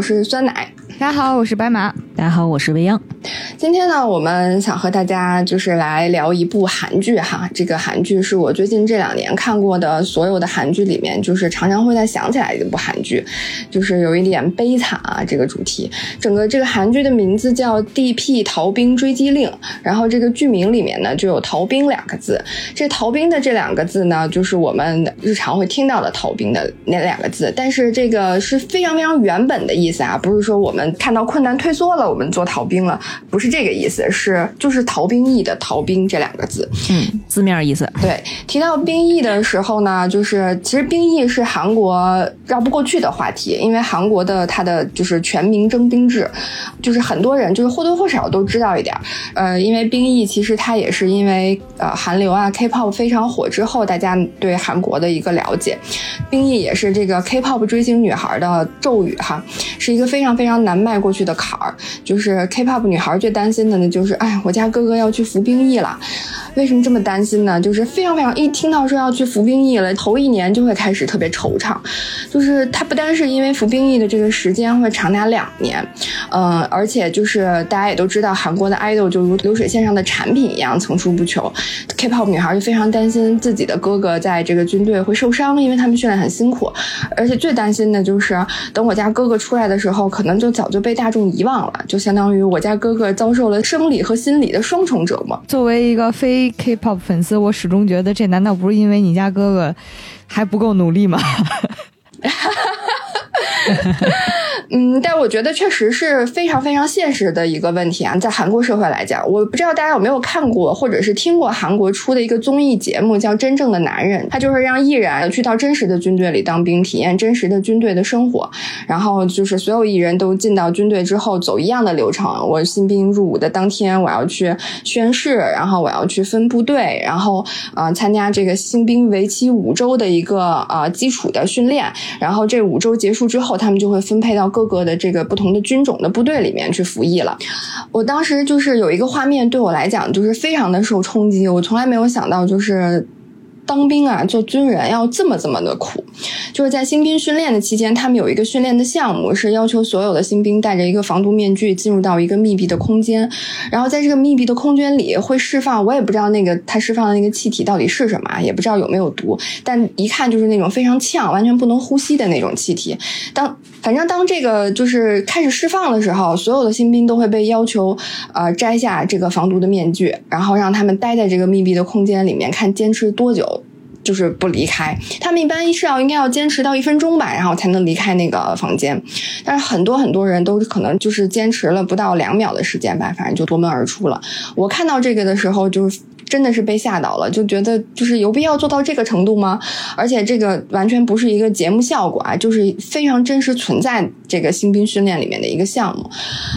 我是酸奶。大家好，我是白马。大家好，我是未央。今天呢，我们想和大家就是来聊一部韩剧哈。这个韩剧是我最近这两年看过的所有的韩剧里面，就是常常会在想起来的一部韩剧，就是有一点悲惨啊。这个主题，整个这个韩剧的名字叫《D.P. 逃兵追击令》，然后这个剧名里面呢就有“逃兵”两个字。这“逃兵”的这两个字呢，就是我们日常会听到的“逃兵”的那两个字，但是这个是非常非常原本的意思啊，不是说我们。看到困难退缩了，我们做逃兵了，不是这个意思，是就是逃兵役的逃兵这两个字，嗯，字面意思。对，提到兵役的时候呢，就是其实兵役是韩国绕不过去的话题，因为韩国的它的就是全民征兵制，就是很多人就是或多或少都知道一点。呃，因为兵役其实它也是因为呃韩流啊 K-pop 非常火之后，大家对韩国的一个了解，兵役也是这个 K-pop 追星女孩的咒语哈，是一个非常非常难。迈过去的坎儿，就是 K-pop 女孩最担担心的呢，就是哎，我家哥哥要去服兵役了。为什么这么担心呢？就是非常非常一听到说要去服兵役了，头一年就会开始特别惆怅。就是他不单是因为服兵役的这个时间会长达两年，嗯，而且就是大家也都知道，韩国的 idol 就如流水线上的产品一样层出不穷。K-pop 女孩就非常担心自己的哥哥在这个军队会受伤，因为他们训练很辛苦。而且最担心的就是等我家哥哥出来的时候，可能就早就被大众遗忘了，就相当于我家哥哥遭遭受了生理和心理的双重折磨。作为一个非 K-pop 粉丝，我始终觉得这难道不是因为你家哥哥还不够努力吗？嗯，但我觉得确实是非常非常现实的一个问题啊，在韩国社会来讲，我不知道大家有没有看过或者是听过韩国出的一个综艺节目，叫《真正的男人》，他就是让艺人去到真实的军队里当兵，体验真实的军队的生活，然后就是所有艺人都进到军队之后走一样的流程，我新兵入伍的当天我要去宣誓，然后我要去分部队，然后呃参加这个新兵为期五周的一个呃基础的训练，然后这五周结束之后，他们就会分配到各。各个的这个不同的军种的部队里面去服役了，我当时就是有一个画面对我来讲就是非常的受冲击，我从来没有想到就是。当兵啊，做军人要这么这么的苦，就是在新兵训练的期间，他们有一个训练的项目，是要求所有的新兵戴着一个防毒面具进入到一个密闭的空间，然后在这个密闭的空间里会释放，我也不知道那个他释放的那个气体到底是什么，也不知道有没有毒，但一看就是那种非常呛、完全不能呼吸的那种气体。当反正当这个就是开始释放的时候，所有的新兵都会被要求呃摘下这个防毒的面具，然后让他们待在这个密闭的空间里面，看坚持多久。就是不离开，他们一般是要应该要坚持到一分钟吧，然后才能离开那个房间。但是很多很多人都可能就是坚持了不到两秒的时间吧，反正就夺门而出了。我看到这个的时候就。真的是被吓到了，就觉得就是有必要做到这个程度吗？而且这个完全不是一个节目效果啊，就是非常真实存在这个新兵训练里面的一个项目。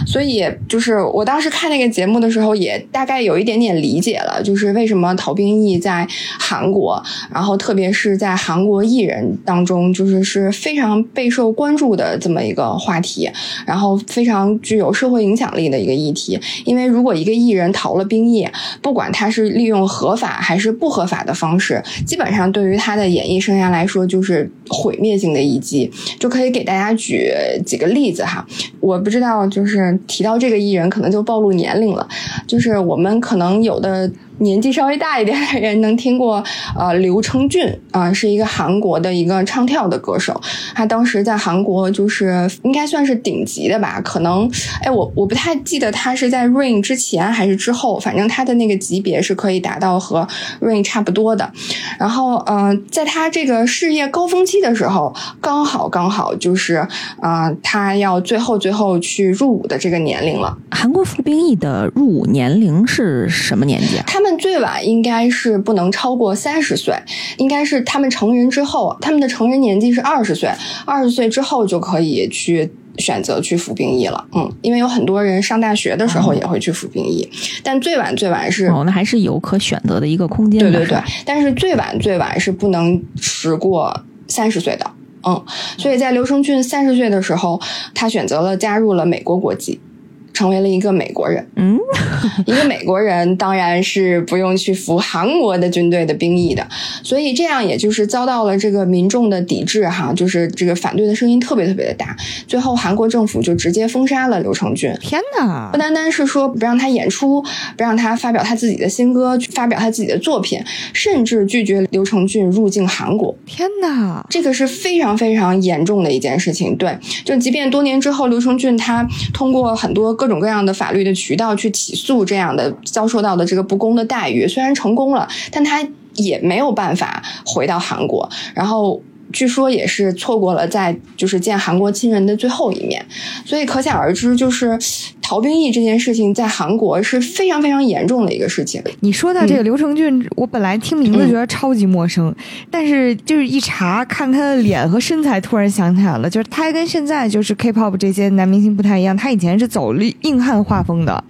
所以就是我当时看那个节目的时候，也大概有一点点理解了，就是为什么逃兵役在韩国，然后特别是在韩国艺人当中，就是是非常备受关注的这么一个话题，然后非常具有社会影响力的一个议题。因为如果一个艺人逃了兵役，不管他是利用合法还是不合法的方式，基本上对于他的演艺生涯来说就是毁灭性的一击。就可以给大家举几个例子哈。我不知道，就是提到这个艺人，可能就暴露年龄了。就是我们可能有的。年纪稍微大一点的人能听过，呃，刘承俊啊，是一个韩国的一个唱跳的歌手。他当时在韩国就是应该算是顶级的吧？可能，哎，我我不太记得他是在 Rain 之前还是之后，反正他的那个级别是可以达到和 Rain 差不多的。然后，嗯，在他这个事业高峰期的时候，刚好刚好就是，啊，他要最后最后去入伍的这个年龄了。韩国服兵役的入伍年龄是什么年纪啊？他们最晚应该是不能超过三十岁，应该是他们成人之后，他们的成人年纪是二十岁，二十岁之后就可以去选择去服兵役了。嗯，因为有很多人上大学的时候也会去服兵役，但最晚最晚是哦，那还是有可选择的一个空间。对对对，但是最晚最晚是不能迟过三十岁的。嗯，所以在刘承俊三十岁的时候，他选择了加入了美国国籍。成为了一个美国人。嗯，一个美国人当然是不用去服韩国的军队的兵役的，所以这样也就是遭到了这个民众的抵制哈，就是这个反对的声音特别特别的大。最后韩国政府就直接封杀了刘承俊。天哪不！单单是说不让他演出，不让他发表他自己的新歌，发表他自己的作品，甚至拒绝刘承俊入境韩国。天哪！这个是非常非常严重的一件事情。对，就即便多年之后，刘承俊他通过很多各各种各样的法律的渠道去起诉这样的遭受到的这个不公的待遇，虽然成功了，但他也没有办法回到韩国。然后。据说也是错过了在就是见韩国亲人的最后一面，所以可想而知，就是逃兵役这件事情在韩国是非常非常严重的一个事情。你说到这个刘承俊，我本来听名字觉得超级陌生，但是就是一查看他的脸和身材，突然想起来了，就是他还跟现在就是 K-pop 这些男明星不太一样，他以前是走硬汉画风的。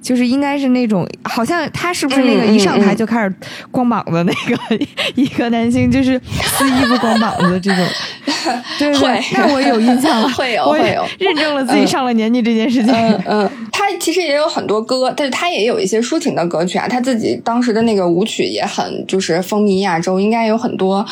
就是应该是那种，好像他是不是那个一上台就开始光膀子那个、一个男星，就是撕衣服光膀子这种，对对对会，那我有印象了，会有会有认证了自己上了年纪这件事情。嗯嗯，他其实也有很多歌，但是他也有一些抒情的歌曲啊。他自己当时的那个舞曲也很就是风靡亚洲，应该有很多，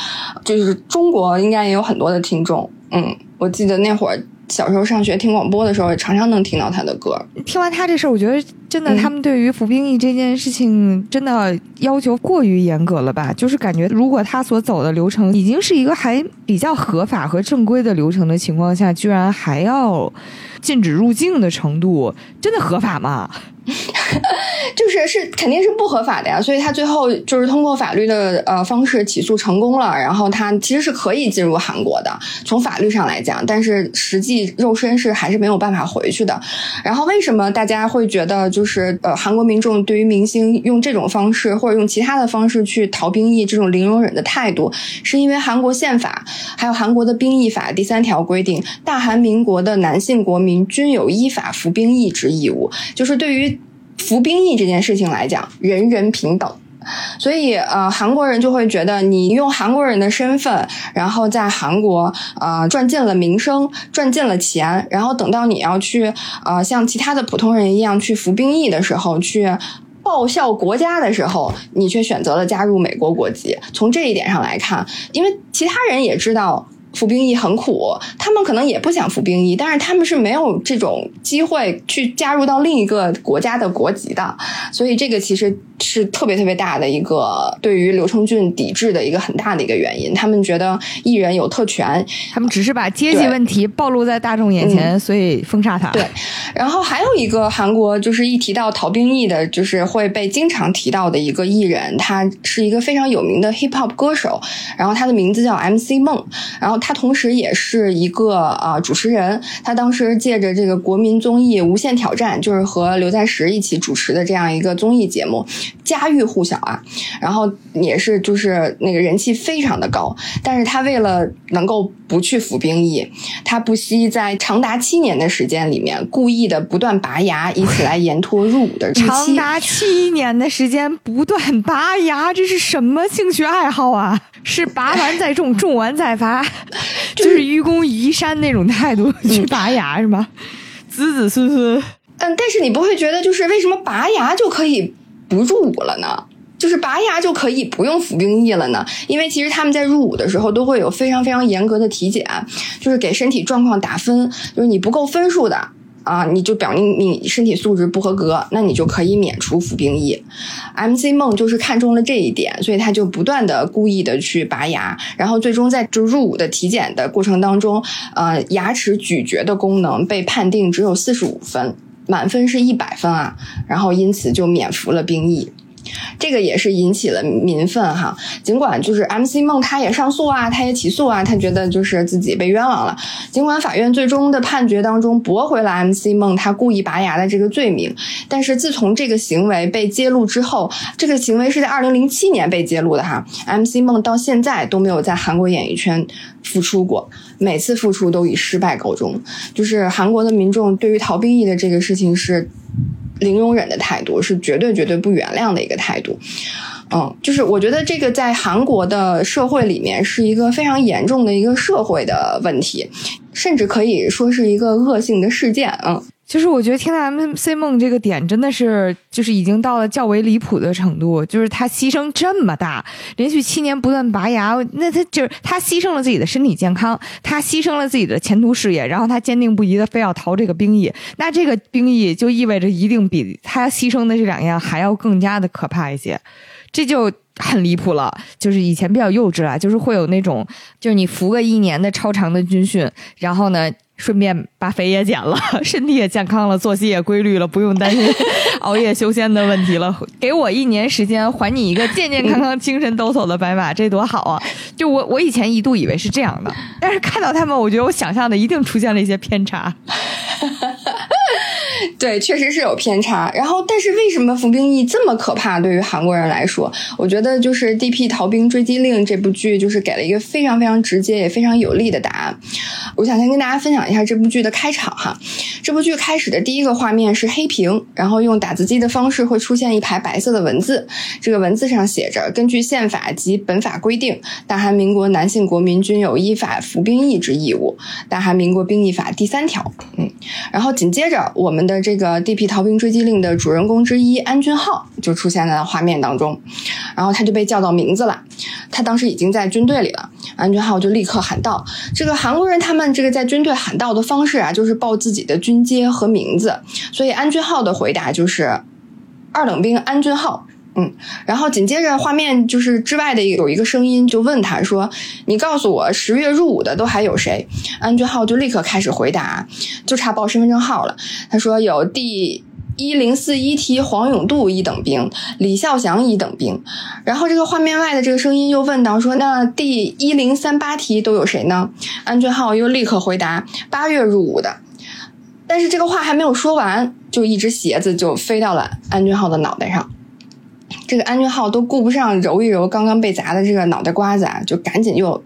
就是中国应该也有很多的听众。嗯，我记得那会儿小时候上学听广播的时候，也常常能听到他的歌。听完他这事儿，我觉得真的，嗯他们对于服兵役这件事情真的要求过于严格了吧？就是感觉，如果他所走的流程已经是一个还比较合法和正规的流程的情况下，居然还要禁止入境的程度，真的合法吗？就是是肯定是不合法的呀，所以他最后就是通过法律的呃方式起诉成功了，然后他其实是可以进入韩国的，从法律上来讲，但是实际肉身是还是没有办法回去的。然后为什么大家会觉得就是呃韩国民众对于明星用这种方式或者用其他的方式去逃兵役这种零容忍的态度，是因为韩国宪法还有韩国的兵役法第三条规定，大韩民国的男性国民均有依法服兵役之义务，就是对于服兵役这件事情来讲，人人平等。所以，呃，韩国人就会觉得你用韩国人的身份，然后在韩国，呃，赚进了名声，赚进了钱，然后等到你要去，呃，像其他的普通人一样去服兵役的时候，去报效国家的时候，你却选择了加入美国国籍。从这一点上来看，因为其他人也知道。服兵役很苦，他们可能也不想服兵役，但是他们是没有这种机会去加入到另一个国家的国籍的，所以这个其实是特别特别大的一个对于刘承俊抵制的一个很大的一个原因。他们觉得艺人有特权，他们只是把阶级问题暴露在大众眼前，所以封杀他。对，然后还有一个韩国，就是一提到逃兵役的，就是会被经常提到的一个艺人，他是一个非常有名的 hip hop 歌手，然后他的名字叫 MC 梦，然后他同时也是一个啊、呃主持人，他当时借着这个国民综艺《无限挑战》，就是和刘在石一起主持的这样一个综艺节目，家喻户晓啊，然后也是就是那个人气非常的高，但是他为了能够不去服兵役，他不惜在长达七年的时间里面，故意的不断拔牙，以此来延拖入伍的日期。长达七年的时间不断拔牙，这是什么兴趣爱好啊？是拔完再种，种完再拔，就是愚公移山那种态度去拔牙是吗？子子孙孙，嗯，但是你不会觉得就是为什么拔牙就可以不入伍了呢？就是拔牙就可以不用服兵役了呢？因为其实他们在入伍的时候都会有非常非常严格的体检，就是给身体状况打分，就是你不够分数的。啊，你就表明你身体素质不合格，那你就可以免除服兵役。MC 梦就是看中了这一点，所以他就不断的故意的去拔牙，然后最终在就入伍的体检的过程当中，呃，牙齿咀嚼的功能被判定只有四十五分，满分是一百分啊，然后因此就免服了兵役。这个也是引起了民愤哈。尽管就是 MC 梦他也上诉啊，他也起诉啊，他觉得就是自己被冤枉了。尽管法院最终的判决当中驳回了 MC 梦他故意拔牙的这个罪名，但是自从这个行为被揭露之后，这个行为是在二零零七年被揭露的哈。MC 梦到现在都没有在韩国演艺圈复出过，每次复出都以失败告终。就是韩国的民众对于逃兵役的这个事情是。零容忍的态度是绝对绝对不原谅的一个态度，嗯，就是我觉得这个在韩国的社会里面是一个非常严重的一个社会的问题，甚至可以说是一个恶性的事件，嗯。就是我觉得天籁 MC 梦这个点真的是，就是已经到了较为离谱的程度。就是他牺牲这么大，连续七年不断拔牙，那他就是他牺牲了自己的身体健康，他牺牲了自己的前途事业，然后他坚定不移的非要逃这个兵役。那这个兵役就意味着一定比他牺牲的这两样还要更加的可怕一些，这就很离谱了。就是以前比较幼稚啊，就是会有那种，就是你服个一年的超长的军训，然后呢。顺便把肥也减了，身体也健康了，作息也规律了，不用担心 熬夜修仙的问题了。给我一年时间，还你一个健健康康、精神抖擞的白马，这多好啊！就我，我以前一度以为是这样的，但是看到他们，我觉得我想象的一定出现了一些偏差。对，确实是有偏差。然后，但是为什么服兵役这么可怕？对于韩国人来说，我觉得就是《D.P. 逃兵追击令》这部剧就是给了一个非常非常直接也非常有力的答案。我想先跟大家分享一下这部剧的开场哈。这部剧开始的第一个画面是黑屏，然后用打字机的方式会出现一排白色的文字，这个文字上写着：“根据宪法及本法规定，大韩民国男性国民均有依法服兵役之义务。”《大韩民国兵役法》第三条。嗯，然后紧接着我们。的这个《D.P. 逃兵追击令》的主人公之一安俊浩就出现在了画面当中，然后他就被叫到名字了。他当时已经在军队里了，安俊浩就立刻喊道：“这个韩国人他们这个在军队喊道的方式啊，就是报自己的军阶和名字。所以安俊浩的回答就是二等兵安俊浩。”嗯，然后紧接着画面就是之外的有一个声音就问他说：“你告诉我十月入伍的都还有谁？”安俊浩就立刻开始回答，就差报身份证号了。他说有第一零四一梯黄永度一等兵，李孝祥一等兵。然后这个画面外的这个声音又问到说：“那第一零三八梯都有谁呢？”安俊浩又立刻回答：“八月入伍的。”但是这个话还没有说完，就一只鞋子就飞到了安俊浩的脑袋上。这个安俊浩都顾不上揉一揉刚刚被砸的这个脑袋瓜子啊，就赶紧又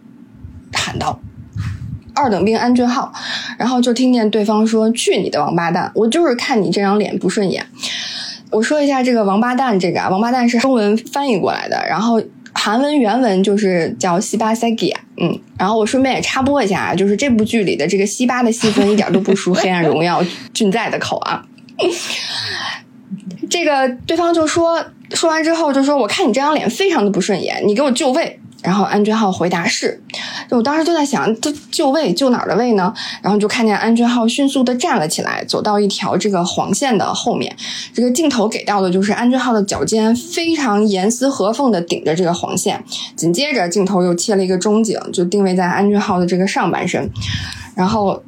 喊道：“二等兵安俊浩！”然后就听见对方说：“去你的王八蛋！我就是看你这张脸不顺眼。”我说一下这个“王八蛋”这个啊，“王八蛋”是中文翻译过来的，然后韩文原文就是叫“西巴塞吉”啊，嗯。然后我顺便也插播一下啊，就是这部剧里的这个西巴的戏份一点都不输《黑暗荣耀 》俊在的口啊。这个对方就说。说完之后就说：“我看你这张脸非常的不顺眼，你给我就位。”然后安俊浩回答是。我当时就在想，这就位就哪儿的位呢？然后就看见安俊浩迅速的站了起来，走到一条这个黄线的后面。这个镜头给到的就是安俊浩的脚尖非常严丝合缝的顶着这个黄线。紧接着镜头又切了一个中景，就定位在安俊浩的这个上半身，然后。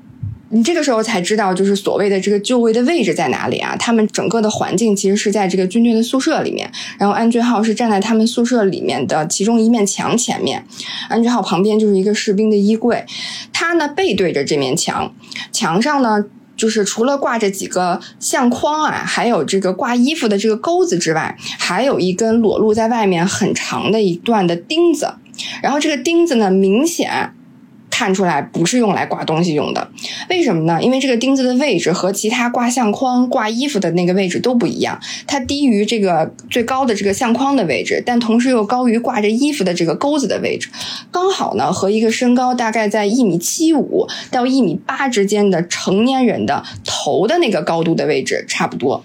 你这个时候才知道，就是所谓的这个就位的位置在哪里啊？他们整个的环境其实是在这个军队的宿舍里面，然后安俊浩是站在他们宿舍里面的其中一面墙前面，安俊浩旁边就是一个士兵的衣柜，他呢背对着这面墙，墙上呢就是除了挂着几个相框啊，还有这个挂衣服的这个钩子之外，还有一根裸露在外面很长的一段的钉子，然后这个钉子呢明显。看出来不是用来挂东西用的，为什么呢？因为这个钉子的位置和其他挂相框、挂衣服的那个位置都不一样，它低于这个最高的这个相框的位置，但同时又高于挂着衣服的这个钩子的位置，刚好呢和一个身高大概在一米七五到一米八之间的成年人的头的那个高度的位置差不多。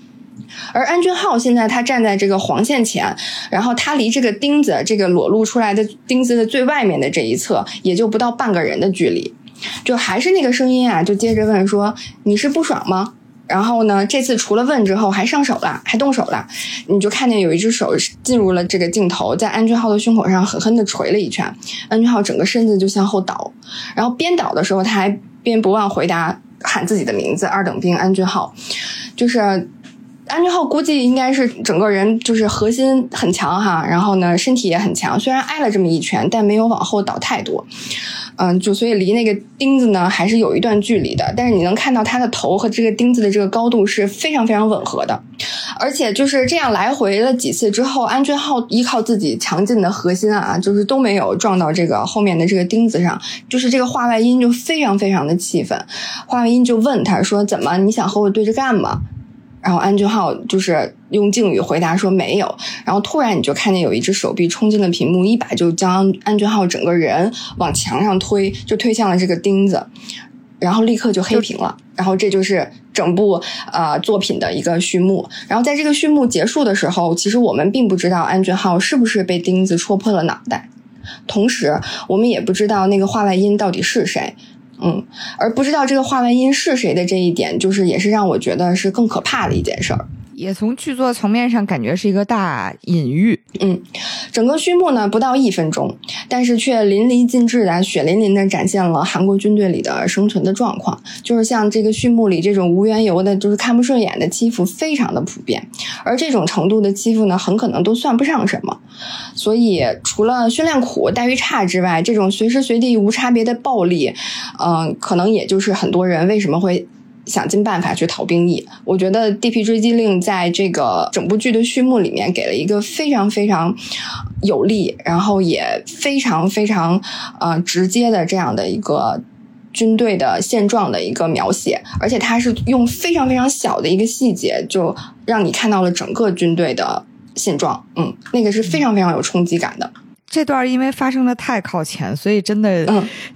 而安俊浩现在他站在这个黄线前，然后他离这个钉子这个裸露出来的钉子的最外面的这一侧，也就不到半个人的距离。就还是那个声音啊，就接着问说：“你是不爽吗？”然后呢，这次除了问之后，还上手了，还动手了。你就看见有一只手进入了这个镜头，在安俊浩的胸口上狠狠地捶了一拳。安俊浩整个身子就向后倒，然后边倒的时候，他还边不忘回答喊自己的名字：“二等兵安俊浩。”就是。安俊浩估计应该是整个人就是核心很强哈，然后呢身体也很强，虽然挨了这么一拳，但没有往后倒太多，嗯，就所以离那个钉子呢还是有一段距离的，但是你能看到他的头和这个钉子的这个高度是非常非常吻合的，而且就是这样来回了几次之后，安俊浩依靠自己强劲的核心啊，就是都没有撞到这个后面的这个钉子上，就是这个话外音就非常非常的气愤，话外音就问他说：“怎么你想和我对着干吗？”然后安俊浩就是用敬语回答说没有，然后突然你就看见有一只手臂冲进了屏幕，一把就将安俊浩整个人往墙上推，就推向了这个钉子。然后立刻就黑屏了，然后这就是整部呃作品的一个序幕。然后在这个序幕结束的时候，其实我们并不知道安俊浩是不是被钉子戳破了脑袋，同时我们也不知道那个话外音到底是谁。嗯，而不知道这个画外音是谁的这一点，就是也是让我觉得是更可怕的一件事儿。也从剧作层面上感觉是一个大隐喻。嗯，整个序幕呢不到一分钟，但是却淋漓尽致的、血淋淋的展现了韩国军队里的生存的状况。就是像这个序幕里这种无缘由的，就是看不顺眼的欺负，非常的普遍。而这种程度的欺负呢，很可能都算不上什么。所以，除了训练苦、待遇差之外，这种随时随地无差别的暴力，嗯，可能也就是很多人为什么会。想尽办法去逃兵役，我觉得《地皮追击令》在这个整部剧的序幕里面给了一个非常非常有力，然后也非常非常呃直接的这样的一个军队的现状的一个描写，而且它是用非常非常小的一个细节，就让你看到了整个军队的现状。嗯，那个是非常非常有冲击感的。这段因为发生的太靠前，所以真的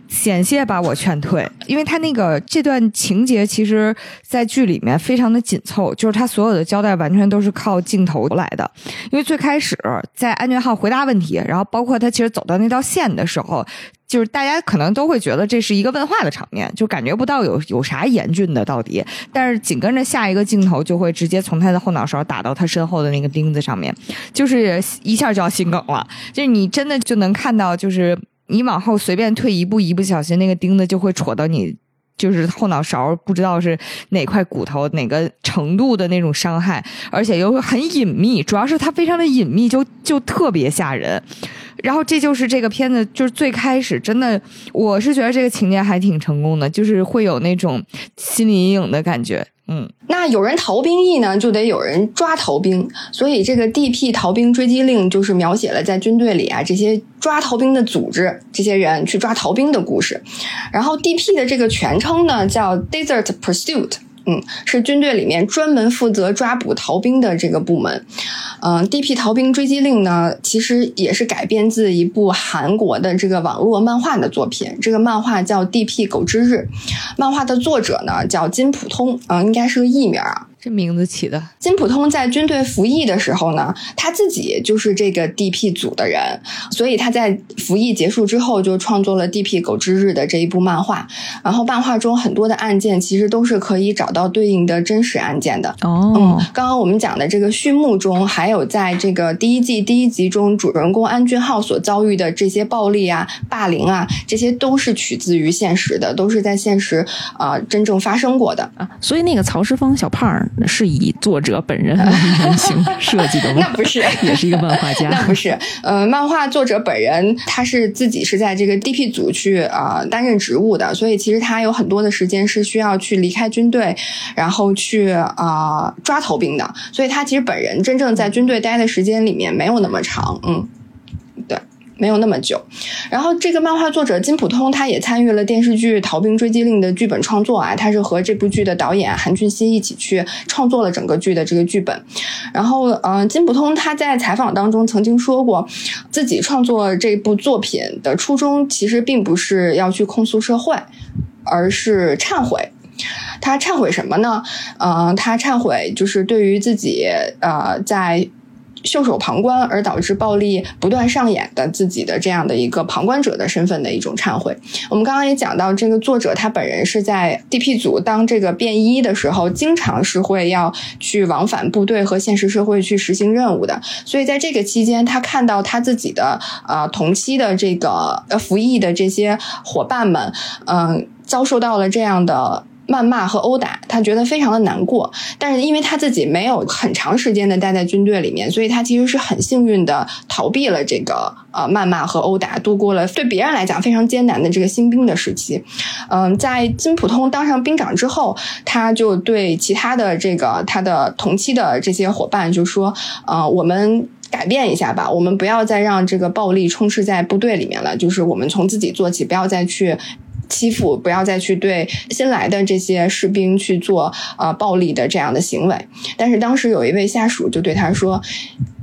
险些把我劝退。因为他那个这段情节，其实在剧里面非常的紧凑，就是他所有的交代完全都是靠镜头来的。因为最开始在安全号回答问题，然后包括他其实走到那道线的时候。就是大家可能都会觉得这是一个问话的场面，就感觉不到有有啥严峻的到底。但是紧跟着下一个镜头就会直接从他的后脑勺打到他身后的那个钉子上面，就是一下就要心梗了。就是你真的就能看到，就是你往后随便退一步，一不小心那个钉子就会戳到你。就是后脑勺不知道是哪块骨头哪个程度的那种伤害，而且又很隐秘，主要是它非常的隐秘，就就特别吓人。然后这就是这个片子，就是最开始真的，我是觉得这个情节还挺成功的，就是会有那种心理阴影的感觉。嗯，那有人逃兵役呢，就得有人抓逃兵，所以这个 D.P 逃兵追击令就是描写了在军队里啊这些抓逃兵的组织，这些人去抓逃兵的故事。然后 D.P 的这个全称呢叫 Desert Pursuit。嗯，是军队里面专门负责抓捕逃兵的这个部门。嗯，D.P. 逃兵追击令呢，其实也是改编自一部韩国的这个网络漫画的作品。这个漫画叫《D.P. 狗之日》，漫画的作者呢叫金普通，嗯，应该是个艺名啊。这名字起的金普通在军队服役的时候呢，他自己就是这个 D.P 组的人，所以他在服役结束之后就创作了《D.P 狗之日》的这一部漫画。然后漫画中很多的案件其实都是可以找到对应的真实案件的。哦，嗯，刚刚我们讲的这个序幕中，还有在这个第一季第一集中主人公安俊浩所遭遇的这些暴力啊、霸凌啊，这些都是取自于现实的，都是在现实啊真正发生过的啊。所以那个曹石峰小胖儿。是以作者本人原型设计的吗？那不是，也是一个漫画家。那不是，呃，漫画作者本人他是自己是在这个 DP 组去啊担任职务的，所以其实他有很多的时间是需要去离开军队，然后去啊抓逃兵的，所以他其实本人真正在军队待的时间里面没有那么长，嗯。没有那么久，然后这个漫画作者金普通他也参与了电视剧《逃兵追击令》的剧本创作啊，他是和这部剧的导演韩俊熙一起去创作了整个剧的这个剧本。然后，嗯，金普通他在采访当中曾经说过，自己创作这部作品的初衷其实并不是要去控诉社会，而是忏悔。他忏悔什么呢？嗯，他忏悔就是对于自己呃在。袖手旁观而导致暴力不断上演的自己的这样的一个旁观者的身份的一种忏悔。我们刚刚也讲到，这个作者他本人是在 D.P 组当这个便衣的时候，经常是会要去往返部队和现实社会去实行任务的。所以在这个期间，他看到他自己的呃同期的这个呃服役的这些伙伴们，嗯，遭受到了这样的。谩骂和殴打，他觉得非常的难过。但是因为他自己没有很长时间的待在军队里面，所以他其实是很幸运的逃避了这个呃谩骂和殴打，度过了对别人来讲非常艰难的这个新兵的时期。嗯，在金普通当上兵长之后，他就对其他的这个他的同期的这些伙伴就说：“呃，我们改变一下吧，我们不要再让这个暴力充斥在部队里面了，就是我们从自己做起，不要再去。”欺负，不要再去对新来的这些士兵去做啊暴力的这样的行为。但是当时有一位下属就对他说：“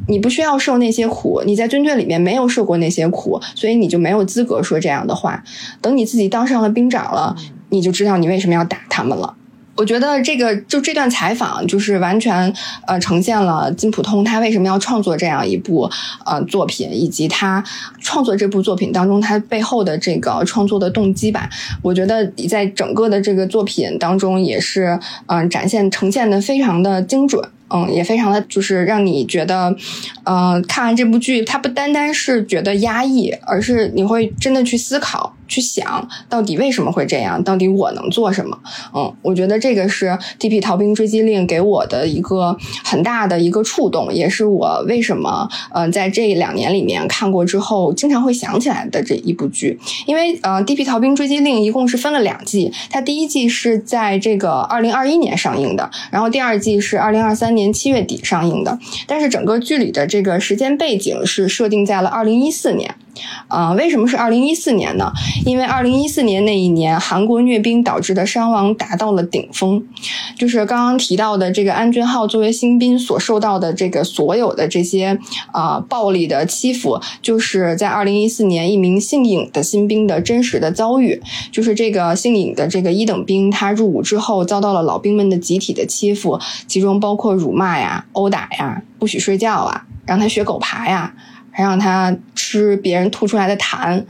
你不需要受那些苦，你在军队里面没有受过那些苦，所以你就没有资格说这样的话。等你自己当上了兵长了，你就知道你为什么要打他们了。我觉得这个就这段采访，就是完全呃呈现了金普通他为什么要创作这样一部呃作品，以及他创作这部作品当中他背后的这个创作的动机吧。我觉得在整个的这个作品当中，也是嗯展现呈现的非常的精准。嗯，也非常的就是让你觉得，呃，看完这部剧，它不单单是觉得压抑，而是你会真的去思考、去想到底为什么会这样，到底我能做什么？嗯，我觉得这个是《D.P. 逃兵追击令》给我的一个很大的一个触动，也是我为什么呃在这两年里面看过之后经常会想起来的这一部剧。因为呃，《D.P. 逃兵追击令》一共是分了两季，它第一季是在这个二零二一年上映的，然后第二季是二零二三。年七月底上映的，但是整个剧里的这个时间背景是设定在了二零一四年。啊，为什么是二零一四年呢？因为二零一四年那一年，韩国虐兵导致的伤亡达到了顶峰，就是刚刚提到的这个安俊浩作为新兵所受到的这个所有的这些啊暴力的欺负，就是在二零一四年一名姓尹的新兵的真实的遭遇，就是这个姓尹的这个一等兵，他入伍之后遭到了老兵们的集体的欺负，其中包括辱骂呀、殴打呀、不许睡觉啊、让他学狗爬呀。还让他吃别人吐出来的痰，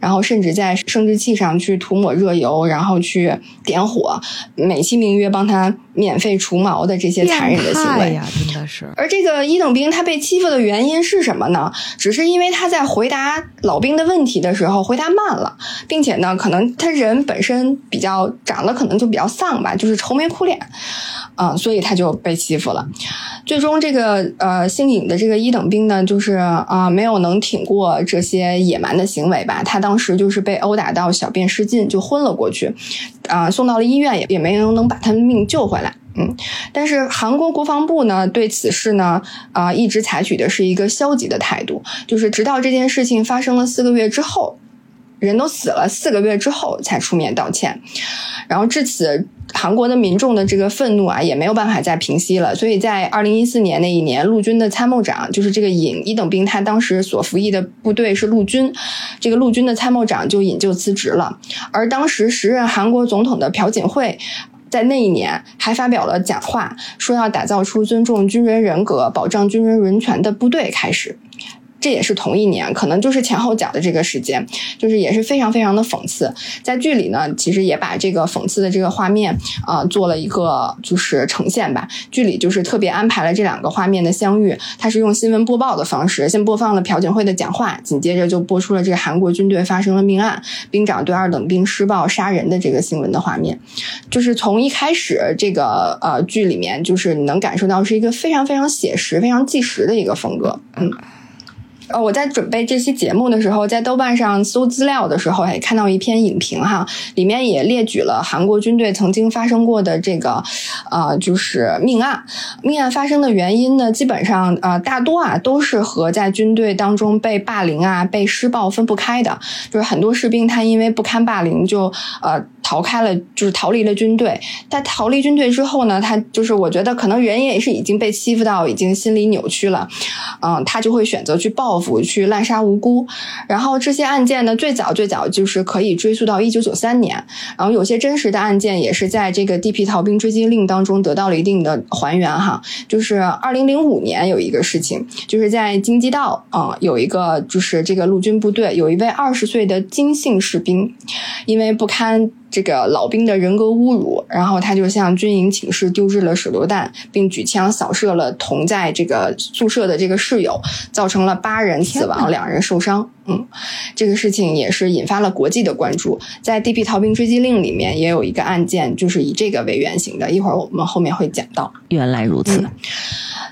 然后甚至在生殖器上去涂抹热油，然后去点火，美其名曰帮他免费除毛的这些残忍的行为呀，真的是。而这个一等兵他被欺负的原因是什么呢？只是因为他在回答老兵的问题的时候回答慢了，并且呢，可能他人本身比较长得可能就比较丧吧，就是愁眉苦脸。啊，所以他就被欺负了。最终，这个呃姓尹的这个一等兵呢，就是啊没有能挺过这些野蛮的行为吧。他当时就是被殴打到小便失禁，就昏了过去。啊，送到了医院，也也没能能把他的命救回来。嗯，但是韩国国防部呢，对此事呢，啊一直采取的是一个消极的态度，就是直到这件事情发生了四个月之后。人都死了四个月之后才出面道歉，然后至此，韩国的民众的这个愤怒啊也没有办法再平息了。所以在二零一四年那一年，陆军的参谋长就是这个尹一等兵，他当时所服役的部队是陆军，这个陆军的参谋长就引咎辞职了。而当时时任韩国总统的朴槿惠，在那一年还发表了讲话，说要打造出尊重军人人格、保障军人人权的部队开始。这也是同一年，可能就是前后脚的这个时间，就是也是非常非常的讽刺。在剧里呢，其实也把这个讽刺的这个画面啊做了一个就是呈现吧。剧里就是特别安排了这两个画面的相遇，它是用新闻播报的方式，先播放了朴槿惠的讲话，紧接着就播出了这个韩国军队发生了命案，兵长对二等兵施暴杀人的这个新闻的画面。就是从一开始这个呃剧里面，就是你能感受到是一个非常非常写实、非常纪实的一个风格，嗯。呃，我在准备这期节目的时候，在豆瓣上搜资料的时候，也看到一篇影评哈，里面也列举了韩国军队曾经发生过的这个，呃，就是命案。命案发生的原因呢，基本上呃大多啊都是和在军队当中被霸凌啊、被施暴分不开的。就是很多士兵他因为不堪霸凌，就呃。逃开了，就是逃离了军队。他逃离军队之后呢，他就是我觉得可能人也是已经被欺负到，已经心理扭曲了，嗯，他就会选择去报复，去滥杀无辜。然后这些案件呢，最早最早就是可以追溯到一九九三年。然后有些真实的案件也是在这个《地皮逃兵追击令》当中得到了一定的还原哈。就是二零零五年有一个事情，就是在京畿道啊，有一个就是这个陆军部队有一位二十岁的金姓士兵，因为不堪。这个老兵的人格侮辱，然后他就向军营寝室丢掷了手榴弹，并举枪扫射了同在这个宿舍的这个室友，造成了八人死亡，两人受伤。嗯，这个事情也是引发了国际的关注。在《D.P. 逃兵追击令》里面也有一个案件，就是以这个为原型的，一会儿我们后面会讲到。原来如此。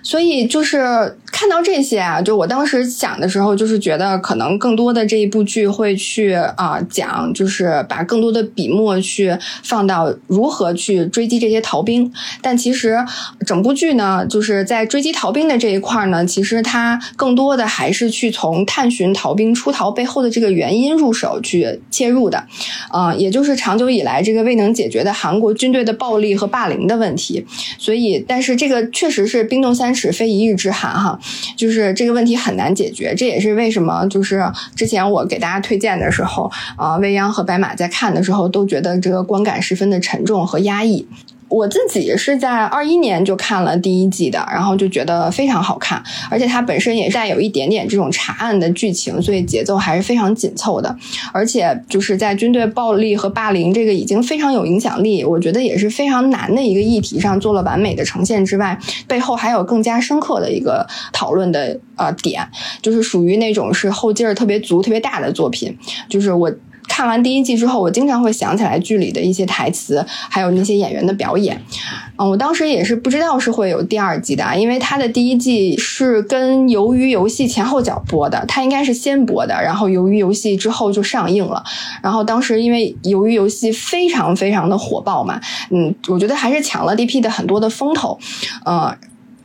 所以就是看到这些啊，就我当时想的时候，就是觉得可能更多的这一部剧会去啊讲，就是把更多的笔墨去放到如何去追击这些逃兵。但其实整部剧呢，就是在追击逃兵的这一块呢，其实它更多的还是去从探寻逃兵出逃背后的这个原因入手去切入的，啊，也就是长久以来这个未能解决的韩国军队的暴力和霸凌的问题。所以，但是这个确实是冰冻三。尺非一日之寒哈，就是这个问题很难解决。这也是为什么就是之前我给大家推荐的时候，啊，未央和白马在看的时候都觉得这个观感十分的沉重和压抑。我自己是在二一年就看了第一季的，然后就觉得非常好看，而且它本身也带有一点点这种查案的剧情，所以节奏还是非常紧凑的。而且就是在军队暴力和霸凌这个已经非常有影响力，我觉得也是非常难的一个议题上做了完美的呈现之外，背后还有更加深刻的一个讨论的呃点，就是属于那种是后劲儿特别足、特别大的作品，就是我。看完第一季之后，我经常会想起来剧里的一些台词，还有那些演员的表演。嗯，我当时也是不知道是会有第二季的，因为它的第一季是跟《鱿鱼游戏》前后脚播的，它应该是先播的，然后《鱿鱼游戏》之后就上映了。然后当时因为《鱿鱼游戏》非常非常的火爆嘛，嗯，我觉得还是抢了 DP 的很多的风头，嗯。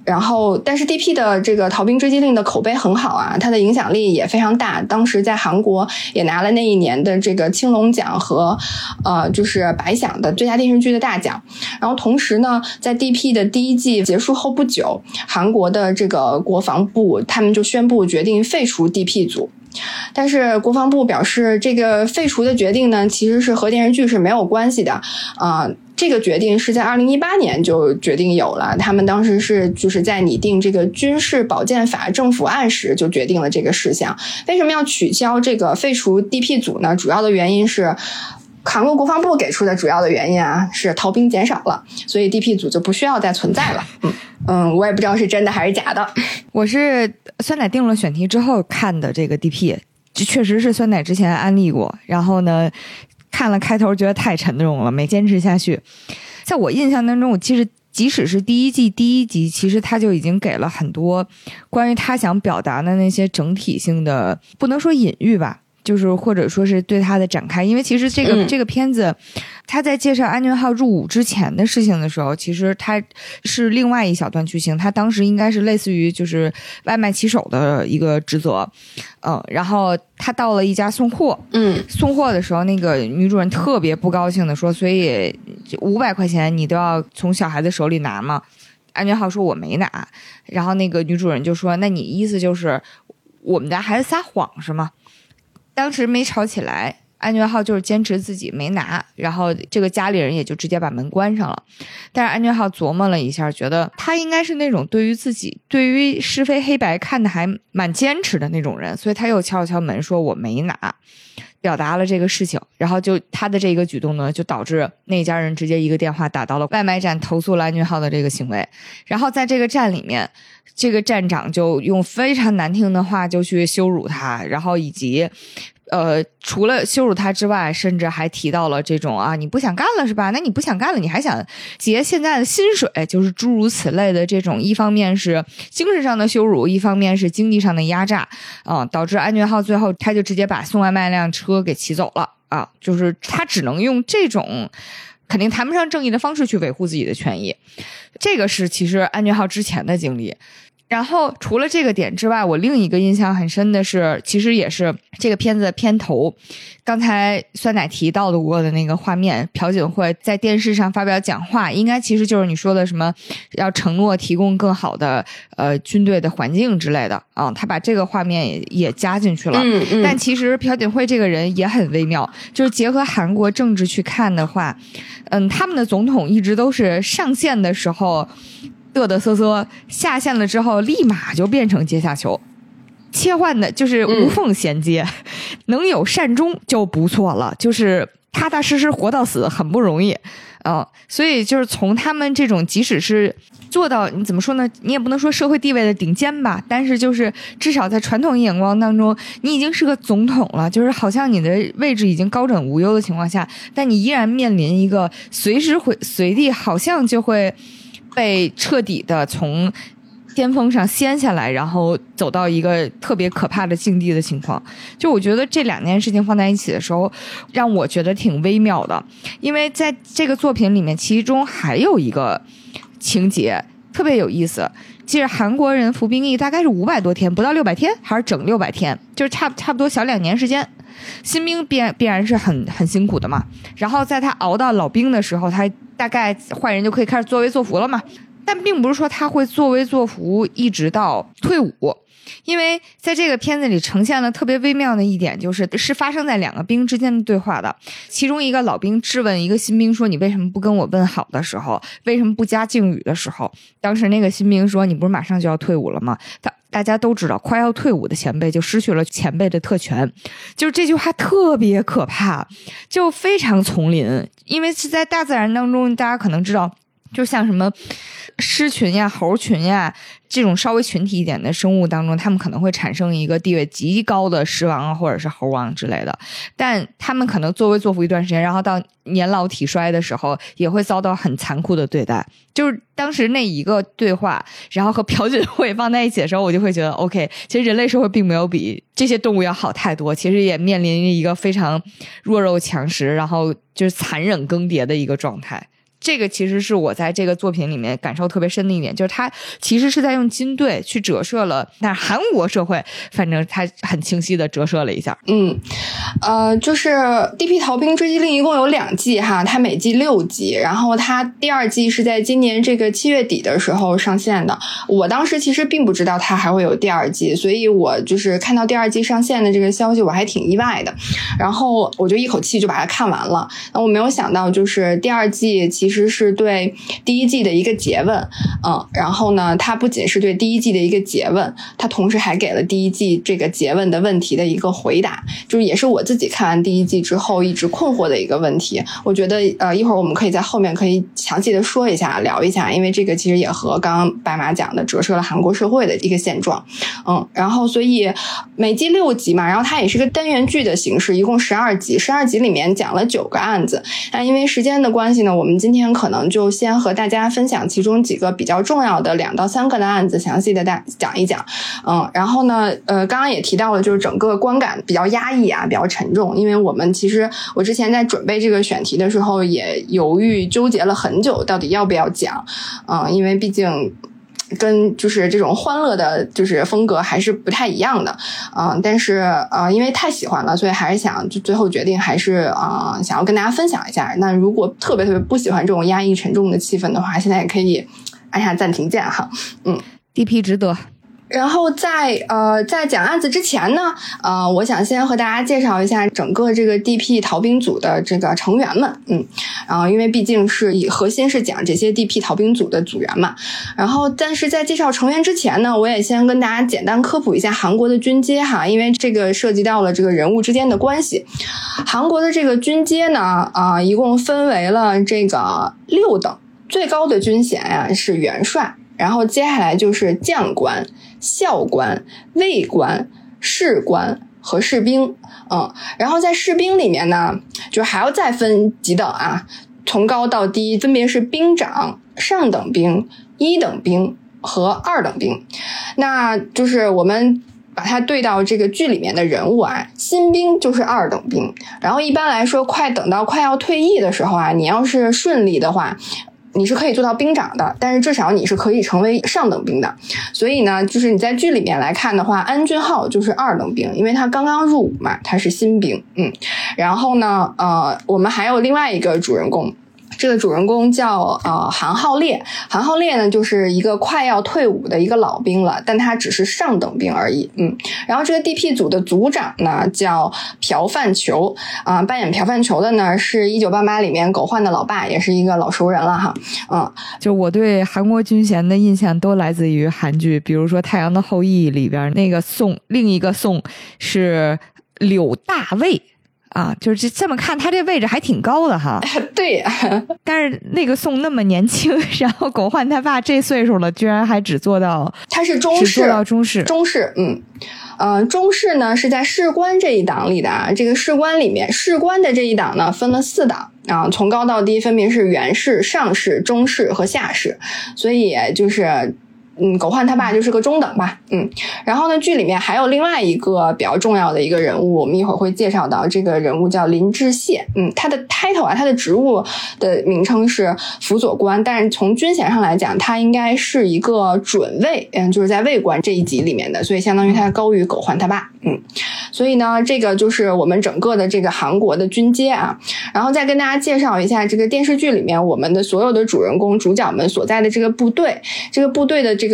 然后，但是 D.P 的这个《逃兵追击令》的口碑很好啊，它的影响力也非常大。当时在韩国也拿了那一年的这个青龙奖和呃，就是白想的最佳电视剧的大奖。然后同时呢，在 D.P 的第一季结束后不久，韩国的这个国防部他们就宣布决定废除 D.P 组。但是国防部表示，这个废除的决定呢，其实是和电视剧是没有关系的啊。这个决定是在二零一八年就决定有了，他们当时是就是在拟定这个军事保健法政府案时就决定了这个事项。为什么要取消这个废除 DP 组呢？主要的原因是韩国国防部给出的主要的原因啊，是逃兵减少了，所以 DP 组就不需要再存在了。嗯嗯，我也不知道是真的还是假的。我是酸奶定了选题之后看的这个 DP，这确实是酸奶之前安利过，然后呢。看了开头觉得太沉重了，没坚持下去。在我印象当中，我其实即使是第一季第一集，其实他就已经给了很多关于他想表达的那些整体性的，不能说隐喻吧。就是或者说是对他的展开，因为其实这个这个片子，他在介绍安俊浩入伍之前的事情的时候，其实他是另外一小段剧情。他当时应该是类似于就是外卖骑手的一个职责，嗯，然后他到了一家送货，嗯，送货的时候，那个女主人特别不高兴的说：“所以五百块钱你都要从小孩子手里拿吗？”安俊浩说：“我没拿。”然后那个女主人就说：“那你意思就是我们家孩子撒谎是吗？”当时没吵起来，安全号就是坚持自己没拿，然后这个家里人也就直接把门关上了。但是安全号琢磨了一下，觉得他应该是那种对于自己对于是非黑白看的还蛮坚持的那种人，所以他又敲了敲门，说我没拿，表达了这个事情。然后就他的这个举动呢，就导致那家人直接一个电话打到了外卖站，投诉了安全号的这个行为。然后在这个站里面，这个站长就用非常难听的话就去羞辱他，然后以及。呃，除了羞辱他之外，甚至还提到了这种啊，你不想干了是吧？那你不想干了，你还想结现在的薪水，就是诸如此类的这种，一方面是精神上的羞辱，一方面是经济上的压榨啊，导致安全号最后他就直接把送外卖那辆车给骑走了啊，就是他只能用这种肯定谈不上正义的方式去维护自己的权益，这个是其实安全号之前的经历。然后除了这个点之外，我另一个印象很深的是，其实也是这个片子的片头，刚才酸奶提到的过的那个画面，朴槿惠在电视上发表讲话，应该其实就是你说的什么要承诺提供更好的呃军队的环境之类的啊，他把这个画面也也加进去了。嗯嗯。但其实朴槿惠这个人也很微妙，就是结合韩国政治去看的话，嗯，他们的总统一直都是上线的时候。嘚嘚瑟瑟下线了之后，立马就变成阶下囚，切换的就是无缝衔接，能有善终就不错了，就是踏踏实实活到死很不容易啊。所以就是从他们这种，即使是做到你怎么说呢？你也不能说社会地位的顶尖吧，但是就是至少在传统眼光当中，你已经是个总统了，就是好像你的位置已经高枕无忧的情况下，但你依然面临一个随时会随地好像就会。被彻底的从巅峰上掀下来，然后走到一个特别可怕的境地的情况，就我觉得这两件事情放在一起的时候，让我觉得挺微妙的。因为在这个作品里面，其中还有一个情节特别有意思。其实韩国人服兵役大概是五百多天，不到六百天，还是整六百天，就是差差不多小两年时间。新兵必然必然是很很辛苦的嘛。然后在他熬到老兵的时候，他。大概坏人就可以开始作威作福了嘛？但并不是说他会作威作福一直到退伍。因为在这个片子里呈现了特别微妙的一点，就是是发生在两个兵之间的对话的。其中一个老兵质问一个新兵说：“你为什么不跟我问好的时候？为什么不加敬语的时候？”当时那个新兵说：“你不是马上就要退伍了吗？”大大家都知道，快要退伍的前辈就失去了前辈的特权，就是这句话特别可怕，就非常丛林。因为是在大自然当中，大家可能知道，就像什么。狮群呀、猴群呀，这种稍微群体一点的生物当中，他们可能会产生一个地位极高的狮王啊，或者是猴王之类的。但他们可能作威作福一段时间，然后到年老体衰的时候，也会遭到很残酷的对待。就是当时那一个对话，然后和朴槿惠放在一起的时候，我就会觉得，OK，其实人类社会并没有比这些动物要好太多。其实也面临一个非常弱肉强食，然后就是残忍更迭的一个状态。这个其实是我在这个作品里面感受特别深的一点，就是他其实是在用金队去折射了，但是韩国社会反正他很清晰的折射了一下。嗯，呃，就是《D.P. 逃兵追击令》一共有两季哈，它每季六集，然后它第二季是在今年这个七月底的时候上线的。我当时其实并不知道它还会有第二季，所以我就是看到第二季上线的这个消息，我还挺意外的。然后我就一口气就把它看完了。那我没有想到，就是第二季其实。其实是对第一季的一个诘问，嗯，然后呢，它不仅是对第一季的一个诘问，它同时还给了第一季这个诘问的问题的一个回答，就是也是我自己看完第一季之后一直困惑的一个问题。我觉得呃，一会儿我们可以在后面可以详细的说一下，聊一下，因为这个其实也和刚刚白马讲的折射了韩国社会的一个现状，嗯，然后所以每季六集嘛，然后它也是个单元剧的形式，一共十二集，十二集里面讲了九个案子。那因为时间的关系呢，我们今天。今天可能就先和大家分享其中几个比较重要的两到三个的案子，详细的大讲一讲。嗯，然后呢，呃，刚刚也提到了，就是整个观感比较压抑啊，比较沉重。因为我们其实我之前在准备这个选题的时候，也犹豫纠结了很久，到底要不要讲。嗯，因为毕竟。跟就是这种欢乐的，就是风格还是不太一样的，嗯，但是呃，因为太喜欢了，所以还是想就最后决定还是啊，想要跟大家分享一下。那如果特别特别不喜欢这种压抑沉重的气氛的话，现在也可以按下暂停键哈，嗯，DP 值得。然后在呃在讲案子之前呢，呃，我想先和大家介绍一下整个这个 DP 逃兵组的这个成员们，嗯，然后因为毕竟是以核心是讲这些 DP 逃兵组的组员嘛，然后但是在介绍成员之前呢，我也先跟大家简单科普一下韩国的军阶哈，因为这个涉及到了这个人物之间的关系。韩国的这个军阶呢，啊，一共分为了这个六等，最高的军衔呀是元帅，然后接下来就是将官。校官、尉官、士官和士兵，嗯，然后在士兵里面呢，就还要再分几等啊，从高到低，分别是兵长、上等兵、一等兵和二等兵。那就是我们把它对到这个剧里面的人物啊，新兵就是二等兵。然后一般来说，快等到快要退役的时候啊，你要是顺利的话。你是可以做到兵长的，但是至少你是可以成为上等兵的。所以呢，就是你在剧里面来看的话，安俊浩就是二等兵，因为他刚刚入伍嘛，他是新兵。嗯，然后呢，呃，我们还有另外一个主人公。这个主人公叫呃韩浩烈，韩浩烈呢就是一个快要退伍的一个老兵了，但他只是上等兵而已，嗯。然后这个 DP 组的组长呢叫朴范球啊，扮演朴范球的呢是一九八八里面狗焕的老爸，也是一个老熟人了哈，嗯。就我对韩国军衔的印象都来自于韩剧，比如说《太阳的后裔》里边那个宋，另一个宋是柳大卫。啊，就是这这么看，他这位置还挺高的哈。对，但是那个宋那么年轻，然后狗焕他爸这岁数了，居然还只做到他是中士，做到中士，中士，嗯，呃，中士呢是在士官这一档里的啊。这个士官里面，士官的这一档呢分了四档啊，从高到低分别是元士、上士、中士和下士，所以就是。嗯，狗焕他爸就是个中等吧，嗯，然后呢，剧里面还有另外一个比较重要的一个人物，我们一会儿会介绍到，这个人物叫林志燮，嗯，他的 title 啊，他的职务的名称是辅佐官，但是从军衔上来讲，他应该是一个准尉，嗯，就是在尉官这一级里面的，所以相当于他高于狗焕他爸，嗯。所以呢，这个就是我们整个的这个韩国的军阶啊。然后再跟大家介绍一下这个电视剧里面我们的所有的主人公、主角们所在的这个部队，这个部队的这。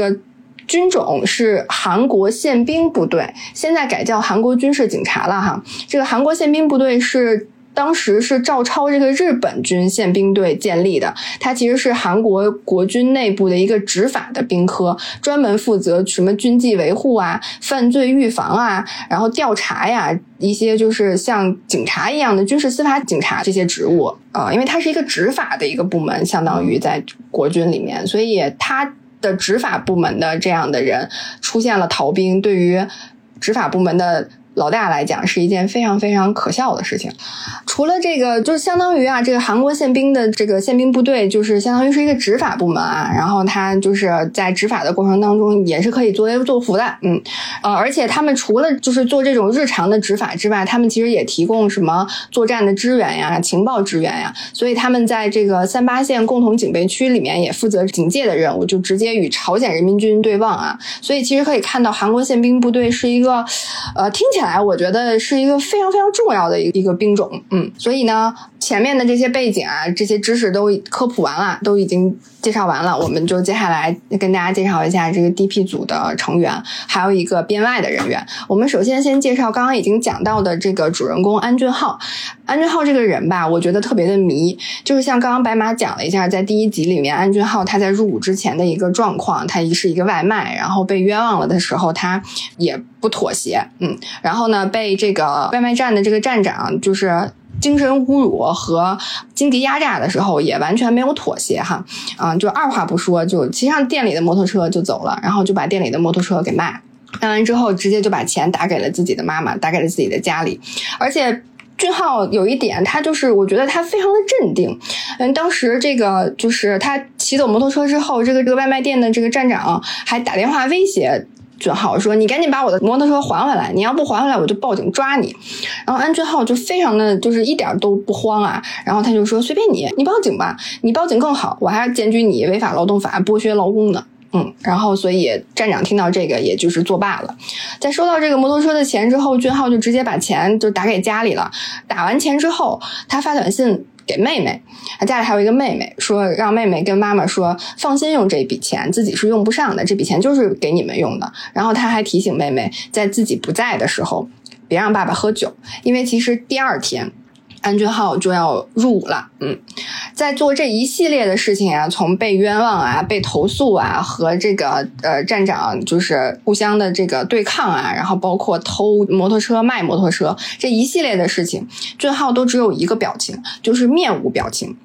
军种是韩国宪兵部队，现在改叫韩国军事警察了哈。这个韩国宪兵部队是当时是照抄这个日本军宪兵队建立的，它其实是韩国国军内部的一个执法的兵科，专门负责什么军纪维护啊、犯罪预防啊，然后调查呀一些就是像警察一样的军事司法警察这些职务啊，因为它是一个执法的一个部门，相当于在国军里面，所以它。的执法部门的这样的人出现了逃兵，对于执法部门的。老大来讲是一件非常非常可笑的事情。除了这个，就是相当于啊，这个韩国宪兵的这个宪兵部队，就是相当于是一个执法部门啊。然后他就是在执法的过程当中，也是可以作威作福的。嗯，呃，而且他们除了就是做这种日常的执法之外，他们其实也提供什么作战的支援呀、情报支援呀。所以他们在这个三八线共同警备区里面也负责警戒的任务，就直接与朝鲜人民军对望啊。所以其实可以看到，韩国宪兵部队是一个，呃，听起来。来，我觉得是一个非常非常重要的一一个兵种，嗯，所以呢，前面的这些背景啊，这些知识都科普完了，都已经介绍完了，我们就接下来跟大家介绍一下这个 DP 组的成员，还有一个编外的人员。我们首先先介绍刚刚已经讲到的这个主人公安俊浩。安俊浩这个人吧，我觉得特别的迷，就是像刚刚白马讲了一下，在第一集里面，安俊浩他在入伍之前的一个状况，他是一个外卖，然后被冤枉了的时候，他也不妥协，嗯，然后呢，被这个外卖站的这个站长就是精神侮辱和经济压榨的时候，也完全没有妥协哈，啊，就二话不说就骑上店里的摩托车就走了，然后就把店里的摩托车给卖，卖完之后直接就把钱打给了自己的妈妈，打给了自己的家里，而且。俊浩有一点，他就是我觉得他非常的镇定。嗯，当时这个就是他骑走摩托车之后，这个这个外卖店的这个站长还打电话威胁俊浩说：“你赶紧把我的摩托车还回来，你要不还回来，我就报警抓你。”然后安俊浩就非常的就是一点都不慌啊，然后他就说：“随便你，你报警吧，你报警更好，我还检举你违法劳动法，剥削劳工呢。”嗯，然后所以站长听到这个，也就是作罢了。在收到这个摩托车的钱之后，俊浩就直接把钱就打给家里了。打完钱之后，他发短信给妹妹，家里还有一个妹妹，说让妹妹跟妈妈说，放心用这笔钱，自己是用不上的，这笔钱就是给你们用的。然后他还提醒妹妹，在自己不在的时候，别让爸爸喝酒，因为其实第二天。安俊浩就要入伍了，嗯，在做这一系列的事情啊，从被冤枉啊、被投诉啊，和这个呃站长就是互相的这个对抗啊，然后包括偷摩托车、卖摩托车这一系列的事情，俊浩都只有一个表情，就是面无表情。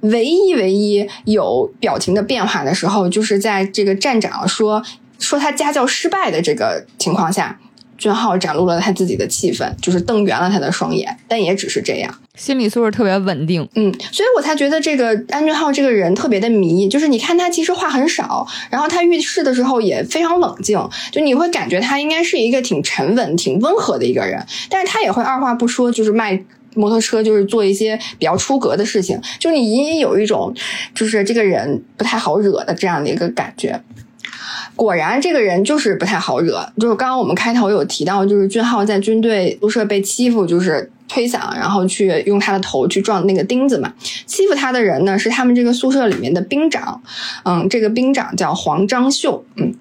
唯一唯一有表情的变化的时候，就是在这个站长说说他家教失败的这个情况下。俊浩展露了他自己的气愤，就是瞪圆了他的双眼，但也只是这样，心理素质特别稳定。嗯，所以我才觉得这个安俊浩这个人特别的迷，就是你看他其实话很少，然后他遇事的时候也非常冷静，就你会感觉他应该是一个挺沉稳、挺温和的一个人，但是他也会二话不说，就是卖摩托车，就是做一些比较出格的事情，就你隐隐有一种就是这个人不太好惹的这样的一个感觉。果然，这个人就是不太好惹。就是刚刚我们开头有提到，就是俊浩在军队宿舍被欺负，就是推搡，然后去用他的头去撞那个钉子嘛。欺负他的人呢，是他们这个宿舍里面的兵长。嗯，这个兵长叫黄章秀。嗯，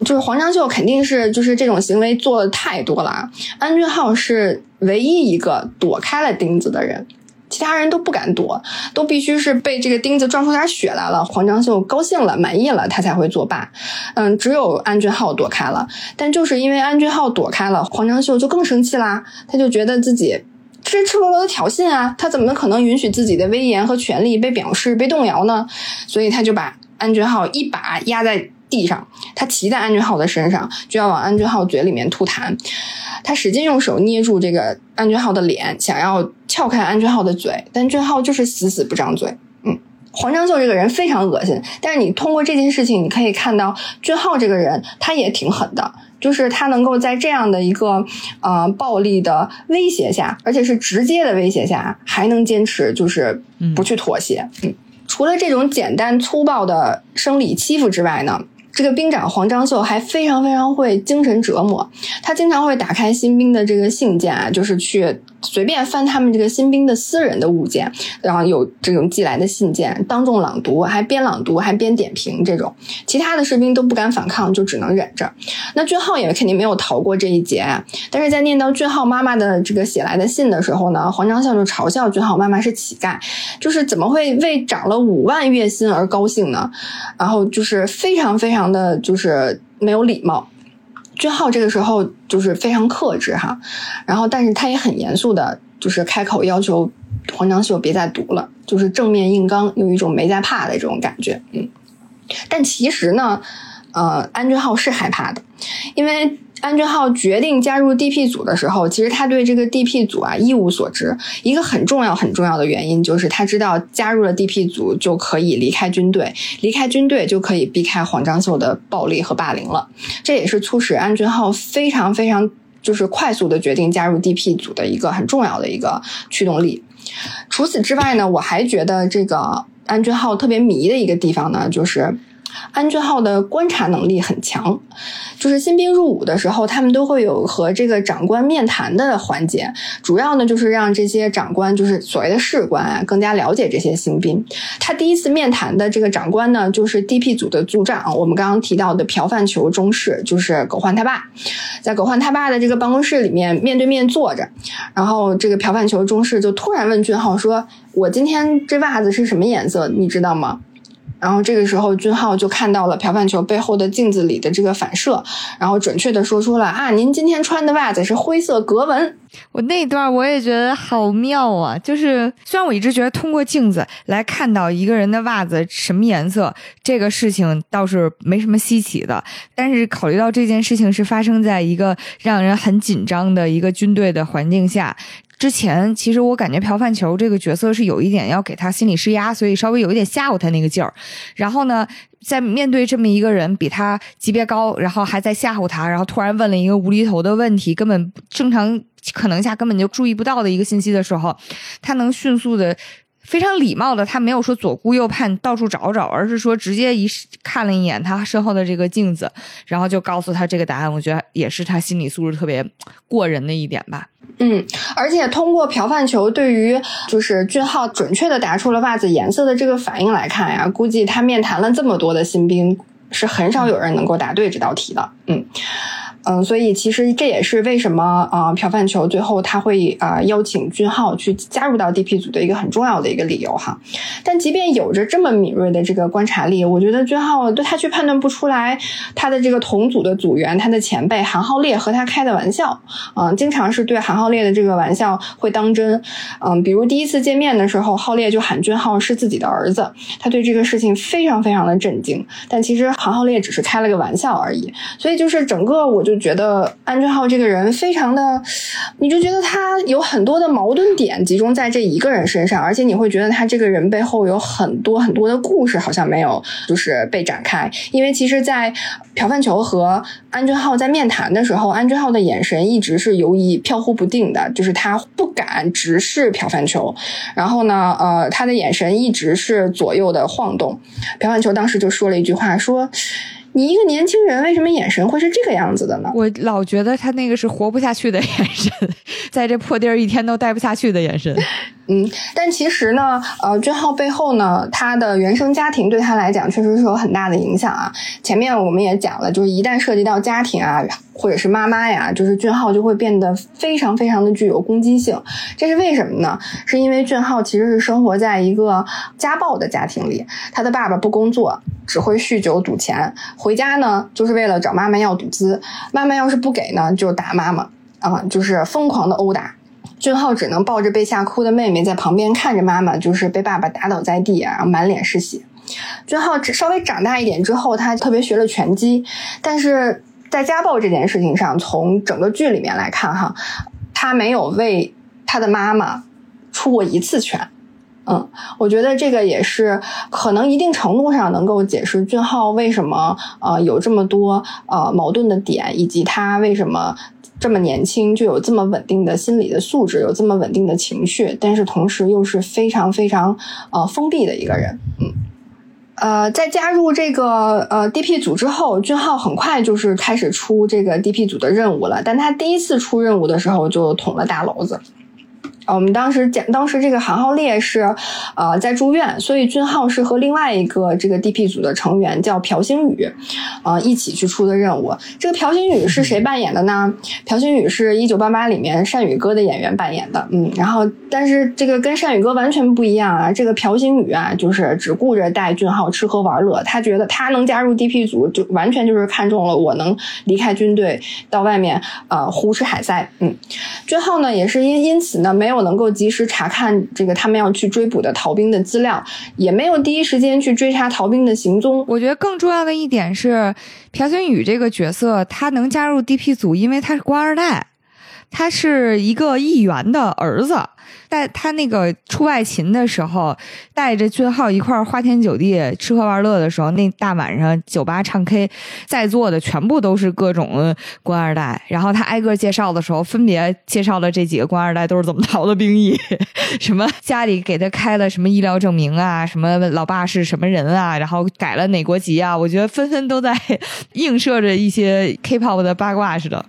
就是黄章秀肯定是就是这种行为做的太多了啊。安俊浩是唯一一个躲开了钉子的人。其他人都不敢躲，都必须是被这个钉子撞出点血来了，黄章秀高兴了、满意了，他才会作罢。嗯，只有安俊浩躲开了，但就是因为安俊浩躲开了，黄章秀就更生气啦。他就觉得自己这赤裸裸的挑衅啊，他怎么可能允许自己的威严和权利被表示、被动摇呢？所以他就把安俊浩一把压在地上，他骑在安俊浩的身上，就要往安俊浩嘴里面吐痰。他使劲用手捏住这个安俊浩的脸，想要撬开安俊浩的嘴，但俊浩就是死死不张嘴。嗯，黄章秀这个人非常恶心，但是你通过这件事情，你可以看到俊浩这个人他也挺狠的，就是他能够在这样的一个呃暴力的威胁下，而且是直接的威胁下，还能坚持就是不去妥协。嗯，除了这种简单粗暴的生理欺负之外呢？这个兵长黄章秀还非常非常会精神折磨，他经常会打开新兵的这个信件啊，就是去随便翻他们这个新兵的私人的物件，然后有这种寄来的信件，当众朗读，还边朗读还边点评这种，其他的士兵都不敢反抗，就只能忍着。那俊浩也肯定没有逃过这一劫，但是在念到俊浩妈妈的这个写来的信的时候呢，黄章孝就嘲笑俊浩妈妈是乞丐，就是怎么会为涨了五万月薪而高兴呢？然后就是非常非常的就是没有礼貌。俊浩这个时候就是非常克制哈，然后但是他也很严肃的，就是开口要求黄章秀别再读了，就是正面硬刚，有一种没在怕的这种感觉，嗯。但其实呢，呃，安俊浩是害怕的，因为。安俊浩决定加入 DP 组的时候，其实他对这个 DP 组啊一无所知。一个很重要很重要的原因就是他知道加入了 DP 组就可以离开军队，离开军队就可以避开黄章秀的暴力和霸凌了。这也是促使安俊浩非常非常就是快速的决定加入 DP 组的一个很重要的一个驱动力。除此之外呢，我还觉得这个安俊浩特别迷的一个地方呢，就是。安俊浩的观察能力很强，就是新兵入伍的时候，他们都会有和这个长官面谈的环节，主要呢就是让这些长官，就是所谓的士官啊，更加了解这些新兵。他第一次面谈的这个长官呢，就是 DP 组的组长，我们刚刚提到的朴范球中士，就是狗焕他爸，在狗焕他爸的这个办公室里面面对面坐着，然后这个朴范球中士就突然问俊浩说：“我今天这袜子是什么颜色？你知道吗？”然后这个时候，俊浩就看到了朴范球背后的镜子里的这个反射，然后准确的说出了啊，您今天穿的袜子是灰色格纹。我那段我也觉得好妙啊！就是虽然我一直觉得通过镜子来看到一个人的袜子什么颜色，这个事情倒是没什么稀奇的，但是考虑到这件事情是发生在一个让人很紧张的一个军队的环境下。之前其实我感觉朴范球这个角色是有一点要给他心理施压，所以稍微有一点吓唬他那个劲儿。然后呢，在面对这么一个人比他级别高，然后还在吓唬他，然后突然问了一个无厘头的问题，根本正常可能下根本就注意不到的一个信息的时候，他能迅速的。非常礼貌的，他没有说左顾右盼到处找找，而是说直接一看了一眼他身后的这个镜子，然后就告诉他这个答案。我觉得也是他心理素质特别过人的一点吧。嗯，而且通过朴范球对于就是俊浩准确的答出了袜子颜色的这个反应来看呀，估计他面谈了这么多的新兵，是很少有人能够答对这道题的。嗯。嗯，嗯所以其实这也是为什么啊，朴范球最后他会啊邀请俊浩去加入到 DP 组的一个很重要的一个理由哈。但即便有着这么敏锐的这个观察力，我觉得俊浩对他却判断不出来他的这个同组的组员，他的前辈韩浩烈和他开的玩笑，嗯，经常是对韩浩烈的这个玩笑会当真。嗯，比如第一次见面的时候，浩烈就喊俊浩是自己的儿子，他对这个事情非常非常的震惊。但其实韩浩烈只是开了个玩笑而已。所以就是整个我就。觉得安俊浩这个人非常的，你就觉得他有很多的矛盾点集中在这一个人身上，而且你会觉得他这个人背后有很多很多的故事，好像没有就是被展开。因为其实，在朴范球和安俊浩在面谈的时候，安俊浩的眼神一直是游移飘忽不定的，就是他不敢直视朴范球，然后呢，呃，他的眼神一直是左右的晃动。朴范球当时就说了一句话，说。你一个年轻人，为什么眼神会是这个样子的呢？我老觉得他那个是活不下去的眼神，在这破地儿一天都待不下去的眼神。嗯，但其实呢，呃，俊浩背后呢，他的原生家庭对他来讲确实是有很大的影响啊。前面我们也讲了，就是一旦涉及到家庭啊，或者是妈妈呀，就是俊浩就会变得非常非常的具有攻击性。这是为什么呢？是因为俊浩其实是生活在一个家暴的家庭里，他的爸爸不工作，只会酗酒赌钱，回家呢就是为了找妈妈要赌资，妈妈要是不给呢，就打妈妈啊，就是疯狂的殴打。俊浩只能抱着被吓哭的妹妹在旁边看着妈妈，就是被爸爸打倒在地啊，然后满脸是血。俊浩只稍微长大一点之后，他特别学了拳击，但是在家暴这件事情上，从整个剧里面来看，哈，他没有为他的妈妈出过一次拳。嗯，我觉得这个也是可能一定程度上能够解释俊浩为什么呃有这么多呃矛盾的点，以及他为什么。这么年轻就有这么稳定的心理的素质，有这么稳定的情绪，但是同时又是非常非常呃封闭的一个人，嗯呃，在加入这个呃 DP 组之后，俊浩很快就是开始出这个 DP 组的任务了。但他第一次出任务的时候就捅了大娄子。我们当时讲，当时这个韩浩烈是，呃，在住院，所以俊浩是和另外一个这个 DP 组的成员叫朴星宇，呃，一起去出的任务。这个朴星宇是谁扮演的呢？朴星宇是一九八八里面单宇哥的演员扮演的，嗯，然后但是这个跟单宇哥完全不一样啊，这个朴星宇啊，就是只顾着带俊浩吃喝玩乐，他觉得他能加入 DP 组，就完全就是看中了我能离开军队到外面呃胡吃海塞，嗯，俊浩呢也是因因此呢没有。我能够及时查看这个他们要去追捕的逃兵的资料，也没有第一时间去追查逃兵的行踪。我觉得更重要的一点是，朴星宇这个角色他能加入 DP 组，因为他是官二代，他是一个议员的儿子。在他那个出外勤的时候，带着俊浩一块儿花天酒地吃喝玩乐的时候，那大晚上酒吧唱 K，在座的全部都是各种官二代。然后他挨个介绍的时候，分别介绍了这几个官二代都是怎么逃的兵役，什么家里给他开了什么医疗证明啊，什么老爸是什么人啊，然后改了哪国籍啊。我觉得纷纷都在 映射着一些 K-pop 的八卦似的。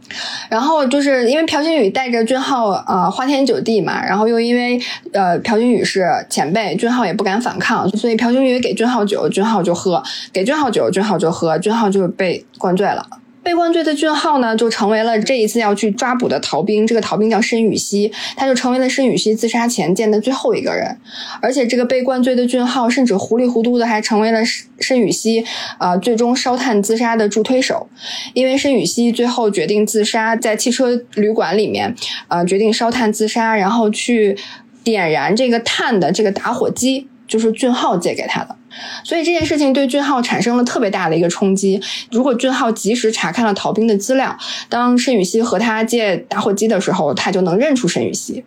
然后就是因为朴星宇带着俊浩呃花天酒地嘛，然后又因为呃，朴俊宇是前辈，俊浩也不敢反抗，所以朴俊宇给俊浩酒，俊浩就喝；给俊浩酒，俊浩就喝，俊浩就被灌醉了。被灌醉的俊浩呢，就成为了这一次要去抓捕的逃兵。这个逃兵叫申雨熙，他就成为了申雨熙自杀前见的最后一个人。而且这个被灌醉的俊浩，甚至糊里糊涂的还成为了申雨熙啊，最终烧炭自杀的助推手。因为申雨熙最后决定自杀，在汽车旅馆里面，呃，决定烧炭自杀，然后去点燃这个炭的这个打火机。就是俊浩借给他的，所以这件事情对俊浩产生了特别大的一个冲击。如果俊浩及时查看了逃兵的资料，当申雨熙和他借打火机的时候，他就能认出申雨熙。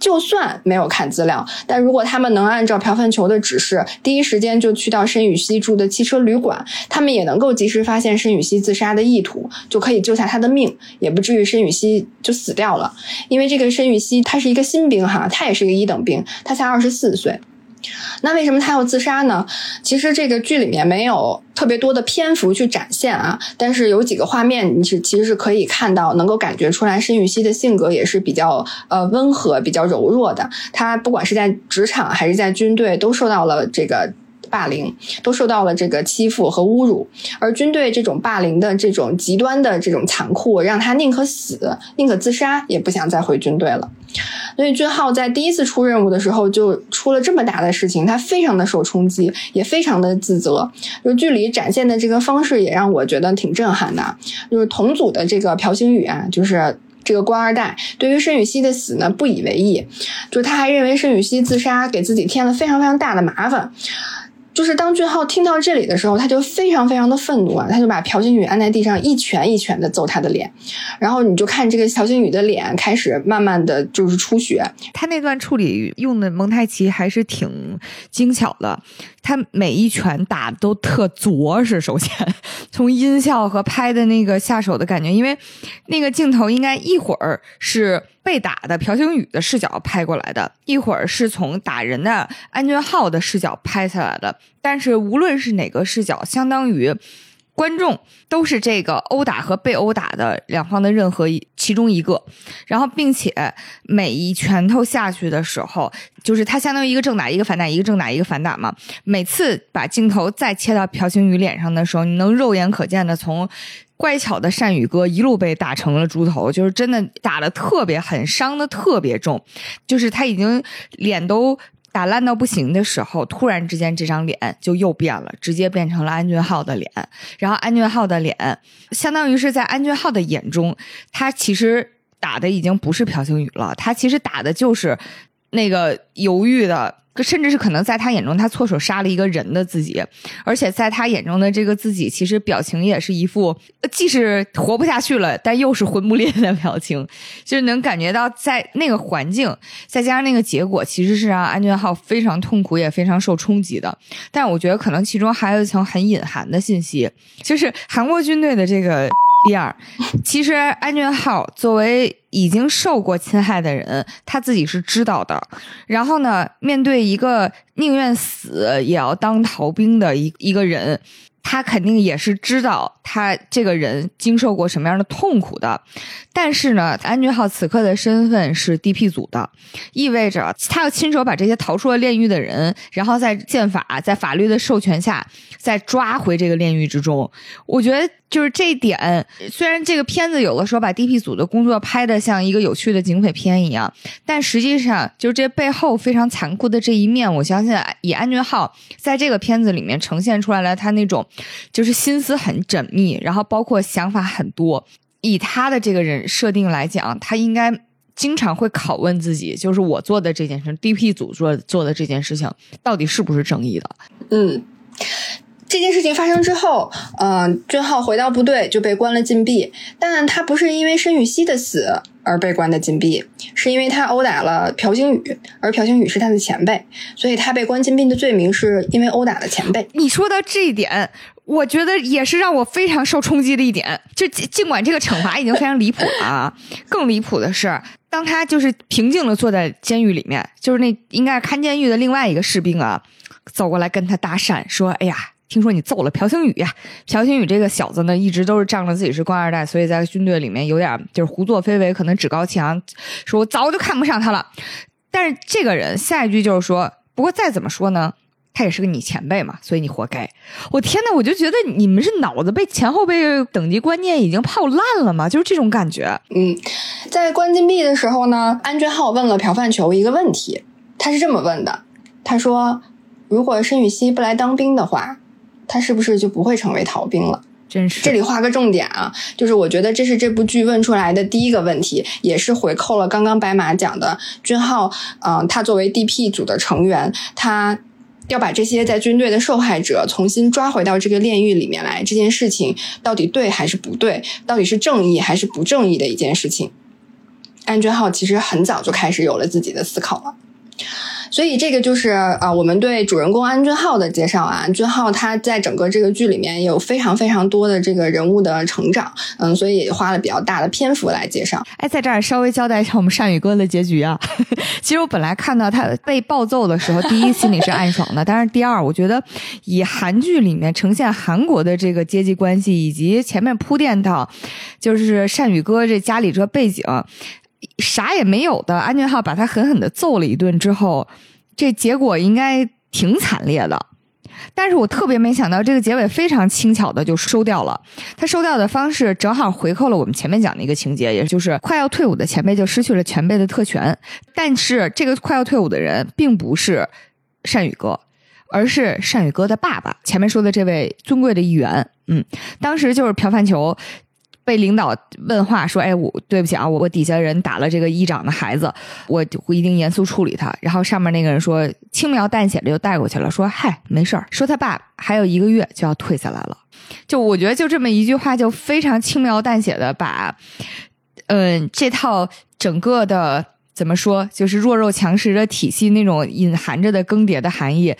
就算没有看资料，但如果他们能按照朴范球的指示，第一时间就去到申雨熙住的汽车旅馆，他们也能够及时发现申雨熙自杀的意图，就可以救下他的命，也不至于申雨熙就死掉了。因为这个申雨熙他是一个新兵哈，他也是一个一等兵，他才二十四岁。那为什么他要自杀呢？其实这个剧里面没有特别多的篇幅去展现啊，但是有几个画面你是其实是可以看到，能够感觉出来申玉熙的性格也是比较呃温和、比较柔弱的。他不管是在职场还是在军队，都受到了这个。霸凌都受到了这个欺负和侮辱，而军队这种霸凌的这种极端的这种残酷，让他宁可死，宁可自杀，也不想再回军队了。所以俊浩在第一次出任务的时候就出了这么大的事情，他非常的受冲击，也非常的自责。就剧里展现的这个方式也让我觉得挺震撼的。就是同组的这个朴星宇啊，就是这个官二代，对于申雨熙的死呢不以为意，就是他还认为申雨熙自杀给自己添了非常非常大的麻烦。就是当俊浩听到这里的时候，他就非常非常的愤怒啊！他就把朴星宇按在地上，一拳一拳的揍他的脸，然后你就看这个朴星宇的脸开始慢慢的就是出血。他那段处理用的蒙太奇还是挺精巧的，他每一拳打都特拙实。首先，从音效和拍的那个下手的感觉，因为那个镜头应该一会儿是。被打的朴星宇的视角拍过来的，一会儿是从打人的安俊浩的视角拍下来的。但是无论是哪个视角，相当于观众都是这个殴打和被殴打的两方的任何其中一个。然后，并且每一拳头下去的时候，就是他相当于一个正打一个反打，一个正打一个反打嘛。每次把镜头再切到朴星宇脸上的时候，你能肉眼可见的从。乖巧的善宇哥一路被打成了猪头，就是真的打的特别狠，伤的特别重，就是他已经脸都打烂到不行的时候，突然之间这张脸就又变了，直接变成了安俊浩的脸。然后安俊浩的脸，相当于是在安俊浩的眼中，他其实打的已经不是朴星宇了，他其实打的就是那个犹豫的。甚至是可能在他眼中，他错手杀了一个人的自己，而且在他眼中的这个自己，其实表情也是一副既是活不下去了，但又是魂不吝的表情，就是能感觉到在那个环境，再加上那个结果，其实是让安俊浩非常痛苦，也非常受冲击的。但我觉得可能其中还有一层很隐含的信息，就是韩国军队的这个第二，其实安俊浩作为已经受过侵害的人，他自己是知道的。然后呢，面对一个宁愿死也要当逃兵的一一个人。他肯定也是知道他这个人经受过什么样的痛苦的，但是呢，安俊浩此刻的身份是 DP 组的，意味着他要亲手把这些逃出了炼狱的人，然后在宪法、在法律的授权下，再抓回这个炼狱之中。我觉得就是这一点，虽然这个片子有的时候把 DP 组的工作拍的像一个有趣的警匪片一样，但实际上就是这背后非常残酷的这一面，我相信以安俊浩在这个片子里面呈现出来了他那种。就是心思很缜密，然后包括想法很多。以他的这个人设定来讲，他应该经常会拷问自己：，就是我做的这件事，DP 组做做的这件事情，到底是不是正义的？嗯，这件事情发生之后，嗯，俊浩回到部队就被关了禁闭，但他不是因为申雨熙的死。而被关的禁闭，是因为他殴打了朴星宇，而朴星宇是他的前辈，所以他被关禁闭的罪名是因为殴打了前辈。你说到这一点，我觉得也是让我非常受冲击的一点。就尽管这个惩罚已经非常离谱了啊，更离谱的是，当他就是平静的坐在监狱里面，就是那应该是看监狱的另外一个士兵啊，走过来跟他搭讪说：“哎呀。”听说你揍了朴星宇呀？朴星宇这个小子呢，一直都是仗着自己是官二代，所以在军队里面有点就是胡作非为，可能趾高气昂，说我早就看不上他了。但是这个人下一句就是说，不过再怎么说呢，他也是个你前辈嘛，所以你活该。我天呐，我就觉得你们是脑子被前后辈等级观念已经泡烂了吗？就是这种感觉。嗯，在关禁闭的时候呢，安俊浩问了朴范球一个问题，他是这么问的：他说，如果申雨熙不来当兵的话。他是不是就不会成为逃兵了？真是，这里画个重点啊，就是我觉得这是这部剧问出来的第一个问题，也是回扣了刚刚白马讲的君浩，嗯，他作为 DP 组的成员，他要把这些在军队的受害者重新抓回到这个炼狱里面来，这件事情到底对还是不对？到底是正义还是不正义的一件事情？安君浩其实很早就开始有了自己的思考了。所以这个就是啊，我们对主人公安俊浩的介绍啊。安俊浩他在整个这个剧里面有非常非常多的这个人物的成长，嗯，所以花了比较大的篇幅来介绍。哎，在这儿稍微交代一下我们善宇哥的结局啊。其实我本来看到他被暴揍的时候，第一心里是暗爽的，但是第二，我觉得以韩剧里面呈现韩国的这个阶级关系，以及前面铺垫到就是善宇哥这家里这背景。啥也没有的安俊浩把他狠狠的揍了一顿之后，这结果应该挺惨烈的。但是我特别没想到，这个结尾非常轻巧的就收掉了。他收掉的方式正好回扣了我们前面讲的一个情节，也就是快要退伍的前辈就失去了前辈的特权。但是这个快要退伍的人并不是善宇哥，而是善宇哥的爸爸。前面说的这位尊贵的议员，嗯，当时就是朴范球。被领导问话说：“哎，我对不起啊，我我底下人打了这个议长的孩子，我我一定严肃处理他。”然后上面那个人说轻描淡写的就带过去了，说：“嗨，没事儿。”说他爸还有一个月就要退下来了。就我觉得就这么一句话，就非常轻描淡写的把，嗯，这套整个的怎么说，就是弱肉强食的体系那种隐含着的更迭的含义，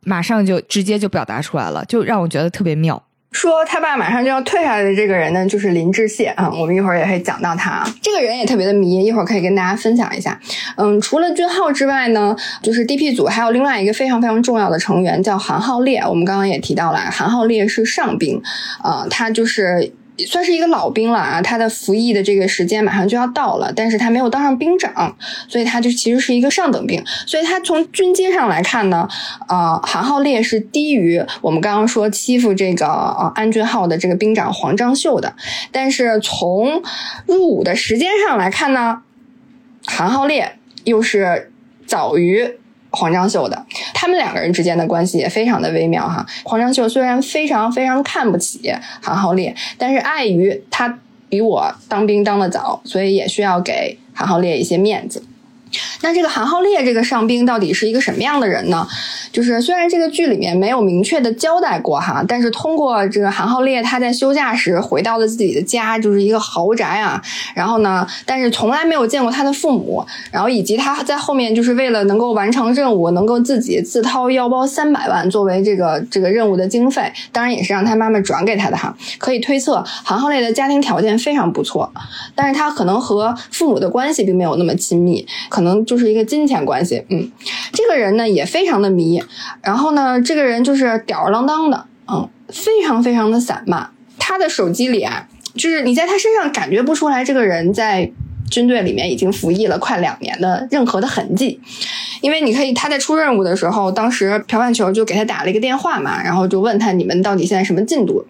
马上就直接就表达出来了，就让我觉得特别妙。说他爸马上就要退下来的这个人呢，就是林志燮啊。我们一会儿也会讲到他，这个人也特别的迷，一会儿可以跟大家分享一下。嗯，除了俊浩之外呢，就是 DP 组还有另外一个非常非常重要的成员叫韩浩烈。我们刚刚也提到了，韩浩烈是上兵，啊，他就是。算是一个老兵了啊，他的服役的这个时间马上就要到了，但是他没有当上兵长，所以他就其实是一个上等兵，所以他从军阶上来看呢，呃，韩浩烈是低于我们刚刚说欺负这个呃安俊浩的这个兵长黄章秀的，但是从入伍的时间上来看呢，韩浩烈又是早于。黄章秀的，他们两个人之间的关系也非常的微妙哈。黄章秀虽然非常非常看不起韩浩烈，但是碍于他比我当兵当的早，所以也需要给韩浩烈一些面子。那这个韩浩烈这个上兵到底是一个什么样的人呢？就是虽然这个剧里面没有明确的交代过哈，但是通过这个韩浩烈他在休假时回到了自己的家，就是一个豪宅啊。然后呢，但是从来没有见过他的父母，然后以及他在后面就是为了能够完成任务，能够自己自掏腰包三百万作为这个这个任务的经费，当然也是让他妈妈转给他的哈。可以推测，韩浩烈的家庭条件非常不错，但是他可能和父母的关系并没有那么亲密，可可能就是一个金钱关系。嗯，这个人呢也非常的迷，然后呢，这个人就是吊儿郎当的，嗯，非常非常的散漫。他的手机里啊，就是你在他身上感觉不出来这个人在军队里面已经服役了快两年的任何的痕迹，因为你可以他在出任务的时候，当时朴范球就给他打了一个电话嘛，然后就问他你们到底现在什么进度？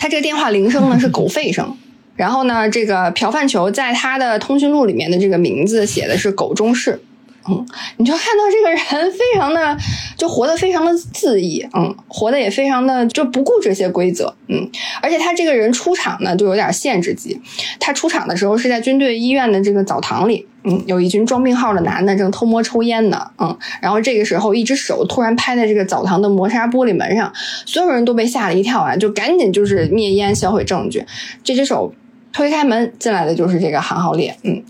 他这个电话铃声呢是狗吠声。然后呢，这个朴范球在他的通讯录里面的这个名字写的是狗中士，嗯，你就看到这个人非常的就活得非常的恣意，嗯，活得也非常的就不顾这些规则，嗯，而且他这个人出场呢就有点限制级，他出场的时候是在军队医院的这个澡堂里，嗯，有一群装病号的男的正偷摸抽烟呢，嗯，然后这个时候一只手突然拍在这个澡堂的磨砂玻璃门上，所有人都被吓了一跳啊，就赶紧就是灭烟销毁证据，这只手。推开门进来的就是这个韩浩烈，嗯，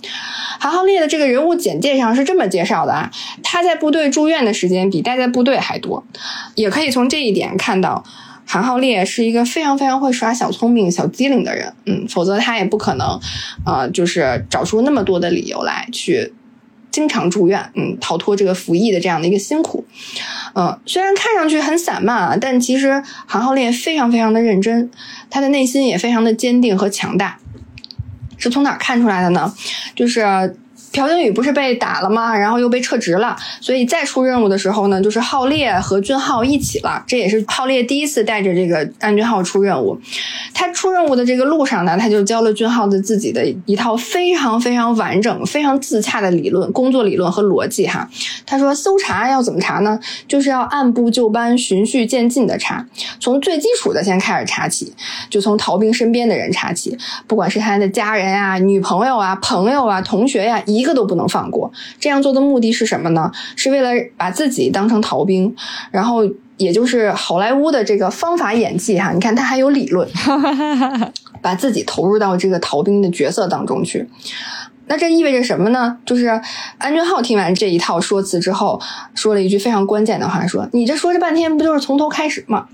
韩浩烈的这个人物简介上是这么介绍的啊，他在部队住院的时间比待在部队还多，也可以从这一点看到，韩浩烈是一个非常非常会耍小聪明、小机灵的人，嗯，否则他也不可能，呃，就是找出那么多的理由来去经常住院，嗯，逃脱这个服役的这样的一个辛苦，嗯，虽然看上去很散漫啊，但其实韩浩烈非常非常的认真，他的内心也非常的坚定和强大。是从哪看出来的呢？就是。朴槿宇不是被打了吗？然后又被撤职了，所以再出任务的时候呢，就是浩烈和俊浩一起了。这也是浩烈第一次带着这个安俊浩出任务。他出任务的这个路上呢，他就教了俊浩的自己的一套非常非常完整、非常自洽的理论、工作理论和逻辑哈。他说搜查要怎么查呢？就是要按部就班、循序渐进的查，从最基础的先开始查起，就从逃兵身边的人查起，不管是他的家人啊、女朋友啊、朋友啊、同学呀，一。一个都不能放过。这样做的目的是什么呢？是为了把自己当成逃兵，然后也就是好莱坞的这个方法演技哈。你看他还有理论，把自己投入到这个逃兵的角色当中去。那这意味着什么呢？就是安俊浩听完这一套说辞之后，说了一句非常关键的话：说你这说这半天不就是从头开始吗？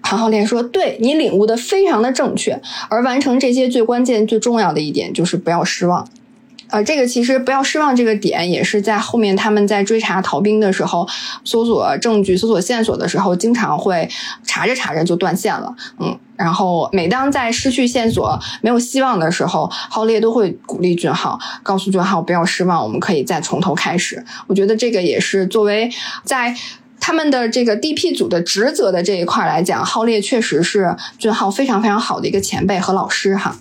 韩浩烈说：“对你领悟的非常的正确，而完成这些最关键、最重要的一点就是不要失望。”呃，这个其实不要失望，这个点也是在后面他们在追查逃兵的时候，搜索证据、搜索线索的时候，经常会查着查着就断线了。嗯，然后每当在失去线索、没有希望的时候，浩烈都会鼓励俊浩，告诉俊浩不要失望，我们可以再从头开始。我觉得这个也是作为在他们的这个 DP 组的职责的这一块来讲，浩烈确实是俊浩非常非常好的一个前辈和老师哈。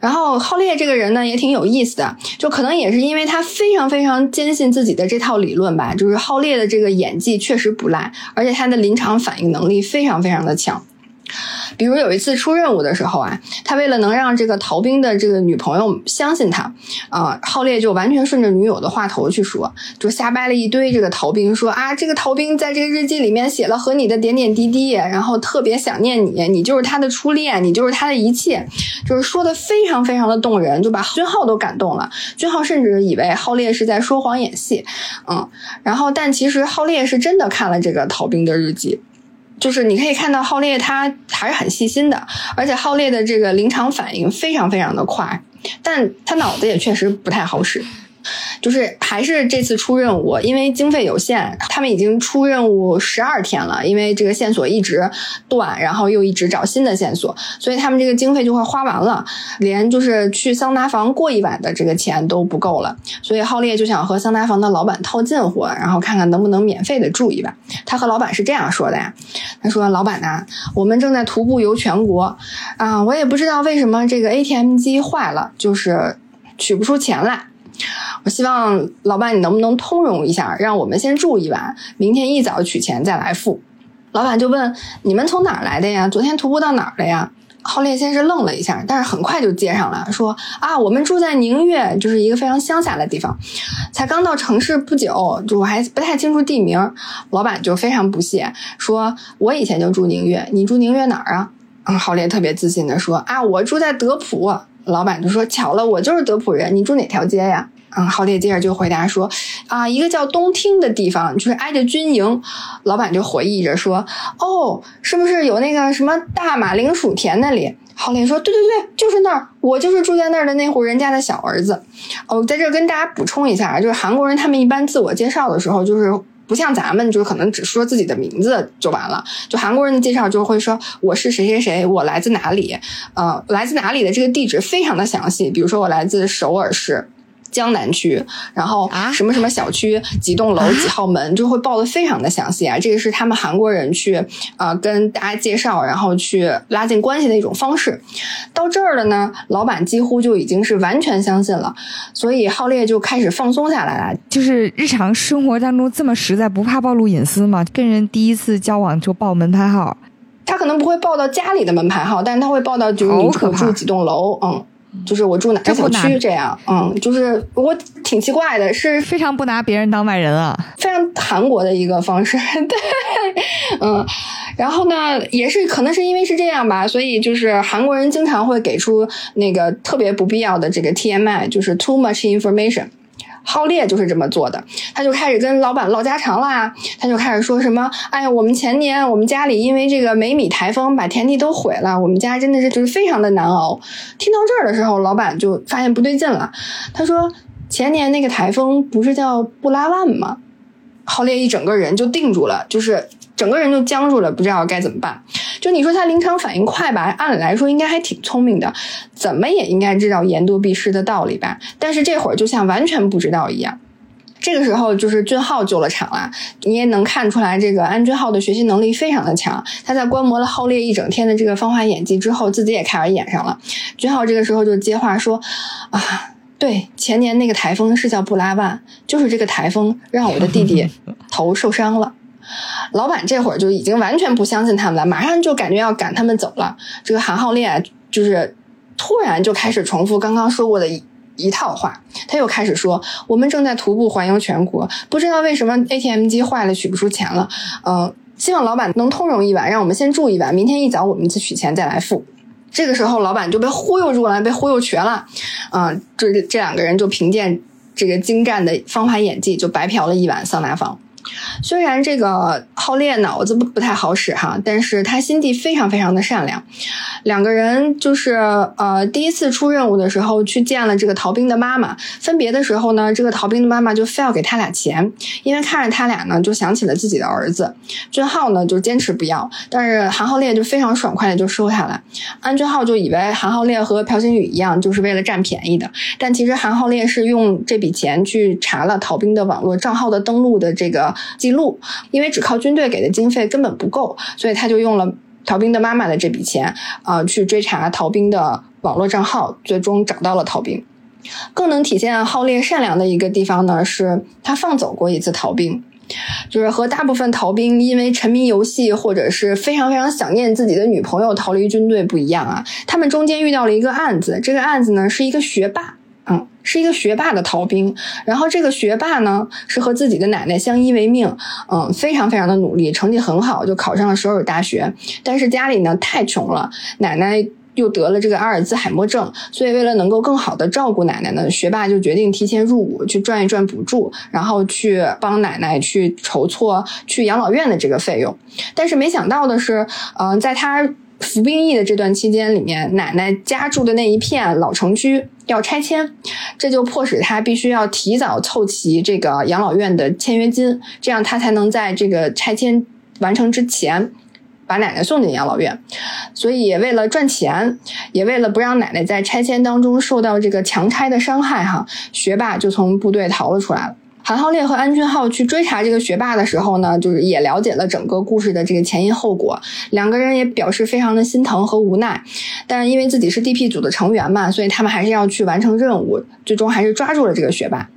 然后浩烈这个人呢也挺有意思的，就可能也是因为他非常非常坚信自己的这套理论吧，就是浩烈的这个演技确实不赖，而且他的临场反应能力非常非常的强。比如有一次出任务的时候啊，他为了能让这个逃兵的这个女朋友相信他，啊，浩烈就完全顺着女友的话头去说，就瞎掰了一堆。这个逃兵说啊，这个逃兵在这个日记里面写了和你的点点滴滴，然后特别想念你，你就是他的初恋，你就是他的一切，就是说的非常非常的动人，就把君浩都感动了。君浩甚至以为浩烈是在说谎演戏，嗯，然后但其实浩烈是真的看了这个逃兵的日记。就是你可以看到浩烈他还是很细心的，而且浩烈的这个临场反应非常非常的快，但他脑子也确实不太好使。就是还是这次出任务，因为经费有限，他们已经出任务十二天了，因为这个线索一直断，然后又一直找新的线索，所以他们这个经费就快花完了，连就是去桑拿房过一晚的这个钱都不够了。所以浩烈就想和桑拿房的老板套近乎，然后看看能不能免费的住一晚。他和老板是这样说的呀：“他说，老板呐，我们正在徒步游全国，啊，我也不知道为什么这个 ATM 机坏了，就是取不出钱来。”我希望老板，你能不能通融一下，让我们先住一晚，明天一早取钱再来付。老板就问：“你们从哪儿来的呀？昨天徒步到哪儿了呀？”浩烈先是愣了一下，但是很快就接上了，说：“啊，我们住在宁月，就是一个非常乡下的地方。才刚到城市不久，就我还不太清楚地名。老板就非常不屑说：“我以前就住宁月，你住宁月哪儿啊？”嗯，郝烈特别自信的说：“啊，我住在德普。”老板就说：“巧了，我就是德普人，你住哪条街呀？”嗯，郝烈接着就回答说：“啊，一个叫东厅的地方，就是挨着军营。”老板就回忆着说：“哦，是不是有那个什么大马铃薯田那里？”郝烈说：“对对对，就是那儿，我就是住在那儿的那户人家的小儿子。”哦，在这跟大家补充一下，就是韩国人他们一般自我介绍的时候，就是不像咱们，就是可能只说自己的名字就完了。就韩国人的介绍就会说：“我是谁谁谁，我来自哪里，呃，来自哪里的这个地址非常的详细。比如说我来自首尔市。”江南区，然后什么什么小区、几栋楼、几号门，就会报的非常的详细啊。这个是他们韩国人去啊跟大家介绍，然后去拉近关系的一种方式。到这儿了呢，老板几乎就已经是完全相信了，所以浩烈就开始放松下来了。就是日常生活当中这么实在，不怕暴露隐私吗？跟人第一次交往就报门牌号，他可能不会报到家里的门牌号，但是他会报到就是你住几栋楼，嗯。就是我住哪个小区这样，嗯，就是我挺奇怪的，是非常不拿别人当外人啊，非常韩国的一个方式，对，嗯，然后呢，也是可能是因为是这样吧，所以就是韩国人经常会给出那个特别不必要的这个 TMI，就是 too much information。浩烈就是这么做的，他就开始跟老板唠家常啦，他就开始说什么：“哎呀，我们前年我们家里因为这个梅米台风把田地都毁了，我们家真的是就是非常的难熬。”听到这儿的时候，老板就发现不对劲了，他说：“前年那个台风不是叫布拉万吗？”浩烈一整个人就定住了，就是。整个人就僵住了，不知道该怎么办。就你说他临场反应快吧，按理来说应该还挺聪明的，怎么也应该知道言多必失的道理吧。但是这会儿就像完全不知道一样。这个时候就是俊浩救了场了，你也能看出来，这个安俊浩的学习能力非常的强。他在观摩了浩烈一整天的这个方法演技之后，自己也开始演上了。俊浩这个时候就接话说：“啊，对，前年那个台风是叫布拉万，就是这个台风让我的弟弟头受伤了。”老板这会儿就已经完全不相信他们了，马上就感觉要赶他们走了。这个韩浩烈就是突然就开始重复刚刚说过的一一套话，他又开始说：“我们正在徒步环游全国，不知道为什么 ATM 机坏了，取不出钱了。嗯，希望老板能通融一晚，让我们先住一晚，明天一早我们去取钱再来付。”这个时候，老板就被忽悠住了，被忽悠瘸了。嗯，这这两个人就凭借这个精湛的方法演技，就白嫖了一晚桑拿房。虽然这个浩烈脑子不不太好使哈，但是他心地非常非常的善良。两个人就是呃第一次出任务的时候去见了这个逃兵的妈妈，分别的时候呢，这个逃兵的妈妈就非要给他俩钱，因为看着他俩呢就想起了自己的儿子。俊浩呢就坚持不要，但是韩浩烈就非常爽快的就收下来。安俊浩就以为韩浩烈和朴星宇一样，就是为了占便宜的，但其实韩浩烈是用这笔钱去查了逃兵的网络账号的登录的这个。记录，因为只靠军队给的经费根本不够，所以他就用了逃兵的妈妈的这笔钱啊，去追查逃兵的网络账号，最终找到了逃兵。更能体现浩烈善良的一个地方呢，是他放走过一次逃兵，就是和大部分逃兵因为沉迷游戏或者是非常非常想念自己的女朋友逃离军队不一样啊，他们中间遇到了一个案子，这个案子呢是一个学霸。是一个学霸的逃兵，然后这个学霸呢是和自己的奶奶相依为命，嗯，非常非常的努力，成绩很好，就考上了首尔大学。但是家里呢太穷了，奶奶又得了这个阿尔兹海默症，所以为了能够更好的照顾奶奶呢，学霸就决定提前入伍去赚一赚补助，然后去帮奶奶去筹措去养老院的这个费用。但是没想到的是，嗯，在他。服兵役的这段期间里面，奶奶家住的那一片老城区要拆迁，这就迫使他必须要提早凑齐这个养老院的签约金，这样他才能在这个拆迁完成之前把奶奶送进养老院。所以为了赚钱，也为了不让奶奶在拆迁当中受到这个强拆的伤害，哈，学霸就从部队逃了出来了。韩浩烈和安俊浩去追查这个学霸的时候呢，就是也了解了整个故事的这个前因后果，两个人也表示非常的心疼和无奈，但因为自己是 DP 组的成员嘛，所以他们还是要去完成任务，最终还是抓住了这个学霸。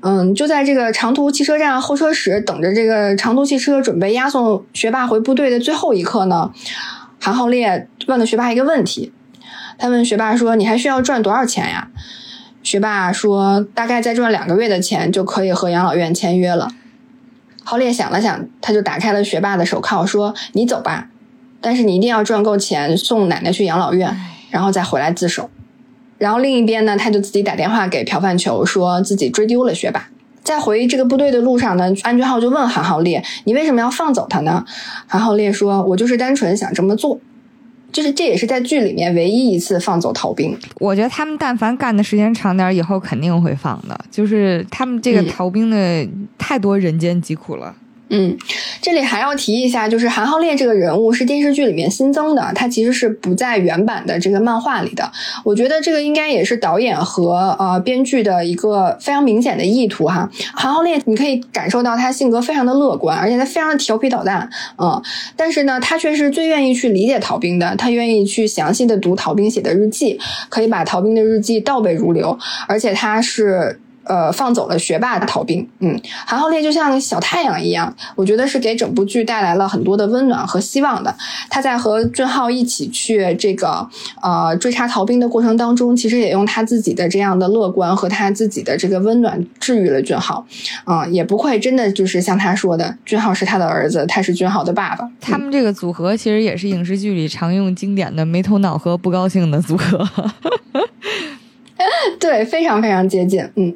嗯，就在这个长途汽车站候车室等着这个长途汽车准备押送学霸回部队的最后一刻呢，韩浩烈问了学霸一个问题，他问学霸说：“你还需要赚多少钱呀？”学霸说大概再赚两个月的钱就可以和养老院签约了。浩烈想了想，他就打开了学霸的手铐，说：“你走吧，但是你一定要赚够钱送奶奶去养老院，然后再回来自首。”然后另一边呢，他就自己打电话给朴范球，说自己追丢了学霸。在回这个部队的路上呢，安俊浩就问韩浩烈：“你为什么要放走他呢？”韩浩烈说：“我就是单纯想这么做。”就是这也是在剧里面唯一一次放走逃兵。我觉得他们但凡干的时间长点，以后肯定会放的。就是他们这个逃兵的太多人间疾苦了。嗯，嗯这里还要提一下，就是韩浩烈这个人物是电视剧里面新增的，他其实是不在原版的这个漫画里的。我觉得这个应该也是导演和呃编剧的一个非常明显的意图哈。韩浩烈，你可以感受到他性格非常的乐观，而且他非常的调皮捣蛋，嗯，但是呢，他却是最愿意去理解逃兵的，他愿意去详细的读逃兵写的日记，可以把逃兵的日记倒背如流，而且他是。呃，放走了学霸逃兵，嗯，韩浩烈就像小太阳一样，我觉得是给整部剧带来了很多的温暖和希望的。他在和俊浩一起去这个呃追查逃兵的过程当中，其实也用他自己的这样的乐观和他自己的这个温暖治愈了俊浩，啊，也不愧真的就是像他说的，俊浩是他的儿子，他是俊浩的爸爸。他们这个组合其实也是影视剧里常用经典的没头脑和不高兴的组合。对，非常非常接近。嗯，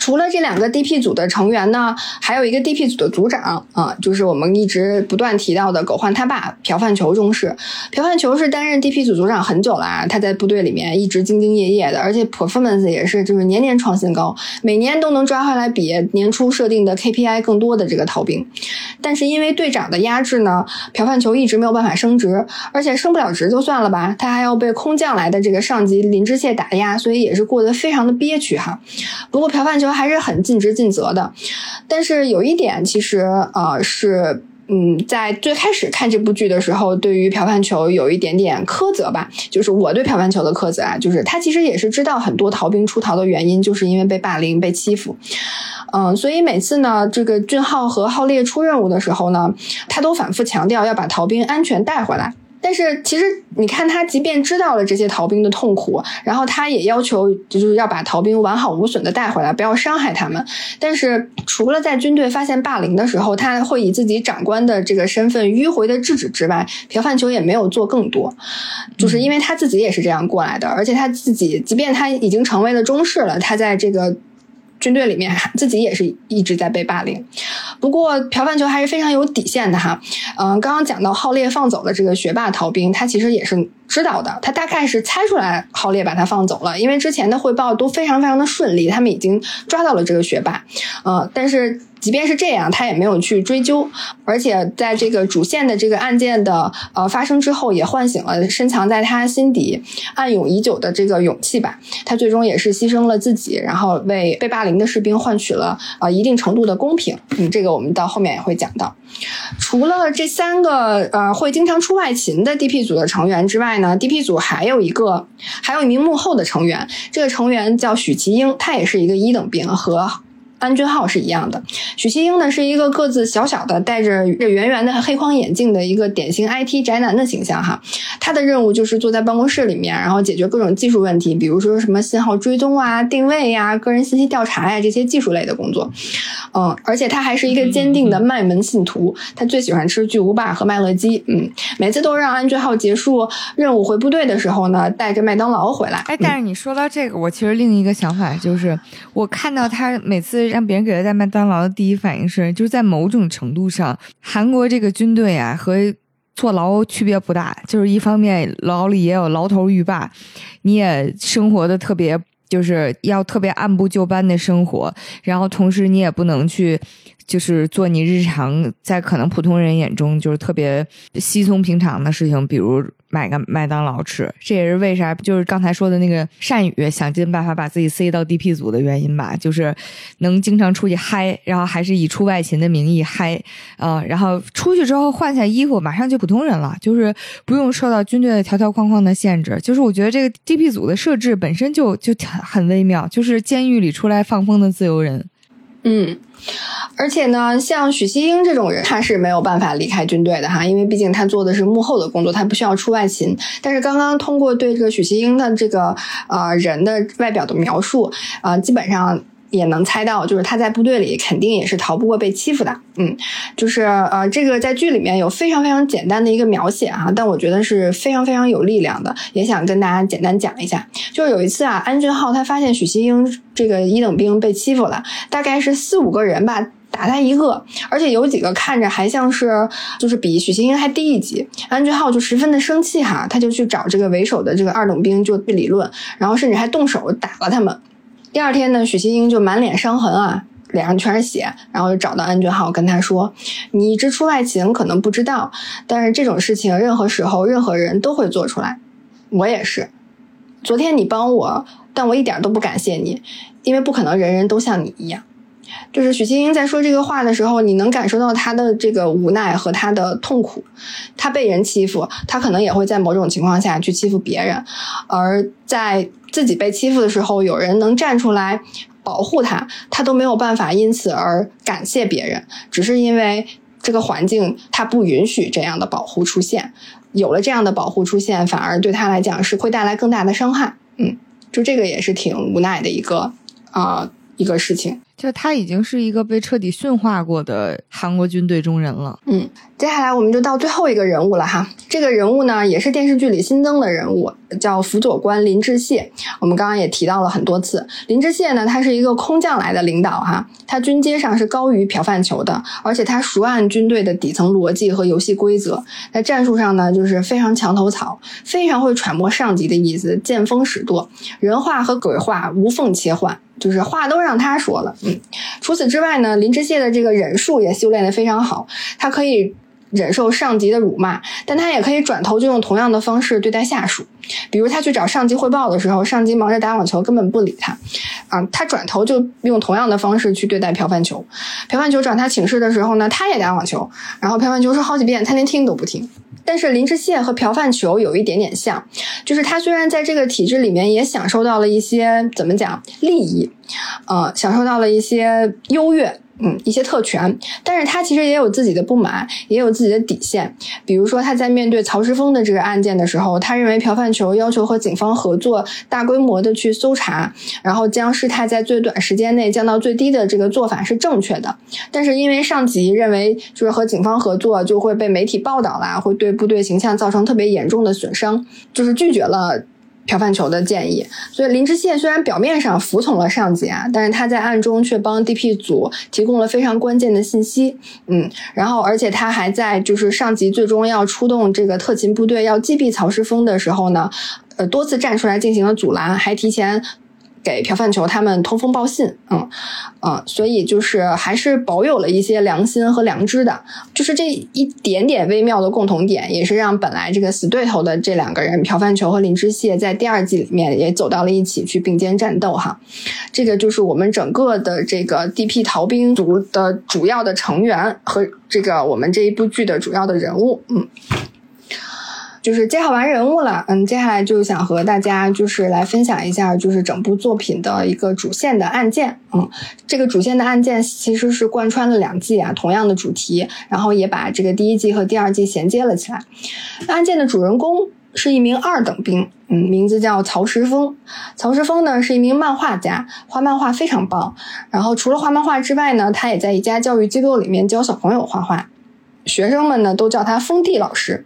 除了这两个 DP 组的成员呢，还有一个 DP 组的组长啊，就是我们一直不断提到的狗焕他爸朴范球中士。朴范球是担任 DP 组组长很久了啊，他在部队里面一直兢兢业业的，而且 performance 也是就是年年创新高，每年都能抓回来比年初设定的 KPI 更多的这个逃兵。但是因为队长的压制呢，朴范球一直没有办法升职，而且升不了职就算了吧，他还要被空降来的这个上级林之燮打压，所以也也是过得。非常的憋屈哈，不过朴范球还是很尽职尽责的。但是有一点，其实呃是嗯，在最开始看这部剧的时候，对于朴范球有一点点苛责吧。就是我对朴范球的苛责啊，就是他其实也是知道很多逃兵出逃的原因，就是因为被霸凌、被欺负。嗯，所以每次呢，这个俊浩和浩烈出任务的时候呢，他都反复强调要把逃兵安全带回来。但是其实你看，他即便知道了这些逃兵的痛苦，然后他也要求就是要把逃兵完好无损的带回来，不要伤害他们。但是除了在军队发现霸凌的时候，他会以自己长官的这个身份迂回的制止之外，朴范球也没有做更多。就是因为他自己也是这样过来的，而且他自己即便他已经成为了中士了，他在这个。军队里面自己也是一直在被霸凌，不过朴范球还是非常有底线的哈。嗯，刚刚讲到浩烈放走了这个学霸逃兵，他其实也是知道的，他大概是猜出来浩烈把他放走了，因为之前的汇报都非常非常的顺利，他们已经抓到了这个学霸。呃，但是。即便是这样，他也没有去追究，而且在这个主线的这个案件的呃发生之后，也唤醒了深藏在他心底暗涌已久的这个勇气吧。他最终也是牺牲了自己，然后为被霸凌的士兵换取了呃一定程度的公平。嗯，这个我们到后面也会讲到。除了这三个呃会经常出外勤的 DP 组的成员之外呢，DP 组还有一个还有一名幕后的成员，这个成员叫许其英，他也是一个一等兵和。安俊浩是一样的，许七英呢是一个个子小小的、戴着圆圆的黑框眼镜的一个典型 IT 宅男的形象哈。他的任务就是坐在办公室里面，然后解决各种技术问题，比如说什么信号追踪啊、定位呀、个人信息调查呀这些技术类的工作。嗯，而且他还是一个坚定的麦门信徒，他最喜欢吃巨无霸和麦乐鸡。嗯，每次都让安俊浩结束任务回部队的时候呢，带着麦当劳回来。哎，但是你说到这个，我其实另一个想法就是，我看到他每次。让别人给他带麦当劳的第一反应是，就是在某种程度上，韩国这个军队啊和坐牢区别不大。就是一方面牢里也有牢头狱霸，你也生活的特别，就是要特别按部就班的生活，然后同时你也不能去。就是做你日常在可能普通人眼中就是特别稀松平常的事情，比如买个麦当劳吃。这也是为啥就是刚才说的那个善宇想尽办法把自己塞到 DP 组的原因吧，就是能经常出去嗨，然后还是以出外勤的名义嗨啊，然后出去之后换下衣服，马上就普通人了，就是不用受到军队的条条框框的限制。就是我觉得这个 DP 组的设置本身就就很很微妙，就是监狱里出来放风的自由人。嗯，而且呢，像许熙英这种人，他是没有办法离开军队的哈，因为毕竟他做的是幕后的工作，他不需要出外勤。但是刚刚通过对这个许熙英的这个呃人的外表的描述，呃，基本上。也能猜到，就是他在部队里肯定也是逃不过被欺负的。嗯，就是呃，这个在剧里面有非常非常简单的一个描写哈，但我觉得是非常非常有力量的，也想跟大家简单讲一下。就是有一次啊，安俊浩他发现许西英这个一等兵被欺负了，大概是四五个人吧，打他一个，而且有几个看着还像是就是比许西英还低一级。安俊浩就十分的生气哈，他就去找这个为首的这个二等兵就去理论，然后甚至还动手打了他们。第二天呢，许新英就满脸伤痕啊，脸上全是血，然后就找到安俊浩跟他说：“你一直出外勤，可能不知道，但是这种事情任何时候任何人都会做出来。我也是，昨天你帮我，但我一点都不感谢你，因为不可能人人都像你一样。”就是许昕英在说这个话的时候，你能感受到他的这个无奈和他的痛苦。他被人欺负，他可能也会在某种情况下去欺负别人，而在自己被欺负的时候，有人能站出来保护他，他都没有办法因此而感谢别人，只是因为这个环境他不允许这样的保护出现。有了这样的保护出现，反而对他来讲是会带来更大的伤害。嗯，就这个也是挺无奈的一个啊一个事情。就他已经是一个被彻底驯化过的韩国军队中人了。嗯，接下来我们就到最后一个人物了哈。这个人物呢，也是电视剧里新增的人物，叫辅佐官林志燮。我们刚刚也提到了很多次，林志燮呢，他是一个空降来的领导哈，他军阶上是高于朴范球的，而且他熟谙军队的底层逻辑和游戏规则，在战术上呢，就是非常墙头草，非常会揣摩上级的意思，见风使舵，人话和鬼话无缝切换。就是话都让他说了，嗯，除此之外呢，林志谢的这个忍术也修炼的非常好，他可以忍受上级的辱骂，但他也可以转头就用同样的方式对待下属。比如他去找上级汇报的时候，上级忙着打网球，根本不理他，啊，他转头就用同样的方式去对待朴范球。朴范球找他请示的时候呢，他也打网球，然后朴范球说好几遍，他连听都不听。但是林志燮和朴范球有一点点像，就是他虽然在这个体制里面也享受到了一些怎么讲利益，呃，享受到了一些优越。嗯，一些特权，但是他其实也有自己的不满，也有自己的底线。比如说，他在面对曹石峰的这个案件的时候，他认为朴范球要求和警方合作，大规模的去搜查，然后将事态在最短时间内降到最低的这个做法是正确的。但是因为上级认为，就是和警方合作就会被媒体报道啦，会对部队形象造成特别严重的损伤，就是拒绝了。朴范求的建议，所以林志炫虽然表面上服从了上级啊，但是他在暗中却帮 DP 组提供了非常关键的信息，嗯，然后而且他还在就是上级最终要出动这个特勤部队要击毙曹世峰的时候呢，呃，多次站出来进行了阻拦，还提前。给朴范球他们通风报信，嗯，嗯，所以就是还是保有了一些良心和良知的，就是这一点点微妙的共同点，也是让本来这个死对头的这两个人朴范球和林之燮在第二季里面也走到了一起去并肩战斗哈，这个就是我们整个的这个 DP 逃兵族的主要的成员和这个我们这一部剧的主要的人物，嗯。就是介绍完人物了，嗯，接下来就想和大家就是来分享一下，就是整部作品的一个主线的案件，嗯，这个主线的案件其实是贯穿了两季啊，同样的主题，然后也把这个第一季和第二季衔接了起来。案件的主人公是一名二等兵，嗯，名字叫曹石峰。曹石峰呢是一名漫画家，画漫画非常棒。然后除了画漫画之外呢，他也在一家教育机构里面教小朋友画画，学生们呢都叫他封地老师。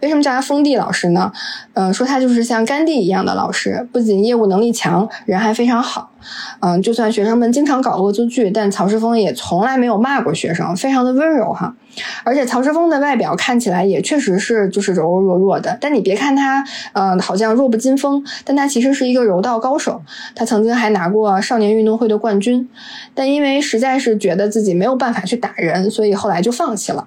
为什么叫他封地老师呢？嗯，说他就是像甘地一样的老师，不仅业务能力强，人还非常好。嗯，就算学生们经常搞恶作剧，但曹世峰也从来没有骂过学生，非常的温柔哈。而且曹世峰的外表看起来也确实是就是柔柔弱弱的，但你别看他，嗯，好像弱不禁风，但他其实是一个柔道高手。他曾经还拿过少年运动会的冠军，但因为实在是觉得自己没有办法去打人，所以后来就放弃了。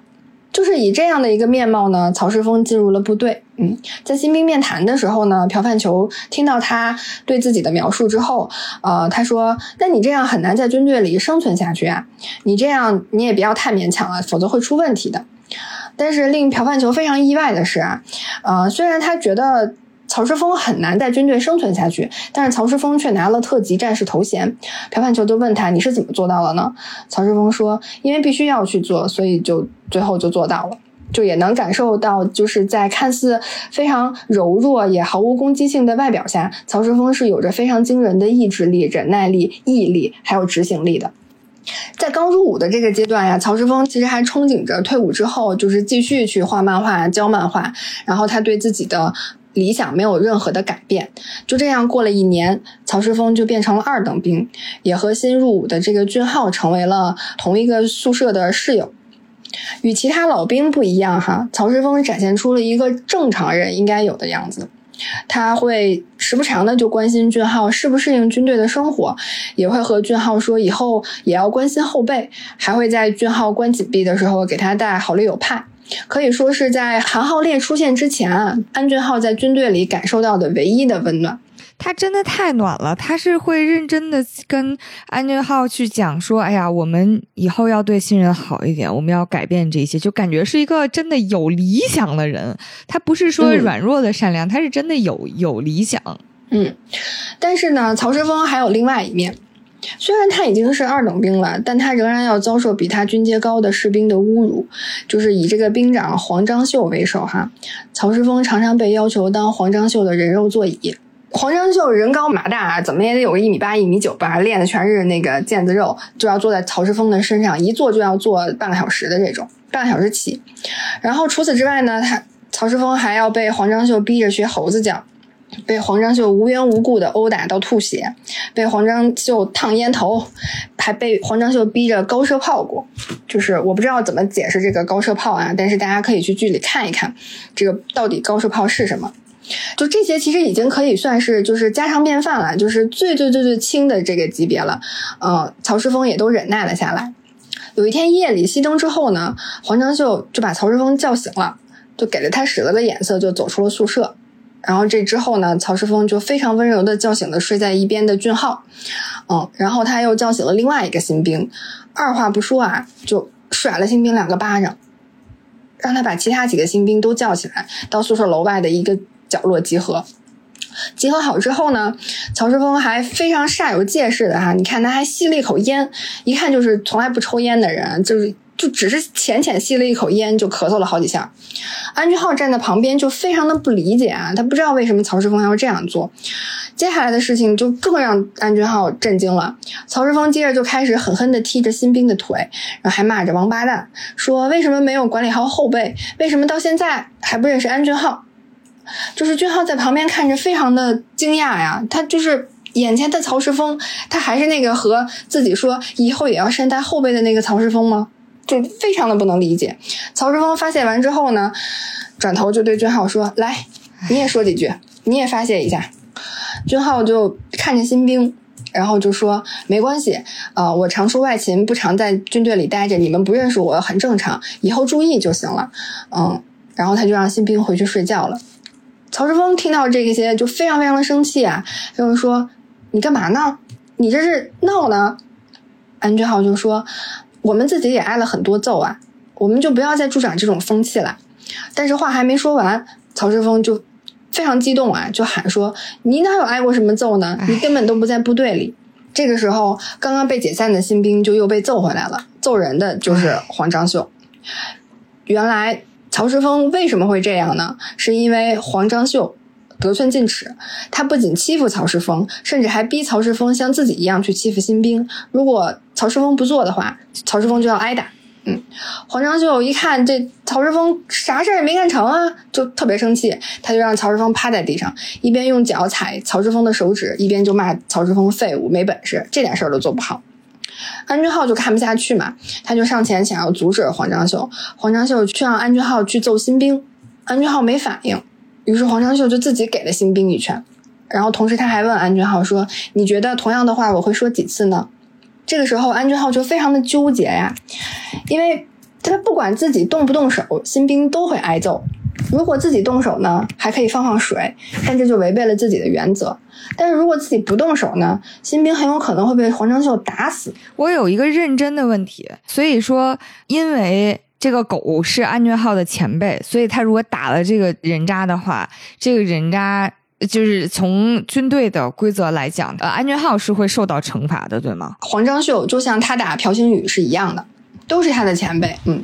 就是以这样的一个面貌呢，曹世峰进入了部队。嗯，在新兵面谈的时候呢，朴范球听到他对自己的描述之后，呃，他说：“那你这样很难在军队里生存下去啊！你这样你也不要太勉强了，否则会出问题的。”但是令朴范球非常意外的是啊，呃，虽然他觉得。曹世峰很难在军队生存下去，但是曹世峰却拿了特级战士头衔。朴范球就问他：“你是怎么做到的呢？”曹世峰说：“因为必须要去做，所以就最后就做到了。”就也能感受到，就是在看似非常柔弱也毫无攻击性的外表下，曹世峰是有着非常惊人的意志力、忍耐力、毅力，还有执行力的。在刚入伍的这个阶段呀，曹世峰其实还憧憬着退伍之后就是继续去画漫画、教漫画，然后他对自己的理想没有任何的改变。就这样过了一年，曹世峰就变成了二等兵，也和新入伍的这个俊浩成为了同一个宿舍的室友。与其他老兵不一样，哈，曹世峰展现出了一个正常人应该有的样子。他会时不常的就关心俊浩适不适应军队的生活，也会和俊浩说以后也要关心后辈，还会在俊浩关紧闭的时候给他带好丽友派。可以说是在韩浩烈出现之前啊，安俊浩在军队里感受到的唯一的温暖。他真的太暖了，他是会认真的跟安俊浩去讲说：“哎呀，我们以后要对新人好一点，我们要改变这些。”就感觉是一个真的有理想的人，他不是说软弱的善良，他是真的有有理想。嗯，但是呢，曹世峰还有另外一面，虽然他已经是二等兵了，但他仍然要遭受比他军阶高的士兵的侮辱，就是以这个兵长黄章秀为首哈。曹世峰常常被要求当黄章秀的人肉座椅。黄章秀人高马大，怎么也得有个一米八、一米九吧，练的全是那个腱子肉，就要坐在曹世峰的身上，一坐就要坐半个小时的这种，半个小时起。然后除此之外呢，他曹世峰还要被黄章秀逼着学猴子叫，被黄章秀无缘无故的殴打到吐血，被黄章秀烫烟头，还被黄章秀逼着高射炮过。就是我不知道怎么解释这个高射炮啊，但是大家可以去剧里看一看，这个到底高射炮是什么。就这些，其实已经可以算是就是家常便饭了，就是最最最最轻的这个级别了。呃，曹世峰也都忍耐了下来。有一天夜里熄灯之后呢，黄章秀就把曹世峰叫醒了，就给了他使了个眼色，就走出了宿舍。然后这之后呢，曹世峰就非常温柔的叫醒了睡在一边的俊浩，嗯，然后他又叫醒了另外一个新兵，二话不说啊，就甩了新兵两个巴掌，让他把其他几个新兵都叫起来，到宿舍楼外的一个。角落集合，集合好之后呢，曹世峰还非常煞有介事的哈，你看他还吸了一口烟，一看就是从来不抽烟的人，就是就只是浅浅吸了一口烟就咳嗽了好几下。安俊浩站在旁边就非常的不理解啊，他不知道为什么曹世峰要这样做。接下来的事情就更让安俊浩震惊了，曹世峰接着就开始狠狠的踢着新兵的腿，然后还骂着王八蛋，说为什么没有管理好后辈，为什么到现在还不认识安俊浩。就是俊浩在旁边看着非常的惊讶呀，他就是眼前的曹世峰，他还是那个和自己说以后也要善待后辈的那个曹世峰吗？就非常的不能理解。曹世峰发泄完之后呢，转头就对君浩说：“来，你也说几句，你也发泄一下。”君浩就看着新兵，然后就说：“没关系，啊，我常出外勤，不常在军队里待着，你们不认识我很正常，以后注意就行了。”嗯，然后他就让新兵回去睡觉了。曹世峰听到这些就非常非常的生气啊，就是说你干嘛呢？你这是闹呢？安俊浩就说我们自己也挨了很多揍啊，我们就不要再助长这种风气了。但是话还没说完，曹世峰就非常激动啊，就喊说你哪有挨过什么揍呢？你根本都不在部队里。这个时候，刚刚被解散的新兵就又被揍回来了，揍人的就是黄章秀。原来。曹世峰为什么会这样呢？是因为黄章秀得寸进尺，他不仅欺负曹世峰，甚至还逼曹世峰像自己一样去欺负新兵。如果曹世峰不做的话，曹世峰就要挨打。嗯，黄章秀一看这曹世峰啥事儿也没干成啊，就特别生气，他就让曹世峰趴在地上，一边用脚踩曹世峰的手指，一边就骂曹世峰废物、没本事，这点事儿都做不好。安俊浩就看不下去嘛，他就上前想要阻止黄章秀，黄章秀却让安俊浩去揍新兵，安俊浩没反应，于是黄章秀就自己给了新兵一拳，然后同时他还问安俊浩说：“你觉得同样的话我会说几次呢？”这个时候安俊浩就非常的纠结呀，因为他不管自己动不动手，新兵都会挨揍。如果自己动手呢，还可以放放水，但这就违背了自己的原则。但是如果自己不动手呢，新兵很有可能会被黄章秀打死。我有一个认真的问题，所以说，因为这个狗是安俊浩的前辈，所以他如果打了这个人渣的话，这个人渣就是从军队的规则来讲，呃，安俊浩是会受到惩罚的，对吗？黄章秀就像他打朴星宇是一样的，都是他的前辈。嗯，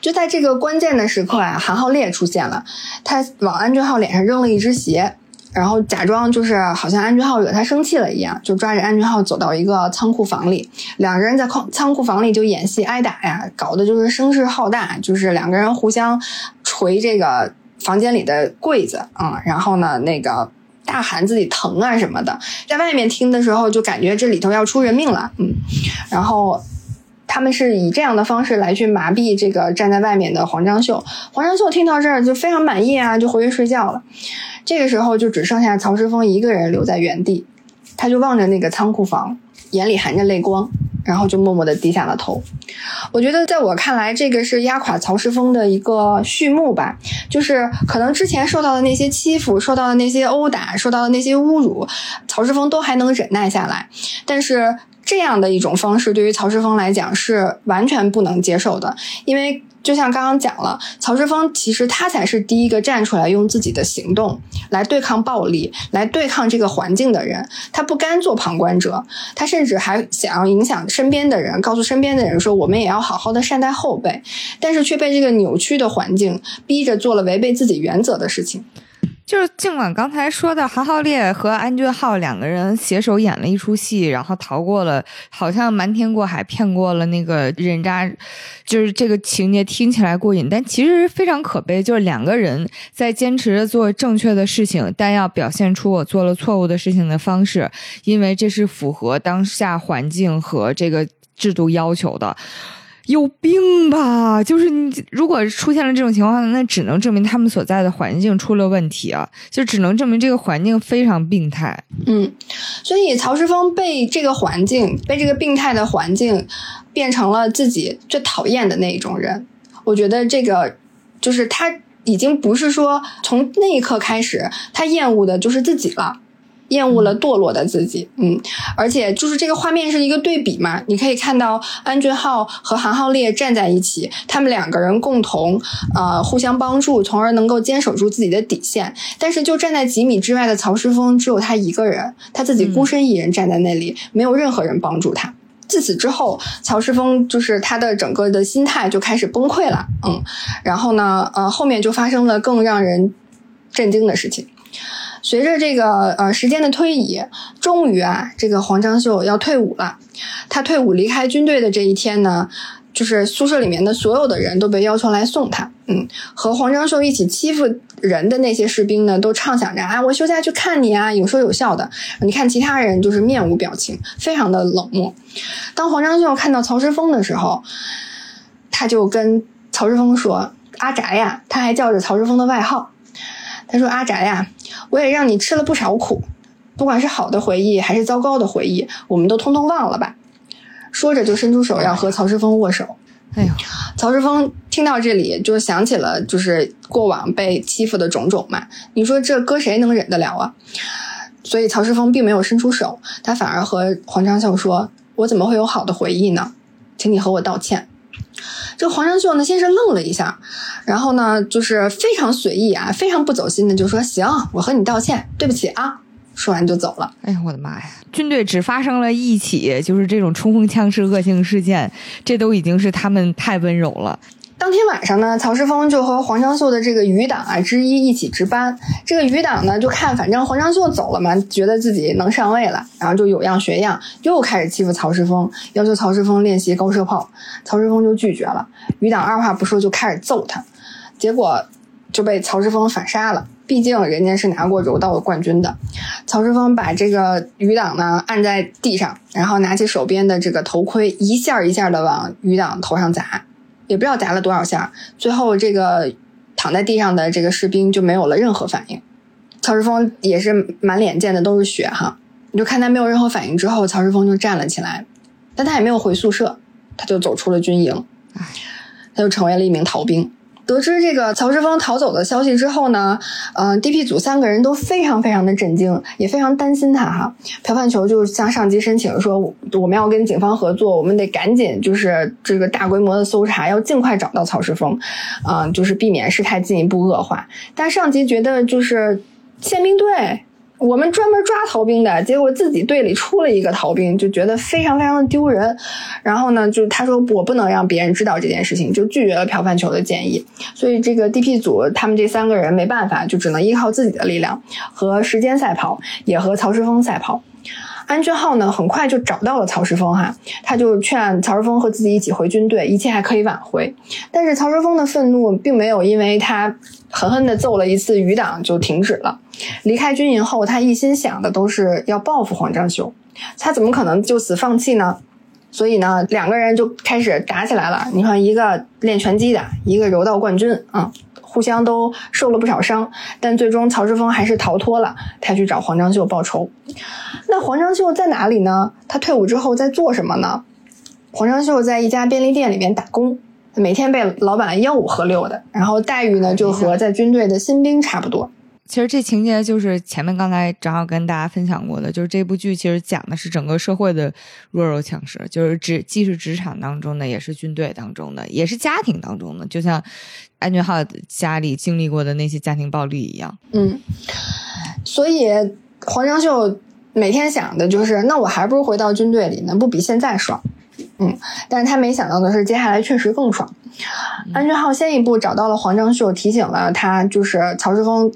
就在这个关键的时刻啊，韩浩烈出现了，他往安俊浩脸上扔了一只鞋，然后假装就是好像安俊浩惹他生气了一样，就抓着安俊浩走到一个仓库房里，两个人在仓仓库房里就演戏挨打呀，搞得就是声势浩大，就是两个人互相捶这个。房间里的柜子啊，然后呢，那个大喊自己疼啊什么的，在外面听的时候就感觉这里头要出人命了，嗯，然后他们是以这样的方式来去麻痹这个站在外面的黄章秀。黄章秀听到这儿就非常满意啊，就回去睡觉了。这个时候就只剩下曹世峰一个人留在原地，他就望着那个仓库房，眼里含着泪光。然后就默默地低下了头。我觉得，在我看来，这个是压垮曹世峰的一个序幕吧。就是可能之前受到的那些欺负、受到的那些殴打、受到的那些侮辱，曹世峰都还能忍耐下来。但是这样的一种方式，对于曹世峰来讲是完全不能接受的，因为。就像刚刚讲了，曹世峰其实他才是第一个站出来用自己的行动来对抗暴力、来对抗这个环境的人。他不甘做旁观者，他甚至还想要影响身边的人，告诉身边的人说：“我们也要好好的善待后辈。”但是却被这个扭曲的环境逼着做了违背自己原则的事情。就是尽管刚才说的韩浩烈和安俊浩两个人携手演了一出戏，然后逃过了，好像瞒天过海骗过了那个人渣，就是这个情节听起来过瘾，但其实非常可悲。就是两个人在坚持着做正确的事情，但要表现出我做了错误的事情的方式，因为这是符合当下环境和这个制度要求的。有病吧？就是你，如果出现了这种情况，那只能证明他们所在的环境出了问题啊！就只能证明这个环境非常病态。嗯，所以曹石峰被这个环境，被这个病态的环境，变成了自己最讨厌的那一种人。我觉得这个就是他已经不是说从那一刻开始，他厌恶的就是自己了。厌恶了堕落的自己，嗯，而且就是这个画面是一个对比嘛，你可以看到安俊浩和韩浩烈站在一起，他们两个人共同呃互相帮助，从而能够坚守住自己的底线。但是就站在几米之外的曹诗峰，只有他一个人，他自己孤身一人站在那里，没有任何人帮助他。自此之后，曹世峰就是他的整个的心态就开始崩溃了，嗯，然后呢，呃，后面就发生了更让人震惊的事情。随着这个呃时间的推移，终于啊，这个黄章秀要退伍了。他退伍离开军队的这一天呢，就是宿舍里面的所有的人都被要求来送他。嗯，和黄章秀一起欺负人的那些士兵呢，都畅想着啊，我休假去看你啊，有说有笑的。你看其他人就是面无表情，非常的冷漠。当黄章秀看到曹石峰的时候，他就跟曹石峰说：“阿宅呀！”他还叫着曹石峰的外号。他说：“阿宅呀，我也让你吃了不少苦，不管是好的回忆还是糟糕的回忆，我们都通通忘了吧。”说着就伸出手要和曹世峰握手。哎呦，曹世峰听到这里就想起了就是过往被欺负的种种嘛。你说这搁谁能忍得了啊？所以曹世峰并没有伸出手，他反而和黄章秀说：“我怎么会有好的回忆呢？请你和我道歉。”这黄仁秀呢，先是愣了一下，然后呢，就是非常随意啊，非常不走心的就说：“行，我和你道歉，对不起啊。”说完就走了。哎呀，我的妈呀！军队只发生了一起就是这种冲锋枪式恶性事件，这都已经是他们太温柔了。当天晚上呢，曹世峰就和黄章秀的这个余党啊之一一起值班。这个余党呢，就看反正黄章秀走了嘛，觉得自己能上位了，然后就有样学样，又开始欺负曹世峰，要求曹世峰练习高射炮。曹世峰就拒绝了。余党二话不说就开始揍他，结果就被曹世峰反杀了。毕竟人家是拿过柔道的冠军的。曹世峰把这个余党呢按在地上，然后拿起手边的这个头盔，一下一下的往余党头上砸。也不知道砸了多少下，最后这个躺在地上的这个士兵就没有了任何反应。曹世峰也是满脸溅的都是血哈，你就看他没有任何反应之后，曹世峰就站了起来，但他也没有回宿舍，他就走出了军营，他就成为了一名逃兵。得知这个曹世峰逃走的消息之后呢，嗯，DP 组三个人都非常非常的震惊，也非常担心他哈。朴范球就向上级申请说，我们要跟警方合作，我们得赶紧就是这个大规模的搜查，要尽快找到曹世峰，啊，就是避免事态进一步恶化。但上级觉得就是宪兵队。我们专门抓逃兵的，结果自己队里出了一个逃兵，就觉得非常非常的丢人。然后呢，就他说我不能让别人知道这件事情，就拒绝了朴范球的建议。所以这个 DP 组他们这三个人没办法，就只能依靠自己的力量和时间赛跑，也和曹世峰赛跑。安俊浩呢，很快就找到了曹石峰哈，他就劝曹石峰和自己一起回军队，一切还可以挽回。但是曹石峰的愤怒并没有因为他狠狠地揍了一次余党就停止了。离开军营后，他一心想的都是要报复黄章秀，他怎么可能就此放弃呢？所以呢，两个人就开始打起来了。你看，一个练拳击的，一个柔道冠军啊。互相都受了不少伤，但最终曹志峰还是逃脱了。他去找黄章秀报仇。那黄章秀在哪里呢？他退伍之后在做什么呢？黄章秀在一家便利店里面打工，每天被老板吆五喝六的，然后待遇呢就和在军队的新兵差不多。其实这情节就是前面刚才正好跟大家分享过的，就是这部剧其实讲的是整个社会的弱肉强食，就是职既是职场当中的，也是军队当中的，也是家庭当中的，就像安俊浩家里经历过的那些家庭暴力一样。嗯，所以黄章秀每天想的就是，那我还不如回到军队里呢，不比现在爽。嗯，但是他没想到的是，接下来确实更爽。安俊浩先一步找到了黄章秀，提醒了他，就是曹世峰。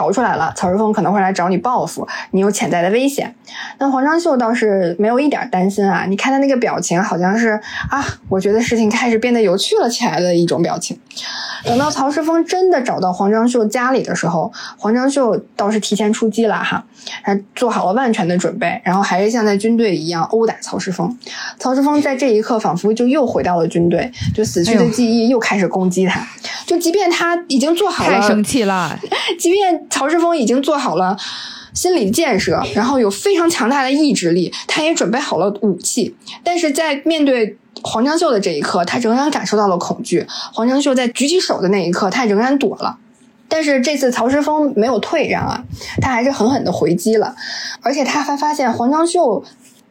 逃出来了，曹世峰可能会来找你报复，你有潜在的危险。那黄章秀倒是没有一点担心啊，你看他那个表情，好像是啊，我觉得事情开始变得有趣了起来的一种表情。等到曹世峰真的找到黄章秀家里的时候，黄章秀倒是提前出击了哈，他做好了万全的准备，然后还是像在军队一样殴打曹世峰。曹世峰在这一刻仿佛就又回到了军队，就死去的记忆又开始攻击他。就即便他已经做好了，太生气了。即便曹石峰已经做好了心理建设，然后有非常强大的意志力，他也准备好了武器，但是在面对黄章秀的这一刻，他仍然感受到了恐惧。黄章秀在举起手的那一刻，他仍然躲了。但是这次曹石峰没有退让啊，他还是狠狠的回击了。而且他还发现黄章秀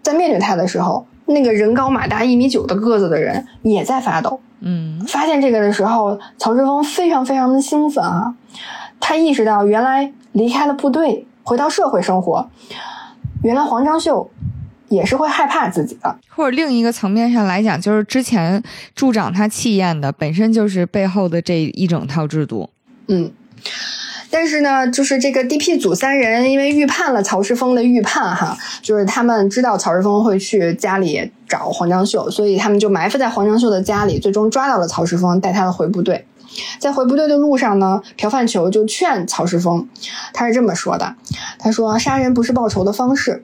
在面对他的时候，那个人高马大一米九的个子的人也在发抖。嗯，发现这个的时候，曹石峰非常非常的兴奋啊！他意识到，原来离开了部队，回到社会生活，原来黄章秀也是会害怕自己的。或者另一个层面上来讲，就是之前助长他气焰的，本身就是背后的这一整套制度。嗯。但是呢，就是这个 DP 组三人，因为预判了曹世峰的预判，哈，就是他们知道曹世峰会去家里找黄章秀，所以他们就埋伏在黄章秀的家里，最终抓到了曹世峰，带他的回部队。在回部队的路上呢，朴范球就劝曹世峰，他是这么说的：“他说杀人不是报仇的方式，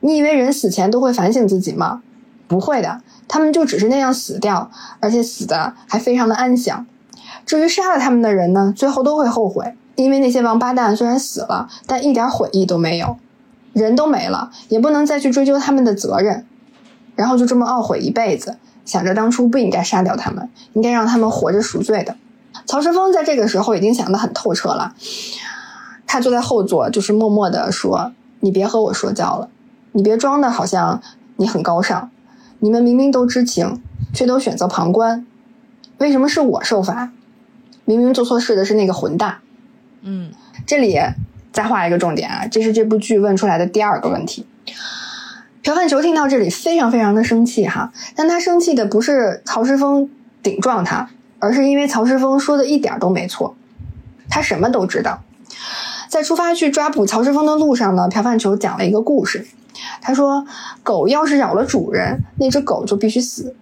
你以为人死前都会反省自己吗？不会的，他们就只是那样死掉，而且死的还非常的安详。至于杀了他们的人呢，最后都会后悔。”因为那些王八蛋虽然死了，但一点悔意都没有，人都没了，也不能再去追究他们的责任，然后就这么懊悔一辈子，想着当初不应该杀掉他们，应该让他们活着赎罪的。曹石峰在这个时候已经想得很透彻了，他坐在后座，就是默默地说：“你别和我说教了，你别装的好像你很高尚，你们明明都知情，却都选择旁观，为什么是我受罚？明明做错事的是那个混蛋。”嗯，这里再画一个重点啊，这是这部剧问出来的第二个问题。朴汉球听到这里非常非常的生气哈，但他生气的不是曹石峰顶撞他，而是因为曹世峰说的一点都没错，他什么都知道。在出发去抓捕曹世峰的路上呢，朴范球讲了一个故事，他说狗要是咬了主人，那只狗就必须死。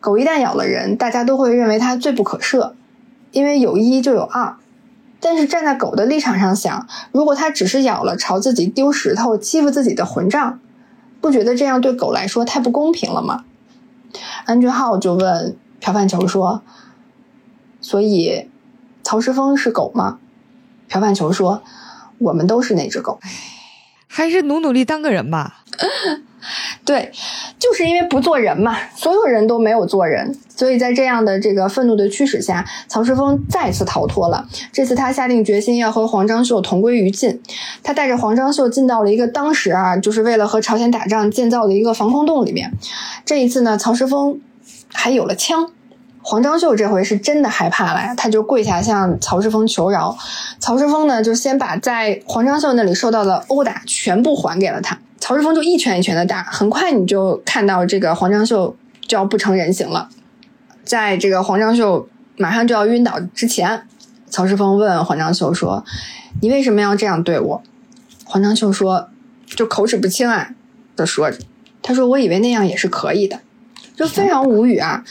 狗一旦咬了人，大家都会认为它罪不可赦，因为有一就有二。但是站在狗的立场上想，如果它只是咬了朝自己丢石头、欺负自己的混账，不觉得这样对狗来说太不公平了吗？安俊浩就问朴范球说：“所以曹石峰是狗吗？”朴范球说：“我们都是那只狗。”还是努努力当个人吧。对，就是因为不做人嘛，所有人都没有做人，所以在这样的这个愤怒的驱使下，曹石峰再次逃脱了。这次他下定决心要和黄章秀同归于尽，他带着黄章秀进到了一个当时啊，就是为了和朝鲜打仗建造的一个防空洞里面。这一次呢，曹石峰还有了枪，黄章秀这回是真的害怕了，他就跪下向曹世峰求饶。曹世峰呢，就先把在黄章秀那里受到的殴打全部还给了他。曹世峰就一拳一拳的打，很快你就看到这个黄章秀就要不成人形了。在这个黄章秀马上就要晕倒之前，曹世峰问黄章秀说：“你为什么要这样对我？”黄章秀说：“就口齿不清啊的说着，他说我以为那样也是可以的。”就非常无语啊，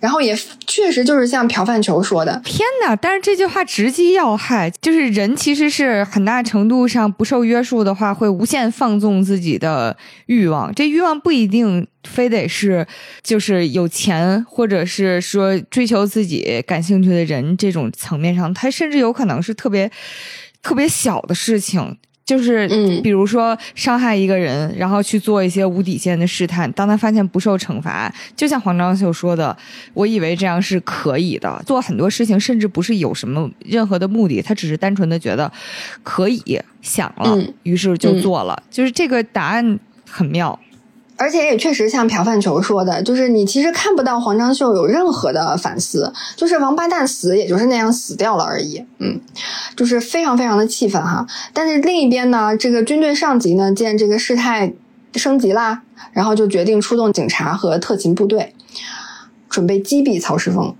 然后也确实就是像朴范球说的，天哪！但是这句话直击要害，就是人其实是很大程度上不受约束的话，会无限放纵自己的欲望。这欲望不一定非得是就是有钱，或者是说追求自己感兴趣的人这种层面上，他甚至有可能是特别特别小的事情。就是，嗯，比如说伤害一个人，然后去做一些无底线的试探，当他发现不受惩罚，就像黄章秀说的，我以为这样是可以的，做很多事情甚至不是有什么任何的目的，他只是单纯的觉得可以想了，于是就做了，就是这个答案很妙。而且也确实像朴范球说的，就是你其实看不到黄章秀有任何的反思，就是王八蛋死也就是那样死掉了而已，嗯，就是非常非常的气愤哈。但是另一边呢，这个军队上级呢见这个事态升级啦，然后就决定出动警察和特勤部队，准备击毙曹世峰。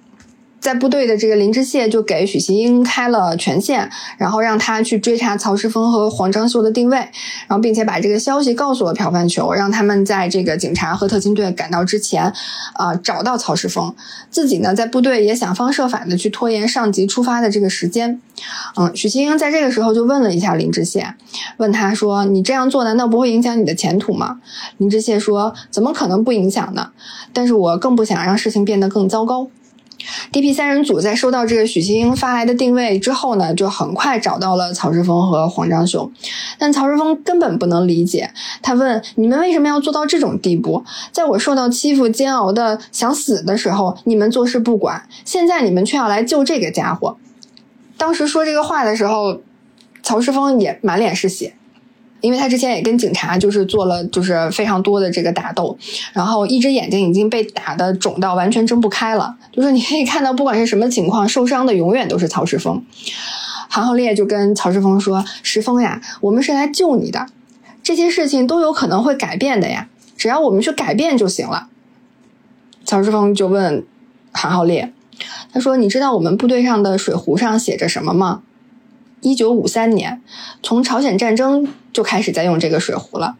在部队的这个林志燮就给许其英开了权限，然后让他去追查曹世峰和黄章秀的定位，然后并且把这个消息告诉了朴范球，让他们在这个警察和特勤队赶到之前，啊，找到曹世峰。自己呢，在部队也想方设法的去拖延上级出发的这个时间。嗯，许其英在这个时候就问了一下林志燮，问他说：“你这样做难道不会影响你的前途吗？”林志燮说：“怎么可能不影响呢？但是我更不想让事情变得更糟糕。” D.P. 三人组在收到这个许清英发来的定位之后呢，就很快找到了曹世峰和黄章雄。但曹世峰根本不能理解，他问：“你们为什么要做到这种地步？在我受到欺负、煎熬的想死的时候，你们坐视不管；现在你们却要来救这个家伙。”当时说这个话的时候，曹世峰也满脸是血。因为他之前也跟警察就是做了就是非常多的这个打斗，然后一只眼睛已经被打的肿到完全睁不开了。就是你可以看到，不管是什么情况，受伤的永远都是曹世峰。韩浩烈就跟曹世峰说：“石峰呀，我们是来救你的，这些事情都有可能会改变的呀，只要我们去改变就行了。”曹世峰就问韩浩烈：“他说，你知道我们部队上的水壶上写着什么吗？”一九五三年，从朝鲜战争就开始在用这个水壶了，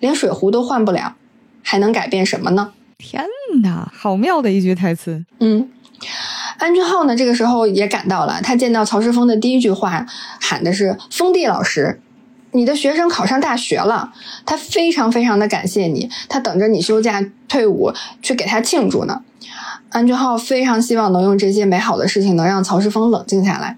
连水壶都换不了，还能改变什么呢？天哪，好妙的一句台词。嗯，安俊浩呢，这个时候也赶到了。他见到曹世峰的第一句话喊的是：“封地老师，你的学生考上大学了，他非常非常的感谢你，他等着你休假退伍去给他庆祝呢。”安俊浩非常希望能用这些美好的事情能让曹世峰冷静下来。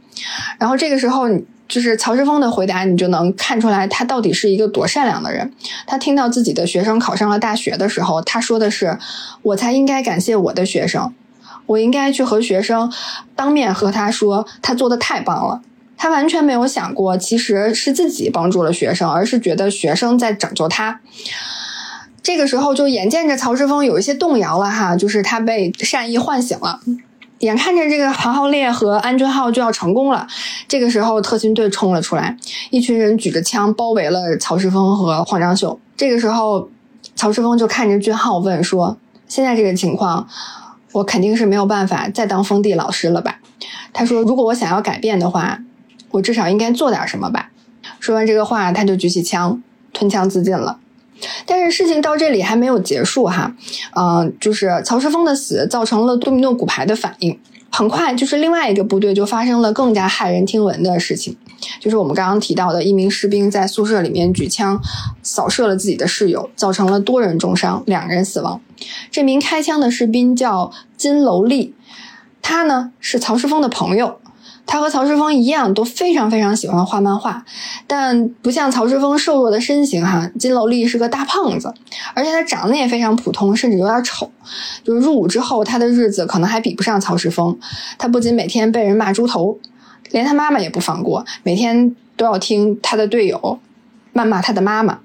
然后这个时候，就是曹世峰的回答，你就能看出来他到底是一个多善良的人。他听到自己的学生考上了大学的时候，他说的是：“我才应该感谢我的学生，我应该去和学生当面和他说，他做的太棒了。”他完全没有想过，其实是自己帮助了学生，而是觉得学生在拯救他。这个时候，就眼见着曹世峰有一些动摇了哈，就是他被善意唤醒了。眼看着这个韩浩烈和安俊浩就要成功了，这个时候特勤队冲了出来，一群人举着枪包围了曹世峰和黄章秀。这个时候，曹世峰就看着俊浩问说：“现在这个情况，我肯定是没有办法再当封地老师了吧？”他说：“如果我想要改变的话，我至少应该做点什么吧。”说完这个话，他就举起枪，吞枪自尽了。但是事情到这里还没有结束哈，嗯，就是曹世峰的死造成了多米诺骨牌的反应，很快就是另外一个部队就发生了更加骇人听闻的事情，就是我们刚刚提到的一名士兵在宿舍里面举枪扫射了自己的室友，造成了多人重伤，两人死亡。这名开枪的士兵叫金楼立，他呢是曹世峰的朋友。他和曹世峰一样，都非常非常喜欢画漫画，但不像曹世峰瘦弱的身形哈，金楼丽是个大胖子，而且他长得也非常普通，甚至有点丑。就是入伍之后，他的日子可能还比不上曹世峰。他不仅每天被人骂猪头，连他妈妈也不放过，每天都要听他的队友谩骂他的妈妈。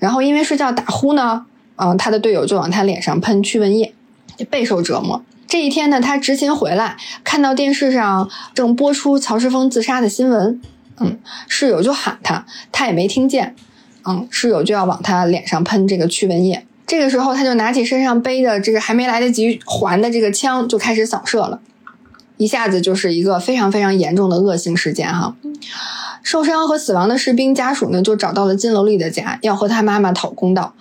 然后因为睡觉打呼呢，嗯，他的队友就往他脸上喷驱蚊液，就备受折磨。这一天呢，他执勤回来，看到电视上正播出曹世峰自杀的新闻，嗯，室友就喊他，他也没听见，嗯，室友就要往他脸上喷这个驱蚊液。这个时候，他就拿起身上背的这个还没来得及还的这个枪，就开始扫射了，一下子就是一个非常非常严重的恶性事件哈。受伤和死亡的士兵家属呢，就找到了金楼丽的家，要和他妈妈讨公道。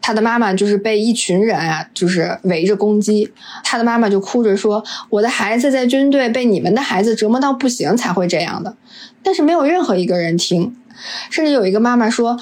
他的妈妈就是被一群人啊，就是围着攻击。他的妈妈就哭着说：“我的孩子在军队被你们的孩子折磨到不行，才会这样的。”但是没有任何一个人听，甚至有一个妈妈说：“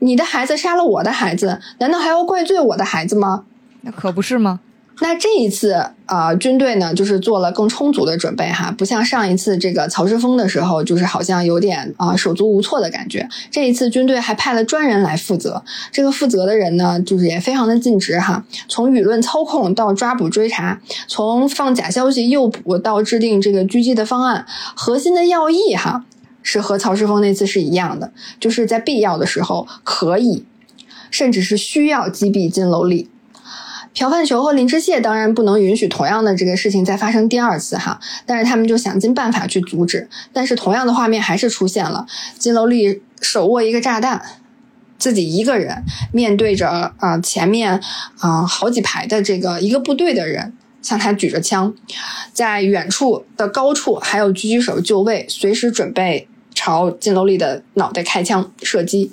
你的孩子杀了我的孩子，难道还要怪罪我的孩子吗？”那可不是吗？那这一次啊、军队呢，就是做了更充足的准备哈，不像上一次这个曹世峰的时候，就是好像有点啊、手足无措的感觉。这一次军队还派了专人来负责，这个负责的人呢，就是也非常的尽职哈，从舆论操控到抓捕追查，从放假消息诱捕到制定这个狙击的方案，核心的要义哈是和曹世峰那次是一样的，就是在必要的时候可以，甚至是需要击毙金楼里。朴范球和林志燮当然不能允许同样的这个事情再发生第二次哈，但是他们就想尽办法去阻止。但是同样的画面还是出现了，金楼丽手握一个炸弹，自己一个人面对着啊、呃前面啊、好几排的这个一个部队的人，向他举着枪，在远处的高处还有狙击手就位，随时准备朝金楼丽的脑袋开枪射击。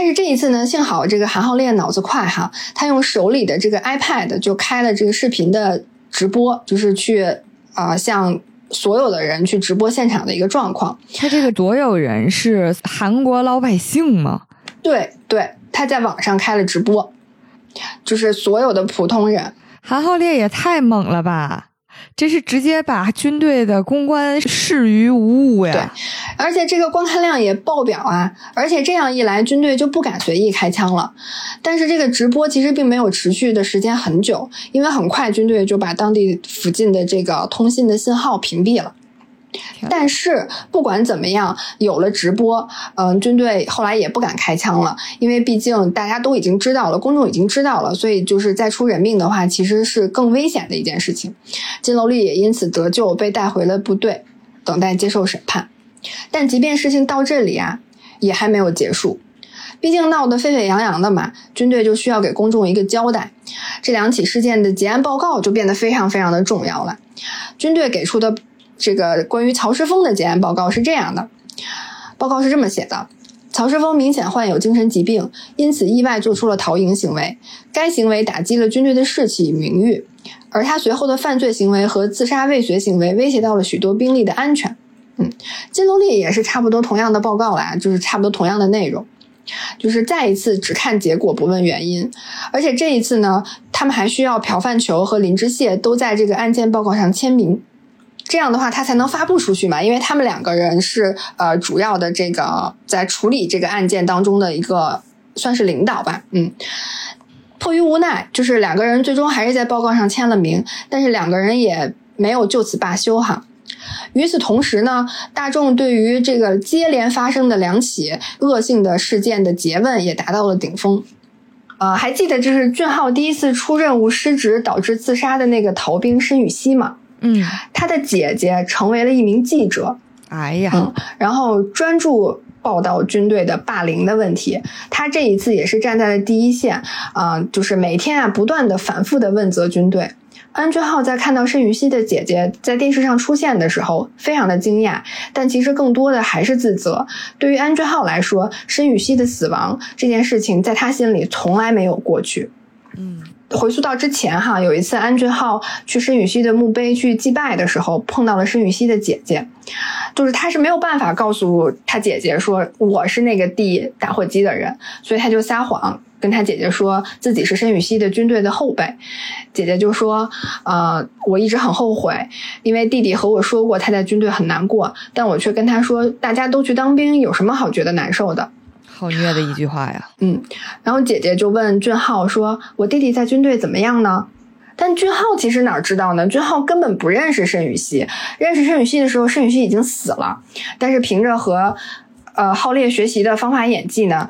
但是这一次呢，幸好这个韩浩烈脑子快哈，他用手里的这个 iPad 就开了这个视频的直播，就是去啊、呃向所有的人去直播现场的一个状况。他这个所有人是韩国老百姓吗？对对，他在网上开了直播，就是所有的普通人。韩浩烈也太猛了吧！这是直接把军队的公关视于无物呀！对而且这个观看量也爆表啊！而且这样一来，军队就不敢随意开枪了。但是这个直播其实并没有持续的时间很久，因为很快军队就把当地附近的这个通信的信号屏蔽了。但是不管怎么样，有了直播，嗯、军队后来也不敢开枪了，因为毕竟大家都已经知道了，公众已经知道了，所以就是再出人命的话，其实是更危险的一件事情。金楼丽也因此得救，被带回了部队，等待接受审判。但即便事情到这里啊，也还没有结束。毕竟闹得沸沸扬扬的嘛，军队就需要给公众一个交代。这两起事件的结案报告就变得非常非常的重要了。军队给出的这个关于曹世峰的结案报告是这样的，报告是这么写的：曹世峰明显患有精神疾病，因此意外做出了逃营行为。该行为打击了军队的士气与名誉，而他随后的犯罪行为和自杀未遂行为威胁到了许多兵力的安全。嗯，金龙丽也是差不多同样的报告啦，就是差不多同样的内容。就是再一次只看结果不问原因，而且这一次呢，他们还需要朴范球和林之燮都在这个案件报告上签名，这样的话他才能发布出去嘛，因为他们两个人是呃主要的这个在处理这个案件当中的一个算是领导吧，嗯。迫于无奈，就是两个人最终还是在报告上签了名，但是两个人也没有就此罢休哈。与此同时呢，大众对于这个接连发生的两起恶性的事件的诘问也达到了顶峰。呃，还记得就是俊浩第一次出任务失职导致自杀的那个逃兵申雨熙吗？嗯，他的姐姐成为了一名记者，哎呀，嗯，然后专注报道军队的霸凌的问题。他这一次也是站在了第一线，啊、就是每天啊不断的反复的问责军队。安俊浩在看到申雨熙的姐姐在电视上出现的时候，非常的惊讶，但其实更多的还是自责。对于安俊浩来说，申雨熙的死亡这件事情，在他心里从来没有过去。嗯，回溯到之前哈，有一次安俊浩去申雨熙的墓碑去祭拜的时候，碰到了申雨熙的姐姐，就是他是没有办法告诉他姐姐说我是那个递打火机的人，所以他就撒谎跟他姐姐说自己是申雨熙的军队的后辈。姐姐就说，呃，我一直很后悔，因为弟弟和我说过他在军队很难过，但我却跟他说大家都去当兵，有什么好觉得难受的？好虐的一句话呀！嗯，然后姐姐就问俊浩说：“我弟弟在军队怎么样呢？”但俊浩其实哪知道呢？俊浩根本不认识申雨熙，认识申雨熙的时候，申雨熙已经死了。但是凭着和呃浩烈学习的方法演技呢，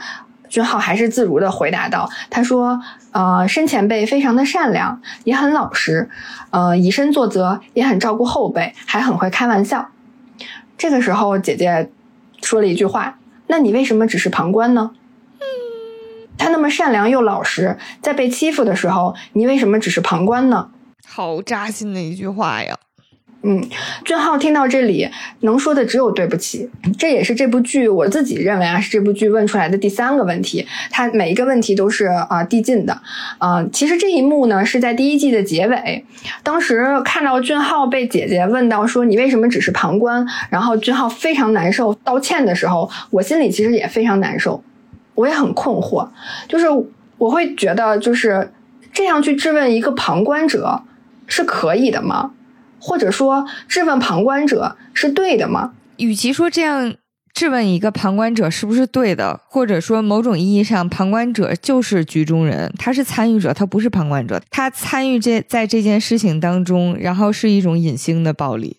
俊浩还是自如的回答道：“他说，呃，申前辈非常的善良，也很老实，呃，以身作则，也很照顾后辈，还很会开玩笑。”这个时候，姐姐说了一句话：“那你为什么只是旁观呢？”他那么善良又老实，在被欺负的时候，你为什么只是旁观呢？好扎心的一句话呀！嗯，俊浩听到这里，能说的只有对不起。这也是这部剧我自己认为啊，是这部剧问出来的第三个问题。它每一个问题都是啊递进的。啊，其实这一幕呢是在第一季的结尾，当时看到俊浩被姐姐问到说你为什么只是旁观，然后俊浩非常难受道歉的时候，我心里其实也非常难受。我也很困惑，就是我会觉得，就是这样去质问一个旁观者是可以的吗？或者说，质问旁观者是对的吗？与其说这样质问一个旁观者是不是对的，或者说某种意义上，旁观者就是局中人，他是参与者，他不是旁观者，他参与这在这件事情当中，然后是一种隐性的暴力。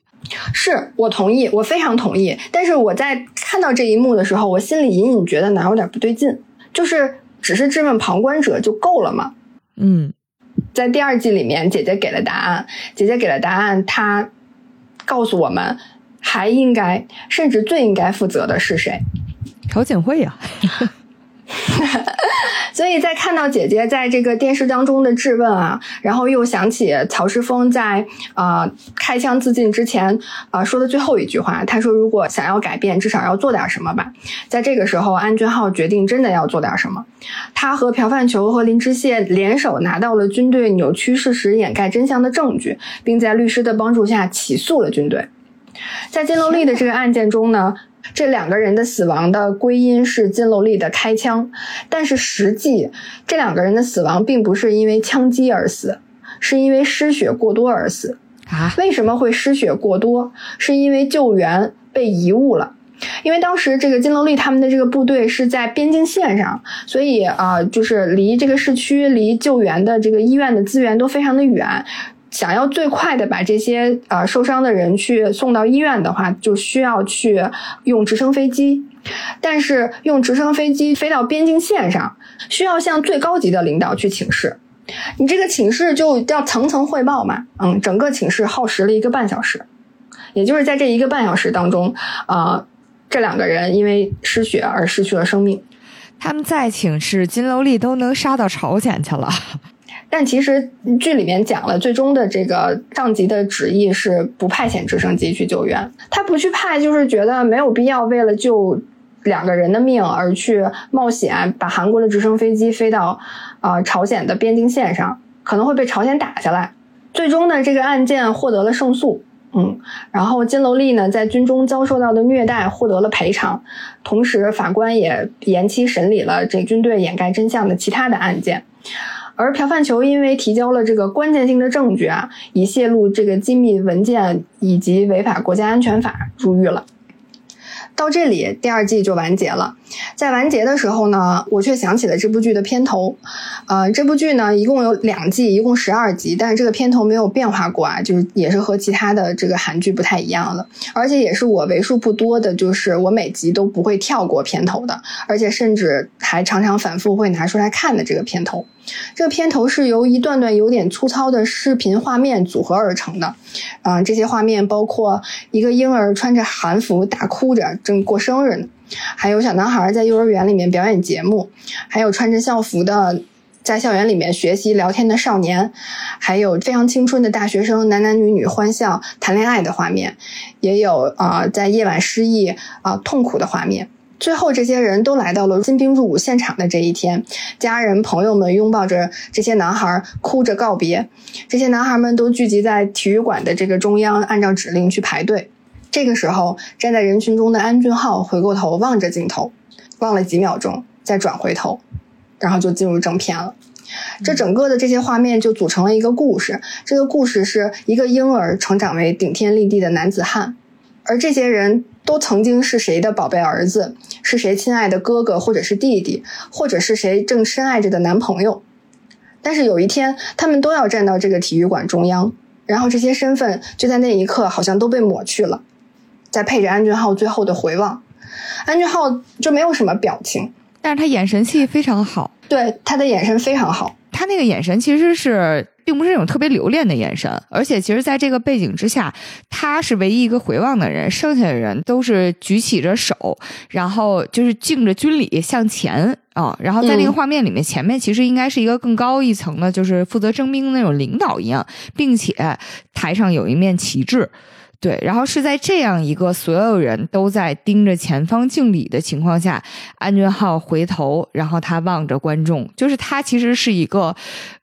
是我同意，我非常同意。但是我在看到这一幕的时候，我心里隐隐觉得哪有点不对劲。就是只是质问旁观者就够了吗？嗯，在第二季里面，姐姐给了答案。姐姐给了答案，她告诉我们，还应该甚至最应该负责的是谁？朴槿惠呀。所以在看到姐姐在这个电视当中的质问啊，然后又想起曹世峰在啊开枪自尽之前啊说的最后一句话，他说：“如果想要改变，至少要做点什么吧。”在这个时候，安俊浩决定真的要做点什么。他和朴范球和林知谢联手拿到了军队扭曲事实、掩盖真相的证据，并在律师的帮助下起诉了军队。在金楼丽的这个案件中呢？这两个人的死亡的归因是金楼丽的开枪，但是实际这两个人的死亡并不是因为枪击而死，是因为失血过多而死啊？为什么会失血过多？是因为救援被贻误了，因为当时这个金楼丽他们的这个部队是在边境线上，所以啊，就是离这个市区、离救援的这个医院的资源都非常的远。想要最快的把这些呃受伤的人去送到医院的话，就需要去用直升飞机。但是用直升飞机飞到边境线上，需要向最高级的领导去请示。你这个请示就要层层汇报嘛，嗯，整个请示耗时了一个半小时。也就是在这一个半小时当中，啊，这两个人因为失血而失去了生命。他们再请示，金楼丽都能杀到朝鲜去了。但其实剧里面讲了，最终的这个上级的旨意是不派遣直升机去救援。他不去派，就是觉得没有必要为了救两个人的命而去冒险，把韩国的直升飞机飞到啊朝鲜的边境线上，可能会被朝鲜打下来。最终呢，这个案件获得了胜诉。嗯，然后金楼丽呢在军中遭受到的虐待获得了赔偿，同时法官也延期审理了这军队掩盖真相的其他的案件。而朴范球因为提交了这个关键性的证据啊，以泄露这个机密文件以及违反国家安全法入狱了。到这里，第二季就完结了。在完结的时候呢，我却想起了这部剧的片头。呃，这部剧呢一共有两季，一共十二集，但是这个片头没有变化过啊，就是也是和其他的这个韩剧不太一样的，而且也是我为数不多的，就是我每集都不会跳过片头的，而且甚至还常常反复会拿出来看的这个片头。这片头是由一段段有点粗糙的视频画面组合而成的，啊，这些画面包括一个婴儿穿着韩服大哭着正过生日呢，还有小男孩在幼儿园里面表演节目，还有穿着校服的在校园里面学习聊天的少年，还有非常青春的大学生男男女女欢笑谈恋爱的画面，也有啊在夜晚失忆啊痛苦的画面。最后，这些人都来到了新兵入伍现场的这一天，家人朋友们拥抱着这些男孩，哭着告别。这些男孩们都聚集在体育馆的这个中央，按照指令去排队。这个时候，站在人群中的安俊浩回过头望着镜头，望了几秒钟，再转回头，然后就进入正片了。这整个的这些画面就组成了一个故事。这个故事是一个婴儿成长为顶天立地的男子汉，而这些人。都曾经是谁的宝贝儿子，是谁亲爱的哥哥或者是弟弟，或者是谁正深爱着的男朋友。但是有一天，他们都要站到这个体育馆中央，然后这些身份就在那一刻好像都被抹去了。再配着安俊浩最后的回望，安俊浩就没有什么表情，但是他眼神戏非常好，对他的眼神非常好。他那个眼神其实是并不是那种特别留恋的眼神，而且其实在这个背景之下，他是唯一一个回望的人，剩下的人都是举起着手，然后就是敬着军礼向前啊。然后在那个画面里面，前面其实应该是一个更高一层的，就是负责征兵的那种领导一样，并且台上有一面旗帜。对，然后是在这样一个所有人都在盯着前方敬礼的情况下，安俊浩回头，然后他望着观众，就是他其实是一个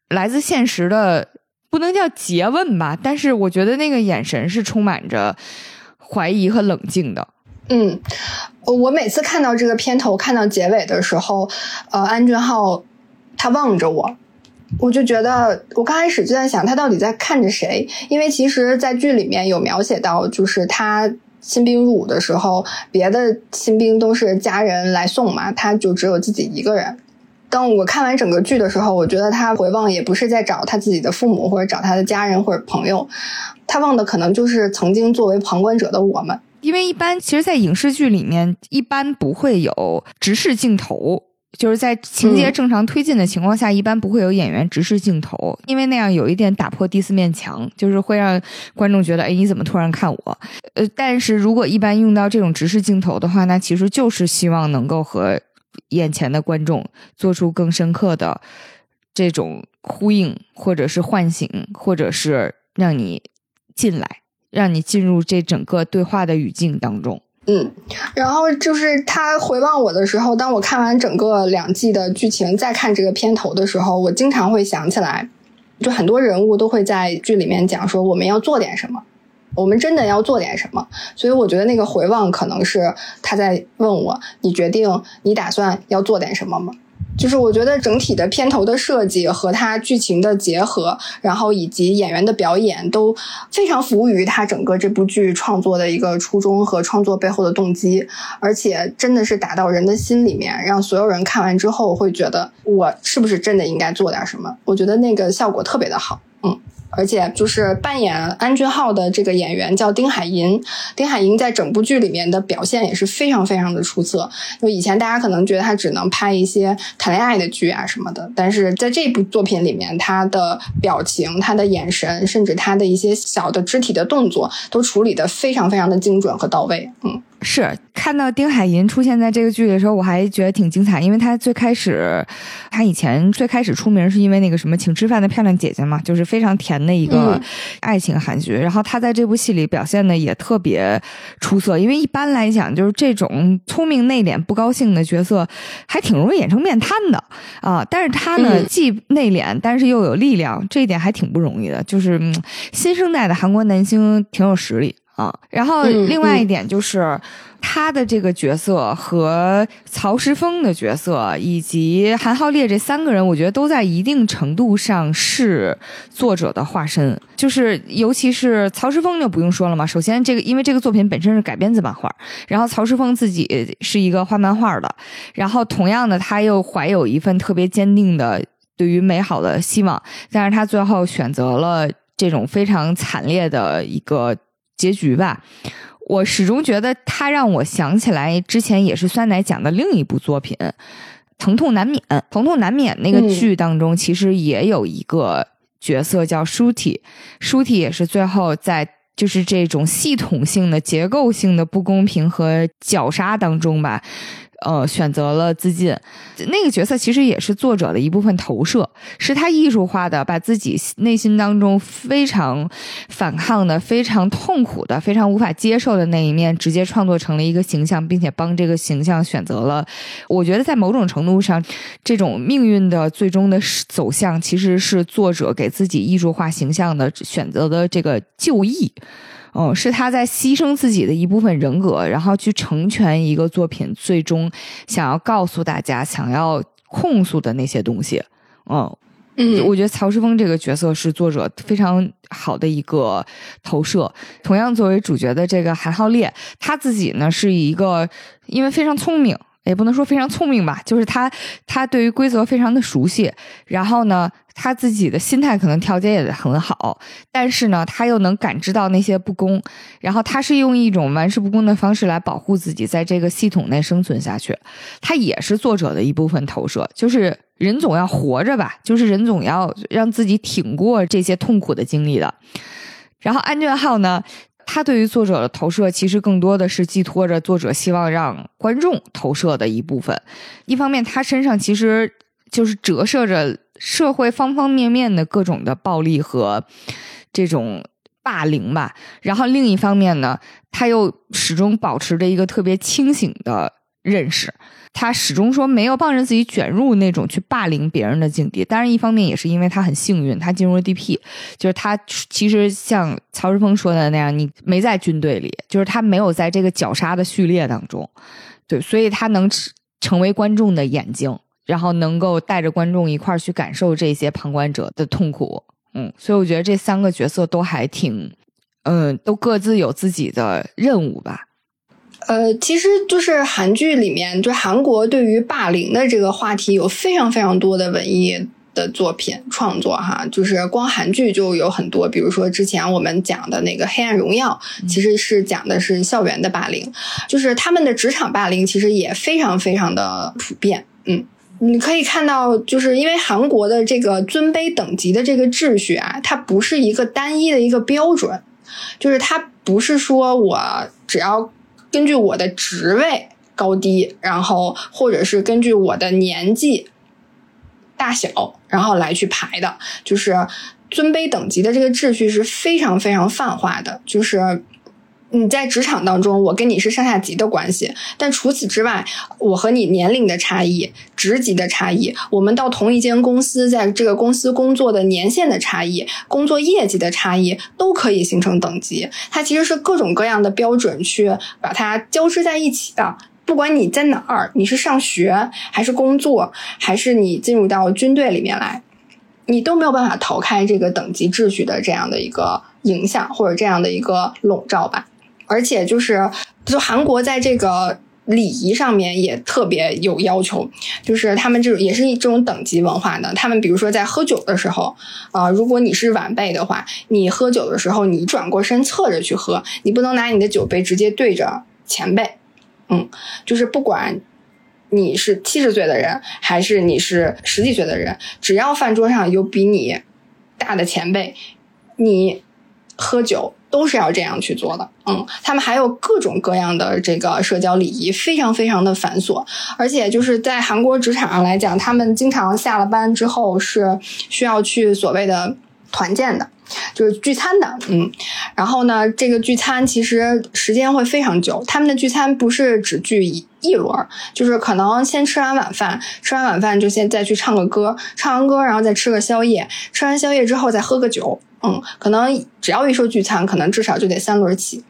来自现实的，不能叫诘问吧，但是我觉得那个眼神是充满着怀疑和冷静的。嗯，我每次看到这个片头，看到结尾的时候，呃，安俊浩他望着我。我就觉得，我刚开始就在想，他到底在看着谁？因为其实，在剧里面有描写到，就是他新兵入伍的时候，别的新兵都是家人来送嘛，他就只有自己一个人。当我看完整个剧的时候，我觉得他回望也不是在找他自己的父母，或者找他的家人或者朋友，他望的可能就是曾经作为旁观者的我们。因为一般，其实，在影视剧里面，一般不会有直视镜头。就是在情节正常推进的情况下，一般不会有演员直视镜头，因为那样有一点打破第四面墙，就是会让观众觉得，哎，你怎么突然看我？呃，但是如果一般用到这种直视镜头的话，那其实就是希望能够和眼前的观众做出更深刻的这种呼应，或者是唤醒，或者是让你进来，让你进入这整个对话的语境当中。嗯，然后就是他回望我的时候，当我看完整个两季的剧情，再看这个片头的时候，我经常会想起来，就很多人物都会在剧里面讲说我们要做点什么，我们真的要做点什么，所以我觉得那个回望可能是他在问我，你决定你打算要做点什么吗？就是我觉得整体的片头的设计和它剧情的结合，然后以及演员的表演都非常服务于它整个这部剧创作的一个初衷和创作背后的动机，而且真的是打到人的心里面，让所有人看完之后会觉得我是不是真的应该做点什么？我觉得那个效果特别的好，嗯。而且就是扮演安俊浩的这个演员叫丁海寅，丁海寅在整部剧里面的表现也是非常非常的出色。就以前大家可能觉得他只能拍一些谈恋爱的剧啊什么的，但是在这部作品里面，他的表情、他的眼神，甚至他的一些小的肢体的动作，都处理的非常非常的精准和到位。嗯。是看到丁海寅出现在这个剧的时候，我还觉得挺精彩，因为他最开始，他以前最开始出名是因为那个什么请吃饭的漂亮姐姐嘛，就是非常甜的一个爱情韩剧。然后他在这部戏里表现的也特别出色，因为一般来讲，就是这种聪明内敛不高兴的角色，还挺容易演成面瘫的啊。但是他呢，既内敛，但是又有力量，这一点还挺不容易的。就是新生代的韩国男星挺有实力。啊，然后另外一点就是他的这个角色和曹石峰的角色以及韩浩烈这三个人，我觉得都在一定程度上是作者的化身。就是尤其是曹石峰就不用说了嘛，首先这个因为这个作品本身是改编自漫画，然后曹石峰自己是一个画漫画的，然后同样的他又怀有一份特别坚定的对于美好的希望，但是他最后选择了这种非常惨烈的一个。结局吧，我始终觉得他让我想起来之前也是酸奶讲的另一部作品《疼痛难免》。《疼痛难免》那个剧当中，其实也有一个角色叫舒体，舒体也是最后在就是这种系统性的、结构性的不公平和绞杀当中吧。呃，选择了自尽，那个角色其实也是作者的一部分投射，是他艺术化的，把自己内心当中非常反抗的、非常痛苦的、非常无法接受的那一面，直接创作成了一个形象，并且帮这个形象选择了。我觉得在某种程度上，这种命运的最终的走向，其实是作者给自己艺术化形象的选择的这个就义。哦，是他在牺牲自己的一部分人格，然后去成全一个作品，最终想要告诉大家、想要控诉的那些东西。嗯嗯，我觉得曹世峰这个角色是作者非常好的一个投射。同样，作为主角的这个韩浩烈，他自己呢是一个因为非常聪明。也不能说非常聪明吧，就是他他对于规则非常的熟悉，然后呢，他自己的心态可能调节也很好，但是呢，他又能感知到那些不公，然后他是用一种玩世不恭的方式来保护自己，在这个系统内生存下去。他也是作者的一部分投射，就是人总要活着吧，就是人总要让自己挺过这些痛苦的经历的。然后安俊浩呢？他对于作者的投射，其实更多的是寄托着作者希望让观众投射的一部分。一方面，他身上其实就是折射着社会方方面面的各种的暴力和这种霸凌吧。然后另一方面呢，他又始终保持着一个特别清醒的认识。他始终说没有帮着自己卷入那种去霸凌别人的境地，当然一方面也是因为他很幸运，他进入了 DP，就是他其实像曹石峰说的那样，你没在军队里，就是他没有在这个绞杀的序列当中，对，所以他能成为观众的眼睛，然后能够带着观众一块儿去感受这些旁观者的痛苦，嗯，所以我觉得这三个角色都还挺，嗯，都各自有自己的任务吧。呃，其实就是韩剧里面，就韩国对于霸凌的这个话题有非常非常多的文艺的作品创作哈，就是光韩剧就有很多，比如说之前我们讲的那个《黑暗荣耀》，其实是讲的是校园的霸凌，就是他们的职场霸凌其实也非常非常的普遍。嗯，你可以看到，就是因为韩国的这个尊卑等级的这个秩序啊，它不是一个单一的一个标准，就是它不是说我只要。根据我的职位高低，然后或者是根据我的年纪大小，然后来去排的，就是尊卑等级的这个秩序是非常非常泛化的，就是。你在职场当中，我跟你是上下级的关系，但除此之外，我和你年龄的差异、职级的差异，我们到同一间公司，在这个公司工作的年限的差异、工作业绩的差异，都可以形成等级。它其实是各种各样的标准去把它交织在一起的。不管你在哪儿，你是上学还是工作，还是你进入到军队里面来，你都没有办法逃开这个等级秩序的这样的一个影响或者这样的一个笼罩吧。而且就是，就韩国在这个礼仪上面也特别有要求，就是他们这种也是这种等级文化的。他们比如说在喝酒的时候，啊，如果你是晚辈的话，你喝酒的时候你转过身侧着去喝，你不能拿你的酒杯直接对着前辈。嗯，就是不管你是七十岁的人还是你是十几岁的人，只要饭桌上有比你大的前辈，你喝酒。都是要这样去做的，嗯，他们还有各种各样的这个社交礼仪，非常非常的繁琐，而且就是在韩国职场上来讲，他们经常下了班之后是需要去所谓的团建的，就是聚餐的，嗯，然后呢，这个聚餐其实时间会非常久，他们的聚餐不是只聚一一轮，就是可能先吃完晚饭，吃完晚饭就先再去唱个歌，唱完歌然后再吃个宵夜，吃完宵夜之后再喝个酒。嗯，可能只要一说聚餐，可能至少就得三轮起。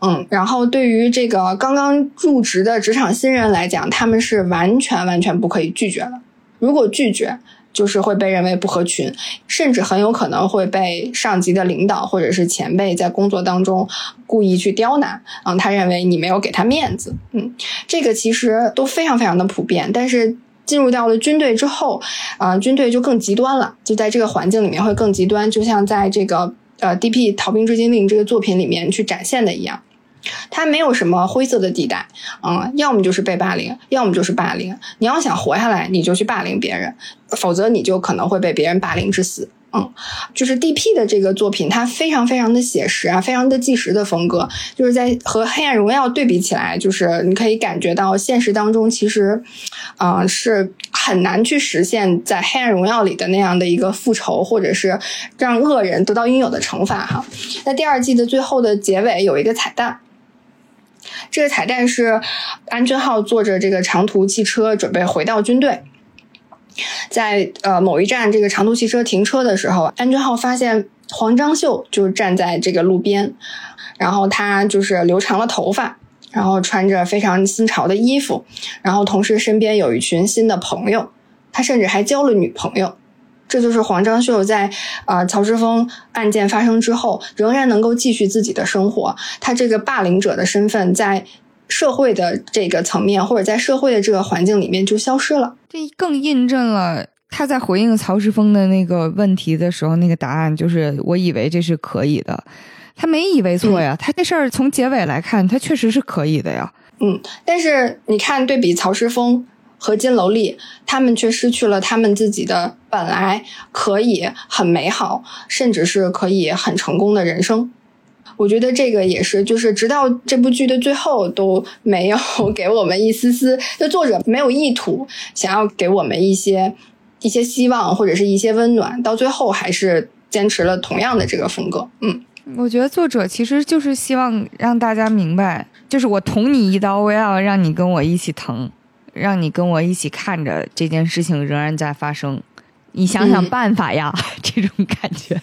嗯，然后对于这个刚刚入职的职场新人来讲，他们是完全完全不可以拒绝的。如果拒绝，就是会被认为不合群，甚至很有可能会被上级的领导或者是前辈在工作当中故意去刁难。嗯，他认为你没有给他面子。嗯，这个其实都非常非常的普遍，但是。进入到了军队之后，啊，军队就更极端了，就在这个环境里面会更极端，就像在这个呃《D.P. 逃兵追缉令》这个作品里面去展现的一样，它没有什么灰色的地带，嗯，要么就是被霸凌，要么就是霸凌。你要想活下来，你就去霸凌别人，否则你就可能会被别人霸凌致死。嗯，就是 D.P. 的这个作品，它非常非常的写实啊，非常的纪实的风格，就是在和《黑暗荣耀》对比起来，就是你可以感觉到现实当中其实，啊，是很难去实现在《黑暗荣耀》里的那样的一个复仇，或者是让恶人得到应有的惩罚哈。那第二季的最后的结尾有一个彩蛋，这个彩蛋是安俊浩坐着这个长途汽车准备回到军队。在呃某一站，这个长途汽车停车的时候，安俊浩发现黄章秀就站在这个路边，然后他就是留长了头发，然后穿着非常新潮的衣服，然后同时身边有一群新的朋友，他甚至还交了女朋友。这就是黄章秀在啊曹志峰案件发生之后，仍然能够继续自己的生活。他这个霸凌者的身份在。社会的这个层面，或者在社会的这个环境里面就消失了。这更印证了他在回应曹石峰的那个问题的时候，那个答案就是我以为这是可以的。他没以为错呀，他这事儿从结尾来看，他确实是可以的呀。嗯，但是你看，对比曹石峰和金楼丽，他们却失去了他们自己的本来可以很美好，甚至是可以很成功的人生。我觉得这个也是，就是直到这部剧的最后都没有 给我们一丝丝，就作者没有意图想要给我们一些一些希望或者是一些温暖，到最后还是坚持了同样的这个风格。嗯。我觉得作者其实就是希望让大家明白，就是我捅你一刀，我要让你跟我一起疼，让你跟我一起看着这件事情仍然在发生。你想想办法呀，这种感觉，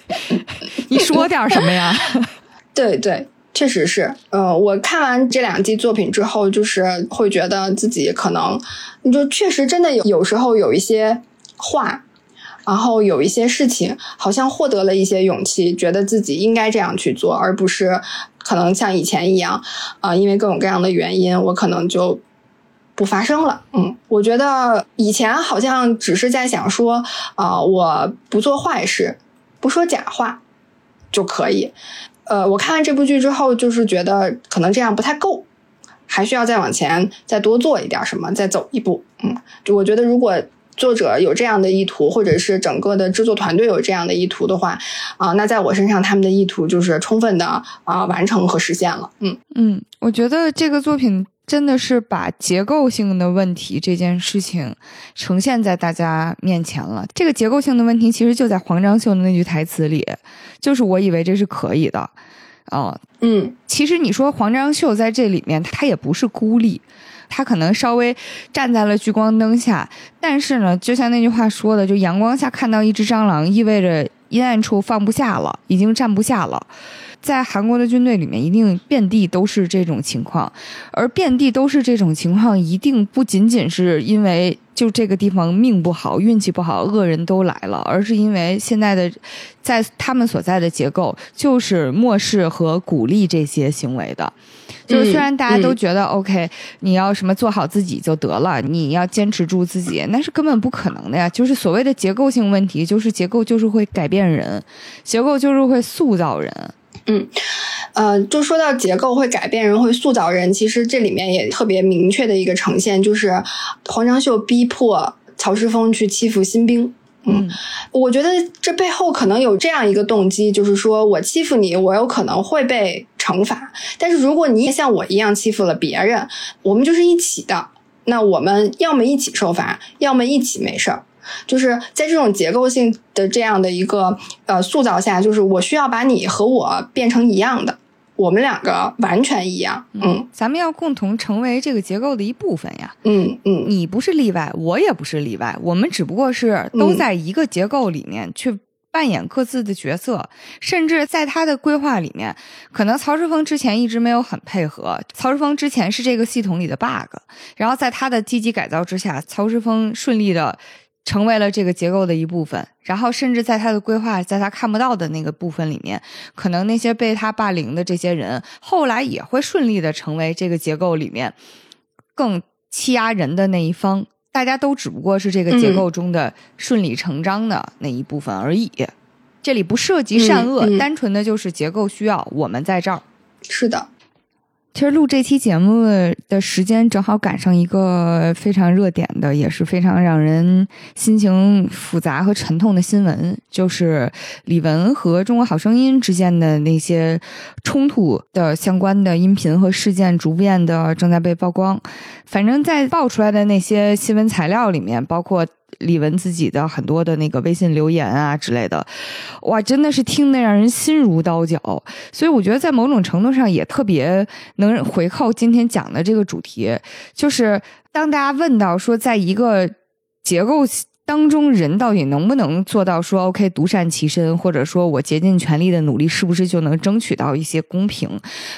你说点什么呀？对对，确实是。呃，我看完这两季作品之后，就是会觉得自己可能，你就确实真的有有时候有一些话。然后有一些事情，好像获得了一些勇气，觉得自己应该这样去做，而不是可能像以前一样，啊，因为各种各样的原因，我可能就不发生了。嗯，我觉得以前好像只是在想说，啊，我不做坏事，不说假话就可以。呃，我看完这部剧之后，就是觉得可能这样不太够，还需要再往前再多做一点什么，再走一步。嗯，就我觉得如果。作者有这样的意图，或者是整个的制作团队有这样的意图的话，啊，那在我身上，他们的意图就是充分的啊完成和实现了。嗯嗯，我觉得这个作品真的是把结构性的问题这件事情呈现在大家面前了。这个结构性的问题其实就在黄章秀的那句台词里，就是我以为这是可以的。啊，嗯，其实你说黄章秀在这里面，他也不是孤立。他可能稍微站在了聚光灯下，但是呢，就像那句话说的，就阳光下看到一只蟑螂，意味着阴暗处放不下了，已经站不下了。在韩国的军队里面，一定遍地都是这种情况，而遍地都是这种情况，一定不仅仅是因为就这个地方命不好、运气不好、恶人都来了，而是因为现在的在他们所在的结构就是漠视和鼓励这些行为的。就是虽然大家都觉得 OK，你要什么做好自己就得了，你要坚持住自己，那是根本不可能的呀。就是所谓的结构性问题，就是结构就是会改变人，结构就是会塑造人。嗯，呃，就说到结构会改变人，会塑造人，其实这里面也特别明确的一个呈现，就是黄长秀逼迫曹世峰去欺负新兵。嗯，我觉得这背后可能有这样一个动机，就是说我欺负你，我有可能会被惩罚，但是如果你也像我一样欺负了别人，我们就是一起的，那我们要么一起受罚，要么一起没事儿。就是在这种结构性的这样的一个呃塑造下，就是我需要把你和我变成一样的，我们两个完全一样。嗯，咱们要共同成为这个结构的一部分呀。嗯嗯，你不是例外，我也不是例外，我们只不过是都在一个结构里面去扮演各自的角色，甚至在他的规划里面，可能曹世峰之前一直没有很配合。曹世峰之前是这个系统里的 bug，然后在他的积极改造之下，曹世峰顺利的。成为了这个结构的一部分，然后甚至在他的规划，在他看不到的那个部分里面，可能那些被他霸凌的这些人，后来也会顺利的成为这个结构里面更欺压人的那一方。大家都只不过是这个结构中的顺理成章的那一部分而已。这里不涉及善恶，单纯的就是结构需要我们在这儿。是的。其实录这期节目的时间正好赶上一个非常热点的，也是非常让人心情复杂和沉痛的新闻，就是李玟和《中国好声音》之间的那些冲突的相关的音频和事件，逐渐的正在被曝光。反正，在爆出来的那些新闻材料里面，包括。李玟自己的很多的那个微信留言啊之类的，哇，真的是听得让人心如刀绞。所以我觉得在某种程度上也特别能回扣今天讲的这个主题，就是当大家问到说，在一个结构当中，人到底能不能做到说 OK 独善其身，或者说我竭尽全力的努力，是不是就能争取到一些公平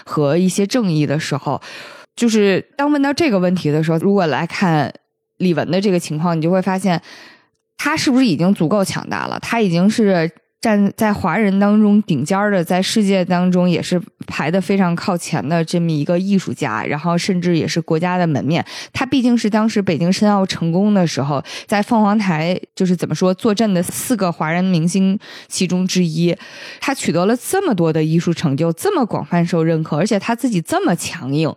和一些正义的时候，就是当问到这个问题的时候，如果来看。李玟的这个情况，你就会发现，他是不是已经足够强大了？他已经是站在华人当中顶尖的，在世界当中也是排的非常靠前的这么一个艺术家，然后甚至也是国家的门面。他毕竟是当时北京申奥成功的时候，在凤凰台就是怎么说坐镇的四个华人明星其中之一。他取得了这么多的艺术成就，这么广泛受认可，而且他自己这么强硬，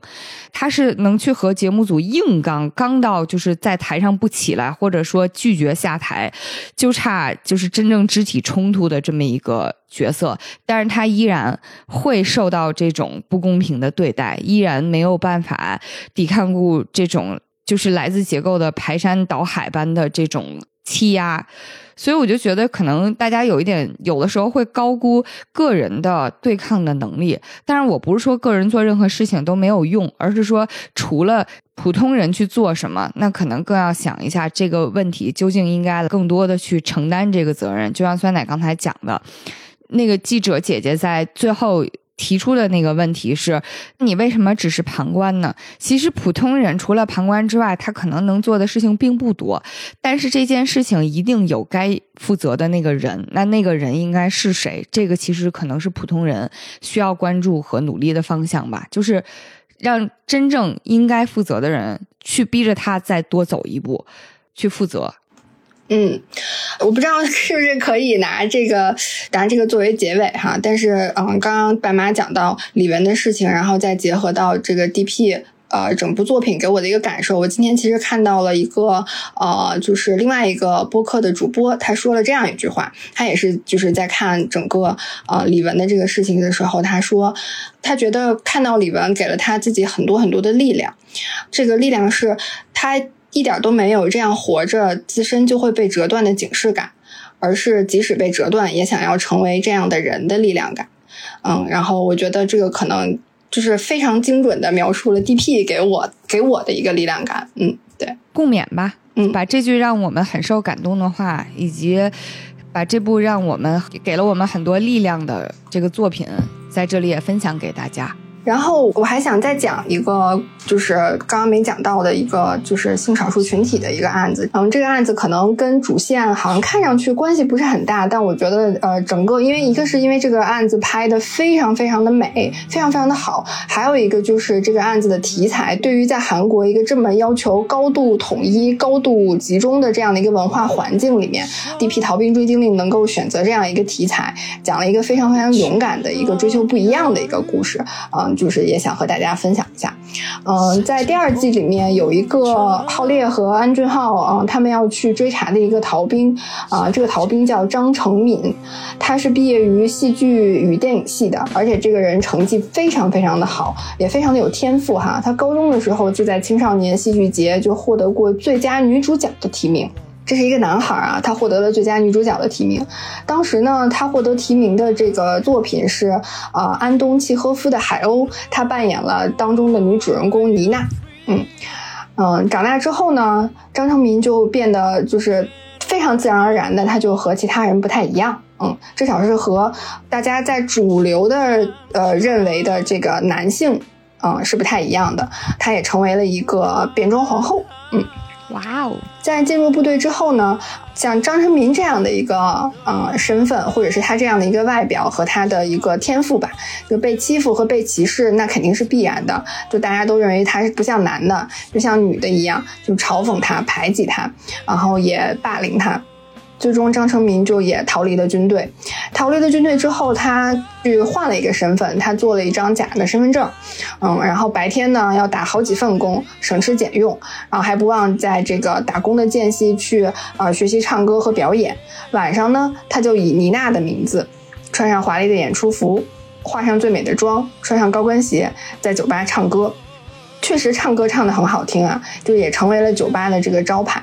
他是能去和节目组硬刚，刚到就是在台上不起来，或者说拒绝下台，就差就是真正肢体冲突。的这么一个角色，但是他依然会受到这种不公平的对待，依然没有办法抵抗住这种就是来自结构的排山倒海般的这种欺压，所以我就觉得可能大家有一点，有的时候会高估个人的对抗的能力。但是我不是说个人做任何事情都没有用，而是说除了。普通人去做什么，那可能更要想一下这个问题究竟应该更多的去承担这个责任。就像酸奶刚才讲的，那个记者姐姐在最后提出的那个问题是：你为什么只是旁观呢？其实普通人除了旁观之外，他可能能做的事情并不多。但是这件事情一定有该负责的那个人，那那个人应该是谁？这个其实可能是普通人需要关注和努力的方向吧。就是。让真正应该负责的人去逼着他再多走一步，去负责。嗯，我不知道是不是可以拿这个 拿这个作为结尾哈，但是嗯，刚刚白马讲到李玟的事情，然后再结合到这个 DP。呃，整部作品给我的一个感受，我今天其实看到了一个呃，就是另外一个播客的主播，他说了这样一句话，他也是就是在看整个呃李玟的这个事情的时候，他说他觉得看到李玟给了他自己很多很多的力量，这个力量是他一点都没有这样活着自身就会被折断的警示感，而是即使被折断也想要成为这样的人的力量感，嗯，然后我觉得这个可能。就是非常精准的描述了 DP 给我给我的一个力量感，嗯，对，共勉吧，嗯，把这句让我们很受感动的话，以及把这部让我们给了我们很多力量的这个作品，在这里也分享给大家。然后我还想再讲一个，就是刚刚没讲到的一个，就是性少数群体的一个案子。嗯，这个案子可能跟主线好像看上去关系不是很大，但我觉得，呃，整个因为一个是因为这个案子拍的非常非常的美，非常非常的好，还有一个就是这个案子的题材，对于在韩国一个这么要求高度统一、高度集中的这样的一个文化环境里面，D.P. 逃兵追经令能够选择这样一个题材，讲了一个非常非常勇敢的一个追求不一样的一个故事，啊嗯。就是也想和大家分享一下，嗯，在第二季里面有一个浩烈和安俊浩啊，他们要去追查的一个逃兵啊，这个逃兵叫张成敏，他是毕业于戏剧与电影系的，而且这个人成绩非常非常的好，也非常的有天赋哈。他高中的时候就在青少年戏剧节就获得过最佳女主角的提名。这是一个男孩啊，他获得了最佳女主角的提名。当时呢，他获得提名的这个作品是呃安东契诃夫的《海鸥》，他扮演了当中的女主人公妮娜。嗯嗯，长大之后呢，张成民就变得就是非常自然而然的，他就和其他人不太一样。嗯，至少是和大家在主流的呃认为的这个男性，嗯是不太一样的。他也成为了一个变装皇后。嗯。哇哦！在进入部队之后呢，像张成民这样的一个呃身份，或者是他这样的一个外表和他的一个天赋吧，就被欺负和被歧视，那肯定是必然的。就大家都认为他是不像男的，就像女的一样，就嘲讽他、排挤他，然后也霸凌他。最终，张成民就也逃离了军队。逃离了军队之后，他去换了一个身份，他做了一张假的身份证。嗯，然后白天呢要打好几份工，省吃俭用，然后还不忘在这个打工的间隙去啊学习唱歌和表演。晚上呢，他就以妮娜的名字，穿上华丽的演出服，化上最美的妆，穿上高跟鞋，在酒吧唱歌。确实唱歌唱得很好听啊，就也成为了酒吧的这个招牌。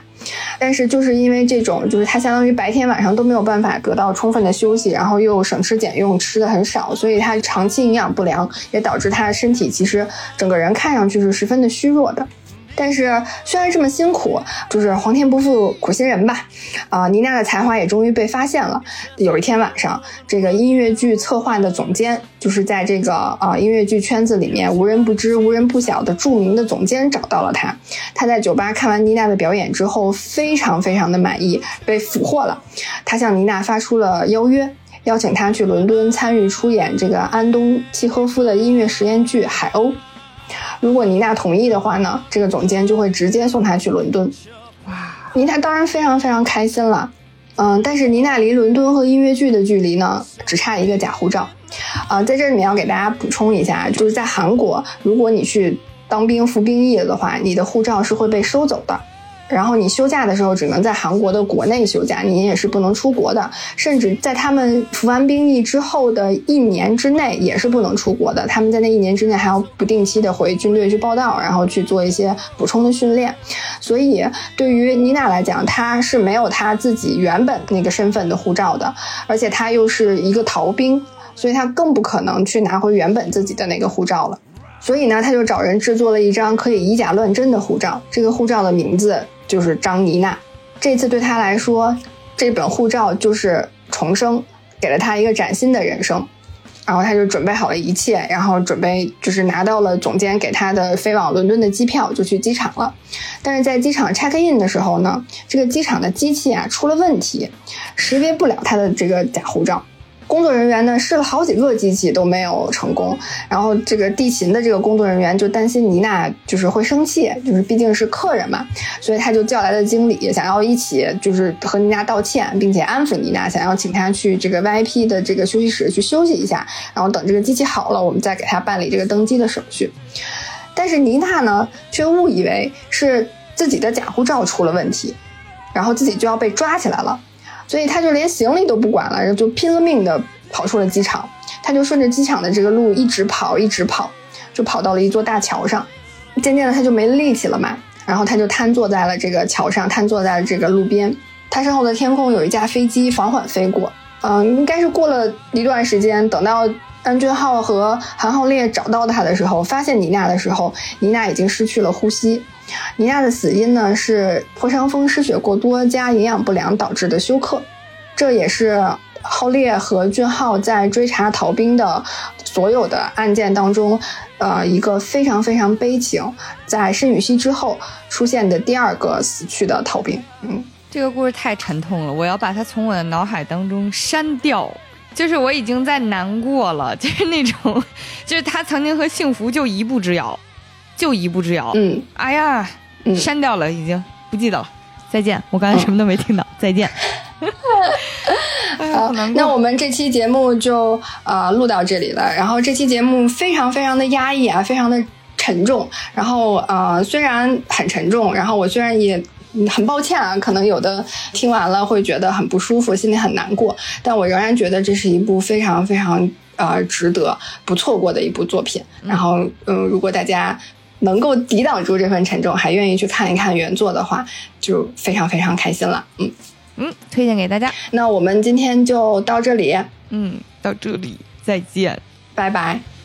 但是就是因为这种，就是他相当于白天晚上都没有办法得到充分的休息，然后又省吃俭用，吃的很少，所以他长期营养不良，也导致他身体其实整个人看上去是十分的虚弱的。但是虽然这么辛苦，就是皇天不负苦心人吧，啊，妮娜的才华也终于被发现了。有一天晚上，这个音乐剧策划的总监，就是在这个啊音乐剧圈子里面无人不知、无人不晓的著名的总监找到了他。他在酒吧看完妮娜的表演之后，非常非常的满意，被俘获了。他向妮娜发出了邀约。邀请他去伦敦参与出演这个安东契诃夫的音乐实验剧《海鸥》。如果妮娜同意的话呢，这个总监就会直接送她去伦敦。哇，妮娜当然非常非常开心了。嗯，但是妮娜离伦敦和音乐剧的距离呢，只差一个假护照。啊，在这里面要给大家补充一下，就是在韩国，如果你去当兵服兵役的话，你的护照是会被收走的。然后你休假的时候只能在韩国的国内休假，你也是不能出国的。甚至在他们服完兵役之后的一年之内也是不能出国的。他们在那一年之内还要不定期的回军队去报道，然后去做一些补充的训练。所以对于妮娜来讲，她是没有她自己原本那个身份的护照的，而且她又是一个逃兵，所以她更不可能去拿回原本自己的那个护照了。所以呢，他就找人制作了一张可以以假乱真的护照。这个护照的名字就是张妮娜。这次对她来说，这本护照就是重生，给了她一个崭新的人生。然后她就准备好了一切，然后准备就是拿到了总监给她的飞往伦敦的机票，就去机场了。但是在机场 check in 的时候呢，这个机场的机器啊出了问题，识别不了他的这个假护照。工作人员呢试了好几个机器都没有成功，然后这个地勤的这个工作人员就担心妮娜就是会生气，就是毕竟是客人嘛，所以他就叫来了经理，想要一起就是和妮娜道歉，并且安抚妮娜，想要请她去这个 VIP 的这个休息室去休息一下，然后等这个机器好了，我们再给她办理这个登机的手续。但是妮娜呢却误以为是自己的假护照出了问题，然后自己就要被抓起来了。所以他就连行李都不管了，然后就拼了命的跑出了机场。他就顺着机场的这个路一直跑，一直跑，就跑到了一座大桥上。渐渐的他就没力气了嘛，然后他就瘫坐在了这个桥上，瘫坐在了这个路边。他身后的天空有一架飞机缓缓飞过，嗯，应该是过了一段时间，等到安俊浩和韩浩烈找到他的时候，发现妮娜的时候，妮娜已经失去了呼吸。妮娜的死因呢是破伤风、失血过多加营养不良导致的休克，这也是浩烈和俊浩在追查逃兵的所有的案件当中，呃，一个非常非常悲情，在申雨熙之后出现的第二个死去的逃兵。嗯，这个故事太沉痛了，我要把它从我的脑海当中删掉。就是我已经在难过了，就是那种，就是他曾经和幸福就一步之遥。就一步之遥。嗯，哎呀，删掉了，已经不记得了。再见，我刚才什么都没听到。再见。好，那我们这期节目就呃录到这里了。然后这期节目非常非常的压抑啊，非常的沉重。然后呃，虽然很沉重，然后我虽然也很抱歉啊，可能有的听完了会觉得很不舒服，心里很难过。但我仍然觉得这是一部非常非常呃值得不错过的一部作品。然后嗯，如果大家。能够抵挡住这份沉重，还愿意去看一看原作的话，就非常非常开心了。嗯嗯，推荐给大家。那我们今天就到这里。嗯，到这里，再见，拜拜。